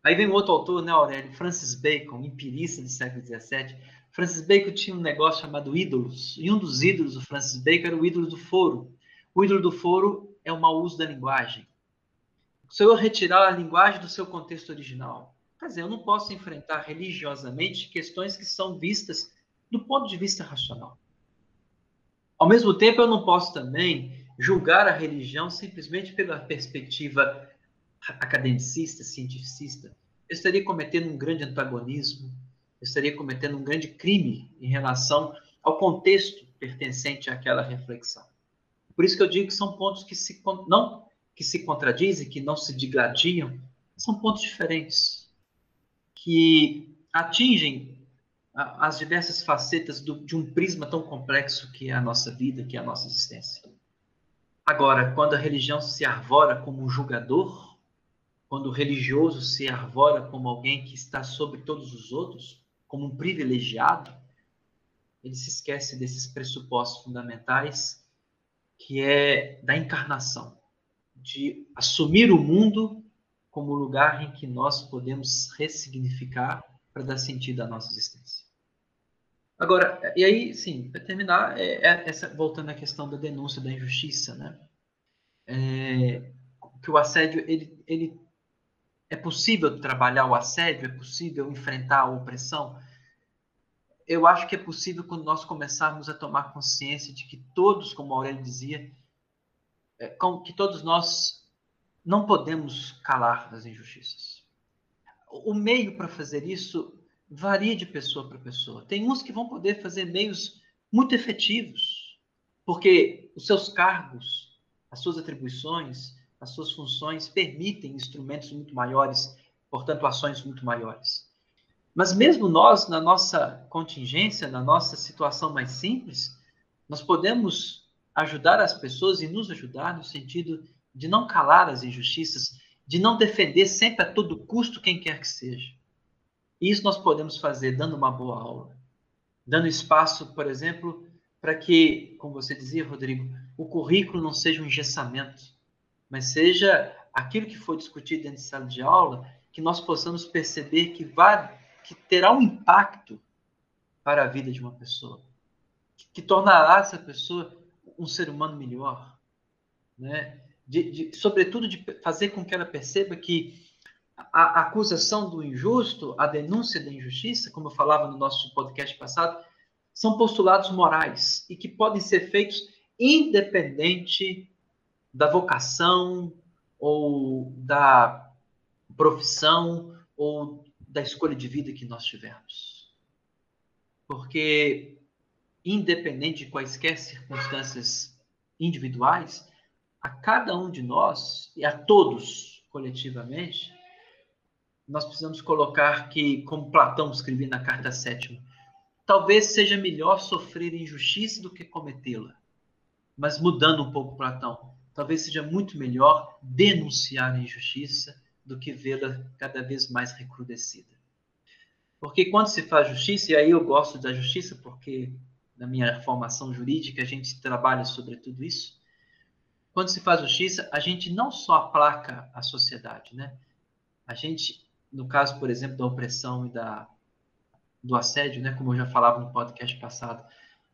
Speaker 2: Aí vem outro autor, né, Aurélio? Francis Bacon, empirista do século XVII. Francis Bacon tinha um negócio chamado ídolos, e um dos ídolos do Francis Bacon era o ídolo do foro. O ídolo do foro é o mau uso da linguagem. Se eu retirar a linguagem do seu contexto original, quer dizer, eu não posso enfrentar religiosamente questões que são vistas do ponto de vista racional. Ao mesmo tempo, eu não posso também julgar a religião simplesmente pela perspectiva academicista, cientificista. Eu estaria cometendo um grande antagonismo, eu estaria cometendo um grande crime em relação ao contexto pertencente àquela reflexão. Por isso que eu digo que são pontos que se não que se contradizem, que não se digladiam, são pontos diferentes que atingem as diversas facetas do, de um prisma tão complexo que é a nossa vida, que é a nossa existência. Agora, quando a religião se arvora como um julgador, quando o religioso se arvora como alguém que está sobre todos os outros, como um privilegiado, ele se esquece desses pressupostos fundamentais, que é da encarnação, de assumir o mundo como lugar em que nós podemos ressignificar para dar sentido à nossa existência. Agora, e aí, sim, para terminar, é, é essa, voltando à questão da denúncia da injustiça, né? É, que o assédio, ele, ele é possível trabalhar o assédio, é possível enfrentar a opressão. Eu acho que é possível quando nós começarmos a tomar consciência de que todos, como Aurélio dizia, é, que todos nós não podemos calar as injustiças. O meio para fazer isso varia de pessoa para pessoa. Tem uns que vão poder fazer meios muito efetivos, porque os seus cargos, as suas atribuições, as suas funções permitem instrumentos muito maiores, portanto, ações muito maiores. Mas mesmo nós, na nossa contingência, na nossa situação mais simples, nós podemos ajudar as pessoas e nos ajudar no sentido de não calar as injustiças, de não defender sempre a todo custo quem quer que seja. Isso nós podemos fazer dando uma boa aula, dando espaço, por exemplo, para que, como você dizia, Rodrigo, o currículo não seja um engessamento, mas seja aquilo que foi discutido dentro de sala de aula, que nós possamos perceber que vai, que terá um impacto para a vida de uma pessoa, que, que tornará essa pessoa um ser humano melhor, né? De, de, sobretudo de fazer com que ela perceba que a acusação do injusto, a denúncia da injustiça, como eu falava no nosso podcast passado, são postulados morais e que podem ser feitos independente da vocação ou da profissão ou da escolha de vida que nós tivermos. Porque, independente de quaisquer circunstâncias individuais, a cada um de nós e a todos coletivamente, nós precisamos colocar que, como Platão escrevia na carta sétima, talvez seja melhor sofrer injustiça do que cometê-la. Mas mudando um pouco Platão, talvez seja muito melhor denunciar a injustiça do que vê-la cada vez mais recrudescida. Porque quando se faz justiça, e aí eu gosto da justiça porque na minha formação jurídica a gente trabalha sobre tudo isso. Quando se faz justiça, a gente não só aplaca a sociedade, né? A gente no caso, por exemplo, da opressão e da, do assédio, né, como eu já falava no podcast passado,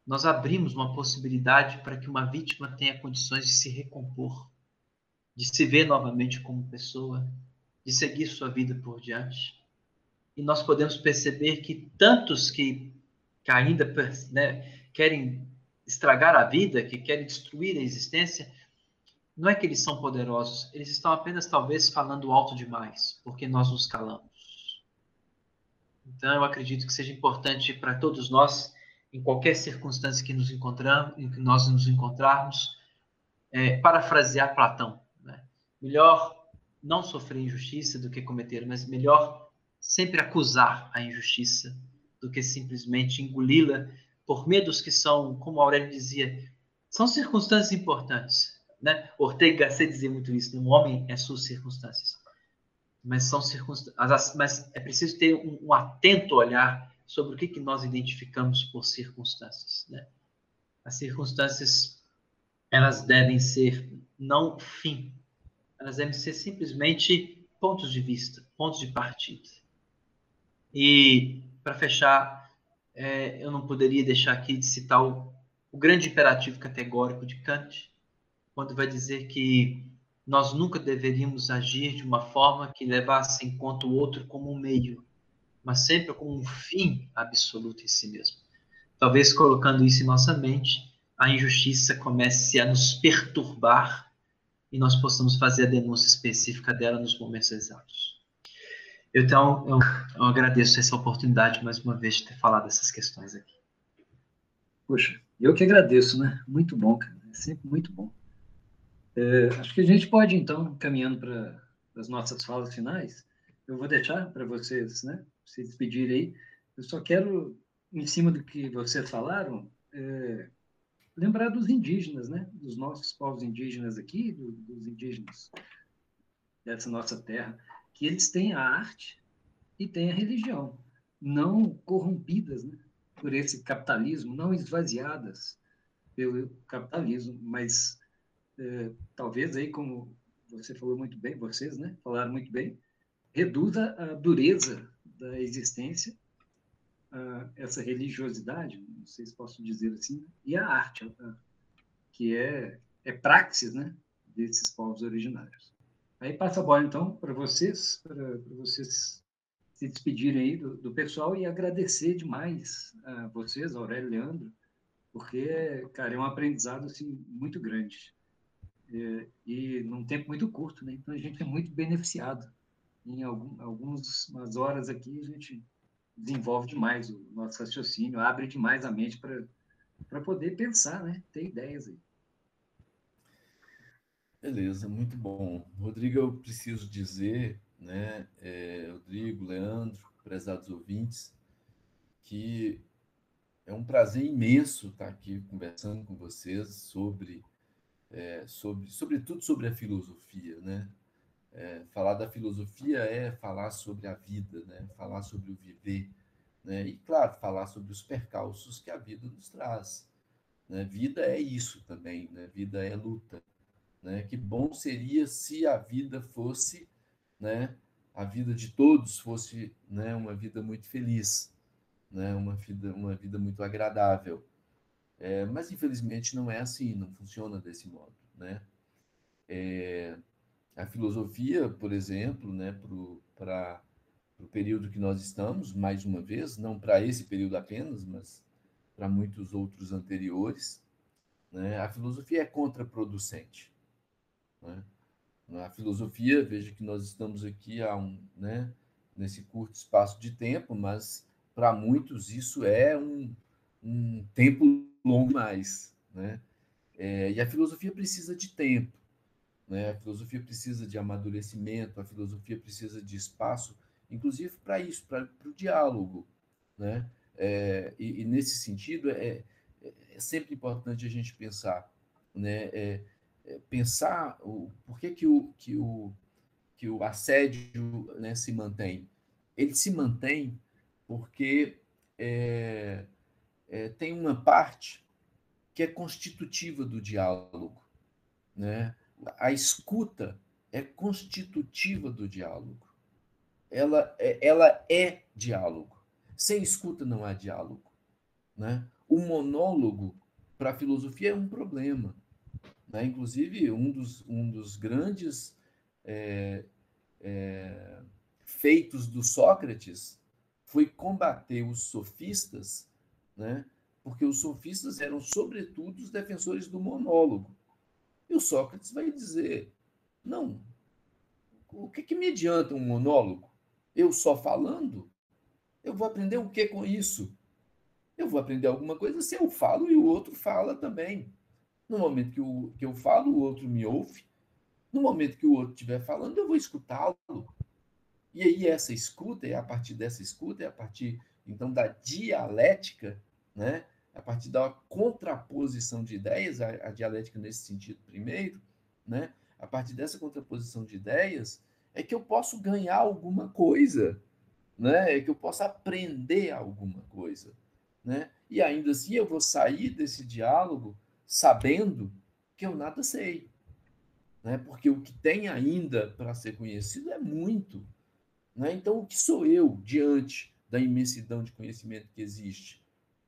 Speaker 2: nós abrimos uma possibilidade para que uma vítima tenha condições de se recompor, de se ver novamente como pessoa, de seguir sua vida por diante. e nós podemos perceber que tantos que, que ainda né, querem estragar a vida, que querem destruir a existência, não é que eles são poderosos, eles estão apenas talvez falando alto demais, porque nós nos calamos. Então eu acredito que seja importante para todos nós, em qualquer circunstância que nos encontramos, em que nós nos encontrarmos, é, parafrasear Platão. Né? Melhor não sofrer injustiça do que cometer, mas melhor sempre acusar a injustiça do que simplesmente engoli-la por medos que são, como Aurélio dizia, são circunstâncias importantes. Né? Ortega Gasset dizia muito isso: né? um homem é suas circunstâncias. Mas são circunstâncias, mas é preciso ter um, um atento olhar sobre o que, que nós identificamos por circunstâncias. Né? As circunstâncias elas devem ser não fim, elas devem ser simplesmente pontos de vista, pontos de partida. E para fechar, é, eu não poderia deixar aqui de citar o, o grande imperativo categórico de Kant, quando vai dizer que nós nunca deveríamos agir de uma forma que levasse em conta o outro como um meio, mas sempre como um fim absoluto em si mesmo. Talvez colocando isso em nossa mente, a injustiça comece a nos perturbar e nós possamos fazer a denúncia específica dela nos momentos exatos. Então, eu, eu agradeço essa oportunidade mais uma vez de ter falado essas questões aqui.
Speaker 1: Poxa, eu que agradeço, né? Muito bom, cara. É sempre muito bom. É, acho que a gente pode, então, caminhando para as nossas falas finais, eu vou deixar para vocês, né, se despedirem aí. Eu só quero, em cima do que vocês falaram, é, lembrar dos indígenas, né? Dos nossos povos indígenas aqui, do, dos indígenas dessa nossa terra, que eles têm a arte e têm a religião, não corrompidas né? por esse capitalismo, não esvaziadas pelo capitalismo, mas é, talvez aí, como você falou muito bem, vocês, né? Falaram muito bem, reduza a dureza da existência uh, essa religiosidade, não sei se posso dizer assim, e a arte, uh, que é, é praxis né, desses povos originários. Aí passa a bola, então, para vocês, para vocês se despedirem aí do, do, pessoal e agradecer demais a vocês, Aurélio e Leandro, porque, cara, é um aprendizado assim, muito grande. É, e num tempo muito curto, né? Então a gente é muito beneficiado. Em algum, algumas horas aqui a gente desenvolve demais o nosso raciocínio, abre demais a mente para poder pensar, né? ter ideias aí.
Speaker 3: Beleza, muito bom. Rodrigo, eu preciso dizer, né, é, Rodrigo, Leandro, prezados ouvintes, que é um prazer imenso estar aqui conversando com vocês sobre, é, sobre sobretudo sobre a filosofia, né? É, falar da filosofia é falar sobre a vida, né? falar sobre o viver, né? e, claro, falar sobre os percalços que a vida nos traz. Né? Vida é isso também, né? vida é luta. Né? Que bom seria se a vida fosse, né? a vida de todos fosse né? uma vida muito feliz, né? uma, vida, uma vida muito agradável. É, mas, infelizmente, não é assim, não funciona desse modo. Né? É, a filosofia, por exemplo, né, para o período que nós estamos, mais uma vez, não para esse período apenas, mas para muitos outros anteriores, né, a filosofia é contraproducente. Né? A filosofia, veja que nós estamos aqui há um, né, nesse curto espaço de tempo, mas para muitos isso é um, um tempo longo mais. Né? É, e a filosofia precisa de tempo. Né? A filosofia precisa de amadurecimento, a filosofia precisa de espaço, inclusive para isso, para o diálogo. Né? É, e, e, nesse sentido, é, é, é, sempre importante a gente pensar, né? É, é, pensar o, por que, que, o, que, o, que o assédio né, se mantém. Ele se mantém porque é, tem uma parte que é constitutiva do diálogo. Né? A escuta é constitutiva do diálogo. Ela é, ela é diálogo. Sem escuta não há diálogo. Né? O monólogo, para a filosofia, é um problema. Né? Inclusive, um dos, um dos grandes é, é, feitos do Sócrates foi combater os sofistas, né? porque os sofistas eram, sobretudo, os defensores do monólogo. E o Sócrates vai dizer: não, o que, que me adianta um monólogo? Eu só falando? Eu vou aprender o que com isso? Eu vou aprender alguma coisa se eu falo e o outro fala também. No momento que, que eu falo, o outro me ouve. No momento que o outro estiver falando, eu vou escutá-lo. E aí, essa escuta, é a partir dessa escuta, é a partir, então, da dialética, né? A partir da contraposição de ideias, a, a dialética nesse sentido primeiro, né? a partir dessa contraposição de ideias, é que eu posso ganhar alguma coisa, né? é que eu posso aprender alguma coisa. Né? E ainda assim eu vou sair desse diálogo sabendo que eu nada sei. Né? Porque o que tem ainda para ser conhecido é muito. Né? Então, o que sou eu diante da imensidão de conhecimento que existe?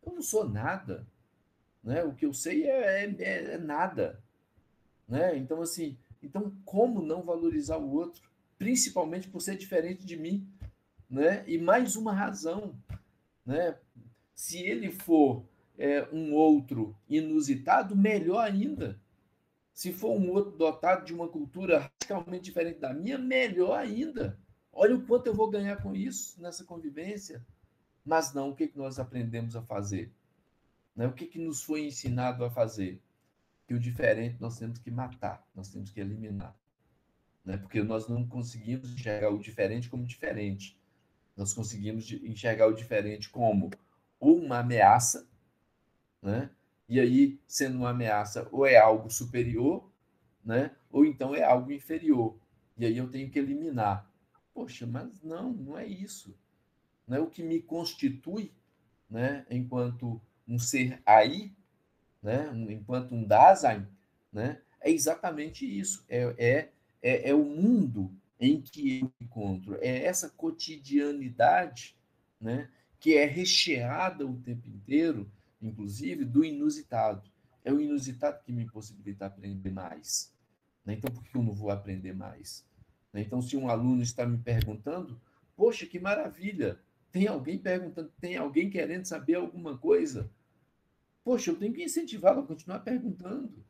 Speaker 3: Eu não sou nada. Né? O que eu sei é, é, é, nada. Né? Então, assim, então, como não valorizar o outro? Principalmente por ser diferente de mim. Né? E mais uma razão. Né? Se ele for é, um outro inusitado, melhor ainda. Se for um outro dotado de uma cultura radicalmente diferente da minha, melhor ainda. Olha o quanto eu vou ganhar com isso nessa convivência. Mas não, o que, que nós aprendemos a fazer? Né? O que, que nos foi ensinado a fazer? Que o diferente nós temos que matar, nós temos que eliminar. Né? Porque nós não conseguimos enxergar o diferente como diferente. Nós conseguimos enxergar o diferente como uma ameaça, né? e aí, sendo uma ameaça, ou é algo superior, né? ou então é algo inferior. E aí eu tenho que eliminar. Poxa, mas não, não é isso né, o que me constitui né, enquanto um ser aí, né, enquanto um Dasein, né, é exatamente isso. É, é, é, é o mundo em que eu me encontro. É essa cotidianidade né, que é recheada o tempo inteiro, inclusive, do inusitado. É o inusitado que me possibilita aprender mais. Né? Então, por que eu não vou aprender mais? Né? Então, se um aluno está me perguntando, poxa, que maravilha, tem alguém perguntando, tem alguém querendo saber alguma coisa? Poxa, eu tenho que incentivá-lo a continuar perguntando.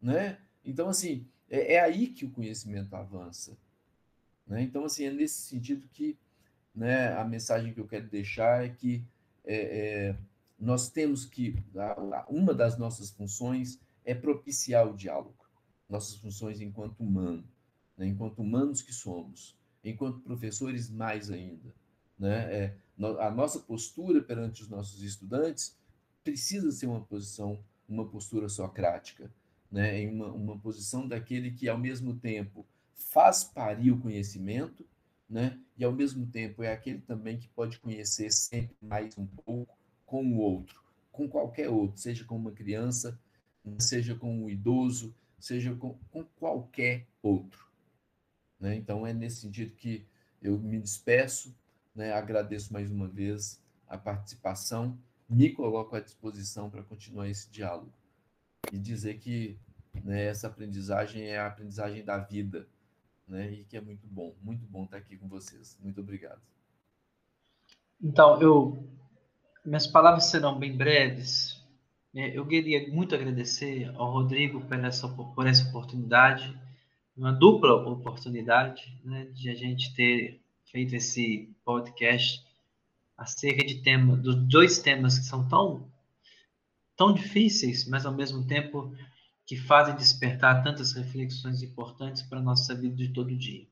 Speaker 3: Né? Então, assim, é, é aí que o conhecimento avança. Né? Então, assim, é nesse sentido que né, a mensagem que eu quero deixar é que é, é, nós temos que, uma das nossas funções é propiciar o diálogo, nossas funções enquanto humano, né, enquanto humanos que somos, enquanto professores mais ainda. Né? É, a nossa postura perante os nossos estudantes precisa ser uma posição, uma postura socrática, né? em uma, uma posição daquele que, ao mesmo tempo, faz parir o conhecimento, né? e, ao mesmo tempo, é aquele também que pode conhecer sempre mais um pouco com o outro, com qualquer outro, seja com uma criança, seja com um idoso, seja com, com qualquer outro. Né? Então, é nesse sentido que eu me despeço, né? Agradeço mais uma vez a participação, me coloco à disposição para continuar esse diálogo e dizer que né, essa aprendizagem é a aprendizagem da vida, né? E que é muito bom, muito bom estar aqui com vocês. Muito obrigado.
Speaker 2: Então, eu minhas palavras serão bem breves. É, eu queria muito agradecer ao Rodrigo por essa, por essa oportunidade, uma dupla oportunidade né, de a gente ter feito esse podcast acerca de tema, dos dois temas que são tão tão difíceis, mas ao mesmo tempo que fazem despertar tantas reflexões importantes para a nossa vida de todo dia.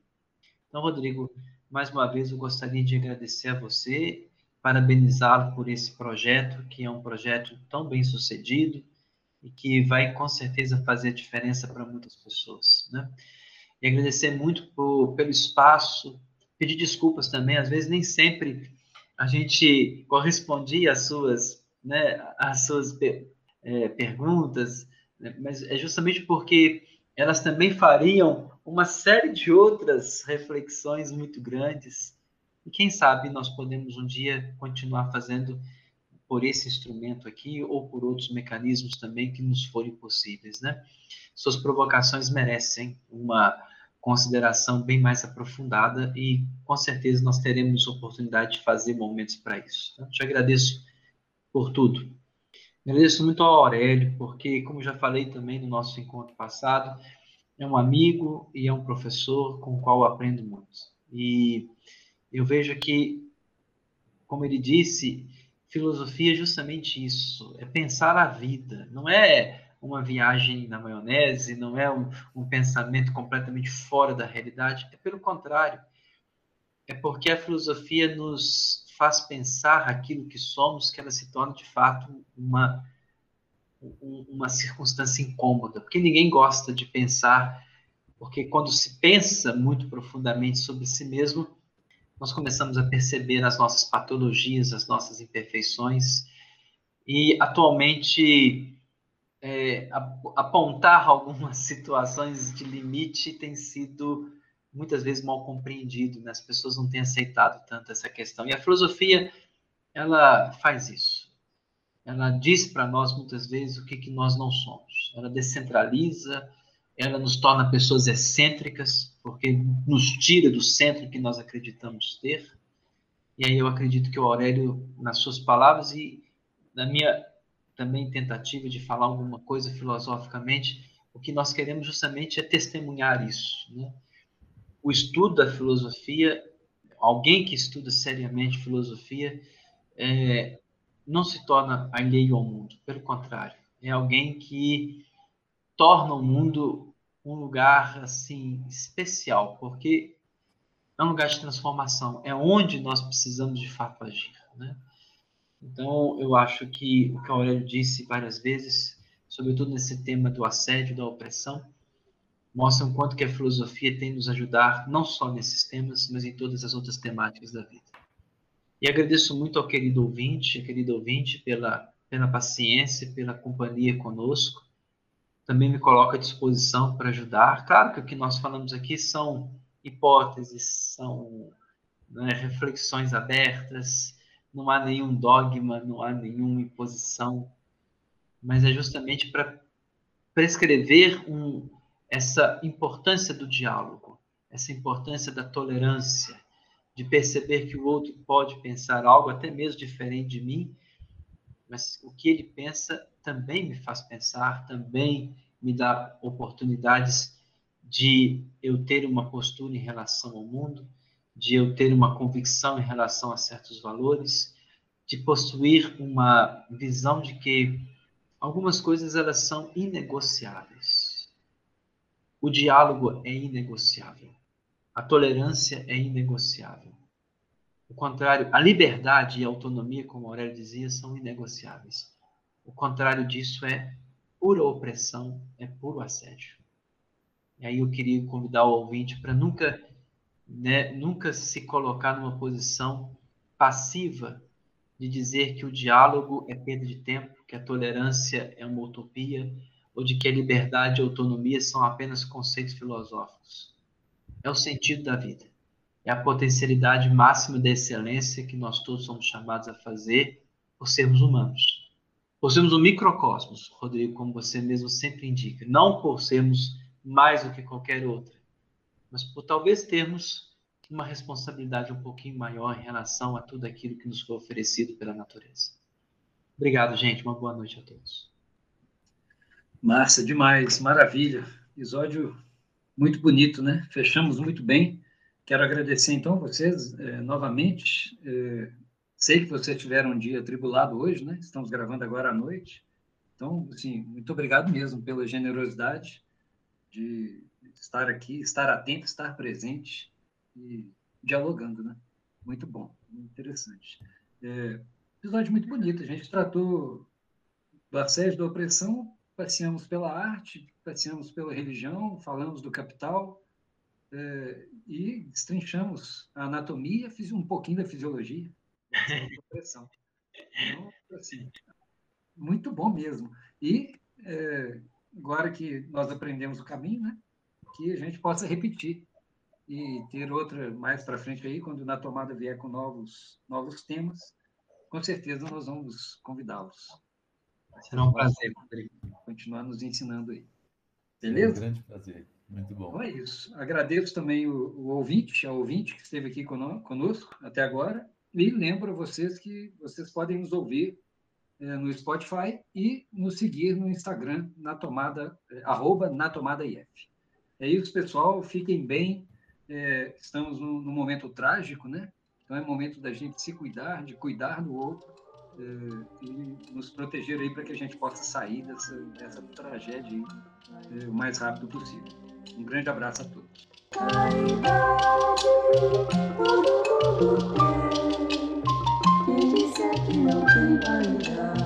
Speaker 2: Então, Rodrigo, mais uma vez eu gostaria de agradecer a você, parabenizá-lo por esse projeto, que é um projeto tão bem sucedido e que vai com certeza fazer diferença para muitas pessoas, né? E agradecer muito por, pelo espaço, pedir desculpas também, às vezes nem sempre a gente correspondia às suas, né, às suas é, perguntas, né, mas é justamente porque elas também fariam uma série de outras reflexões muito grandes. E quem sabe nós podemos um dia continuar fazendo por esse instrumento aqui ou por outros mecanismos também que nos forem possíveis, né? Suas provocações merecem uma consideração bem mais aprofundada e com certeza nós teremos oportunidade de fazer momentos para isso. Então, te agradeço por tudo. Agradeço muito ao Aurélio, porque, como já falei também no nosso encontro passado, é um amigo e é um professor com o qual aprendo muito. E eu vejo que, como ele disse, filosofia é justamente isso, é pensar a vida, não é uma viagem na maionese, não é um, um pensamento completamente fora da realidade, é pelo contrário. É porque a filosofia nos faz pensar aquilo que somos, que ela se torna de fato uma, uma circunstância incômoda, porque ninguém gosta de pensar, porque quando se pensa muito profundamente sobre si mesmo, nós começamos a perceber as nossas patologias, as nossas imperfeições, e atualmente é, apontar algumas situações de limite tem sido muitas vezes mal compreendido, né? as pessoas não têm aceitado tanto essa questão. E a filosofia, ela faz isso. Ela diz para nós muitas vezes o que, que nós não somos. Ela descentraliza, ela nos torna pessoas excêntricas, porque nos tira do centro que nós acreditamos ter. E aí eu acredito que o Aurélio, nas suas palavras e na minha também tentativa de falar alguma coisa filosoficamente, o que nós queremos justamente é testemunhar isso. Né? O estudo da filosofia, alguém que estuda seriamente filosofia, é, não se torna alheio ao mundo, pelo contrário, é alguém que torna o mundo um lugar assim especial, porque é um lugar de transformação, é onde nós precisamos de fato agir, né? Então, eu acho que o que a Aurélio disse várias vezes, sobretudo nesse tema do assédio, da opressão, mostra o quanto que a filosofia tem nos ajudar, não só nesses temas, mas em todas as outras temáticas da vida. E agradeço muito ao querido ouvinte, querido ouvinte, pela, pela paciência, pela companhia conosco. Também me coloco à disposição para ajudar. Claro que o que nós falamos aqui são hipóteses, são né, reflexões abertas, não há nenhum dogma, não há nenhuma imposição, mas é justamente para prescrever um, essa importância do diálogo, essa importância da tolerância, de perceber que o outro pode pensar algo até mesmo diferente de mim, mas o que ele pensa também me faz pensar, também me dá oportunidades de eu ter uma postura em relação ao mundo, de eu ter uma convicção em relação a certos valores, de possuir uma visão de que algumas coisas elas são inegociáveis. O diálogo é inegociável. A tolerância é inegociável. O contrário, a liberdade e a autonomia, como Aurélio dizia, são inegociáveis. O contrário disso é pura opressão, é puro assédio. E aí eu queria convidar o ouvinte para nunca né, nunca se colocar numa posição passiva de dizer que o diálogo é perda de tempo, que a tolerância é uma utopia, ou de que a liberdade e a autonomia são apenas conceitos filosóficos. É o sentido da vida. É a potencialidade máxima da excelência que nós todos somos chamados a fazer por sermos humanos. Por sermos um microcosmos, Rodrigo, como você mesmo sempre indica. Não por sermos mais do que qualquer outra, mas por talvez termos uma responsabilidade um pouquinho maior em relação a tudo aquilo que nos foi oferecido pela natureza. Obrigado, gente. Uma boa noite a todos.
Speaker 1: Massa, demais, maravilha. Episódio muito bonito, né? Fechamos muito bem. Quero agradecer então vocês eh, novamente. Eh, sei que vocês tiveram um dia tribulado hoje, né? Estamos gravando agora à noite. Então, assim, muito obrigado mesmo pela generosidade de estar aqui, estar atento, estar presente e dialogando, né? Muito bom, interessante. É, episódio muito bonito. A gente tratou do assédio, da opressão, passeamos pela arte, passeamos pela religião, falamos do capital é, e destrinchamos a anatomia, fiz um pouquinho da fisiologia, da opressão. Então, assim, muito bom mesmo. E é, agora que nós aprendemos o caminho, né? Que a gente possa repetir e ter outra mais para frente aí, quando na tomada vier com novos, novos temas, com certeza nós vamos convidá-los.
Speaker 2: Será um prazer, Rodrigo.
Speaker 1: Continuar nos ensinando aí.
Speaker 3: Beleza? É um grande prazer. Muito bom.
Speaker 1: Então é isso. Agradeço também o, o ouvinte, a ouvinte que esteve aqui conosco até agora. E lembro a vocês que vocês podem nos ouvir é, no Spotify e nos seguir no Instagram, na tomada, é, arroba na tomada IF. É isso, pessoal. Fiquem bem. É, estamos num, num, momento trágico, né? Então é momento da gente se cuidar, de cuidar do outro é, e nos proteger aí para que a gente possa sair dessa, dessa tragédia aí, é, o mais rápido possível. Um grande abraço a todos. Quem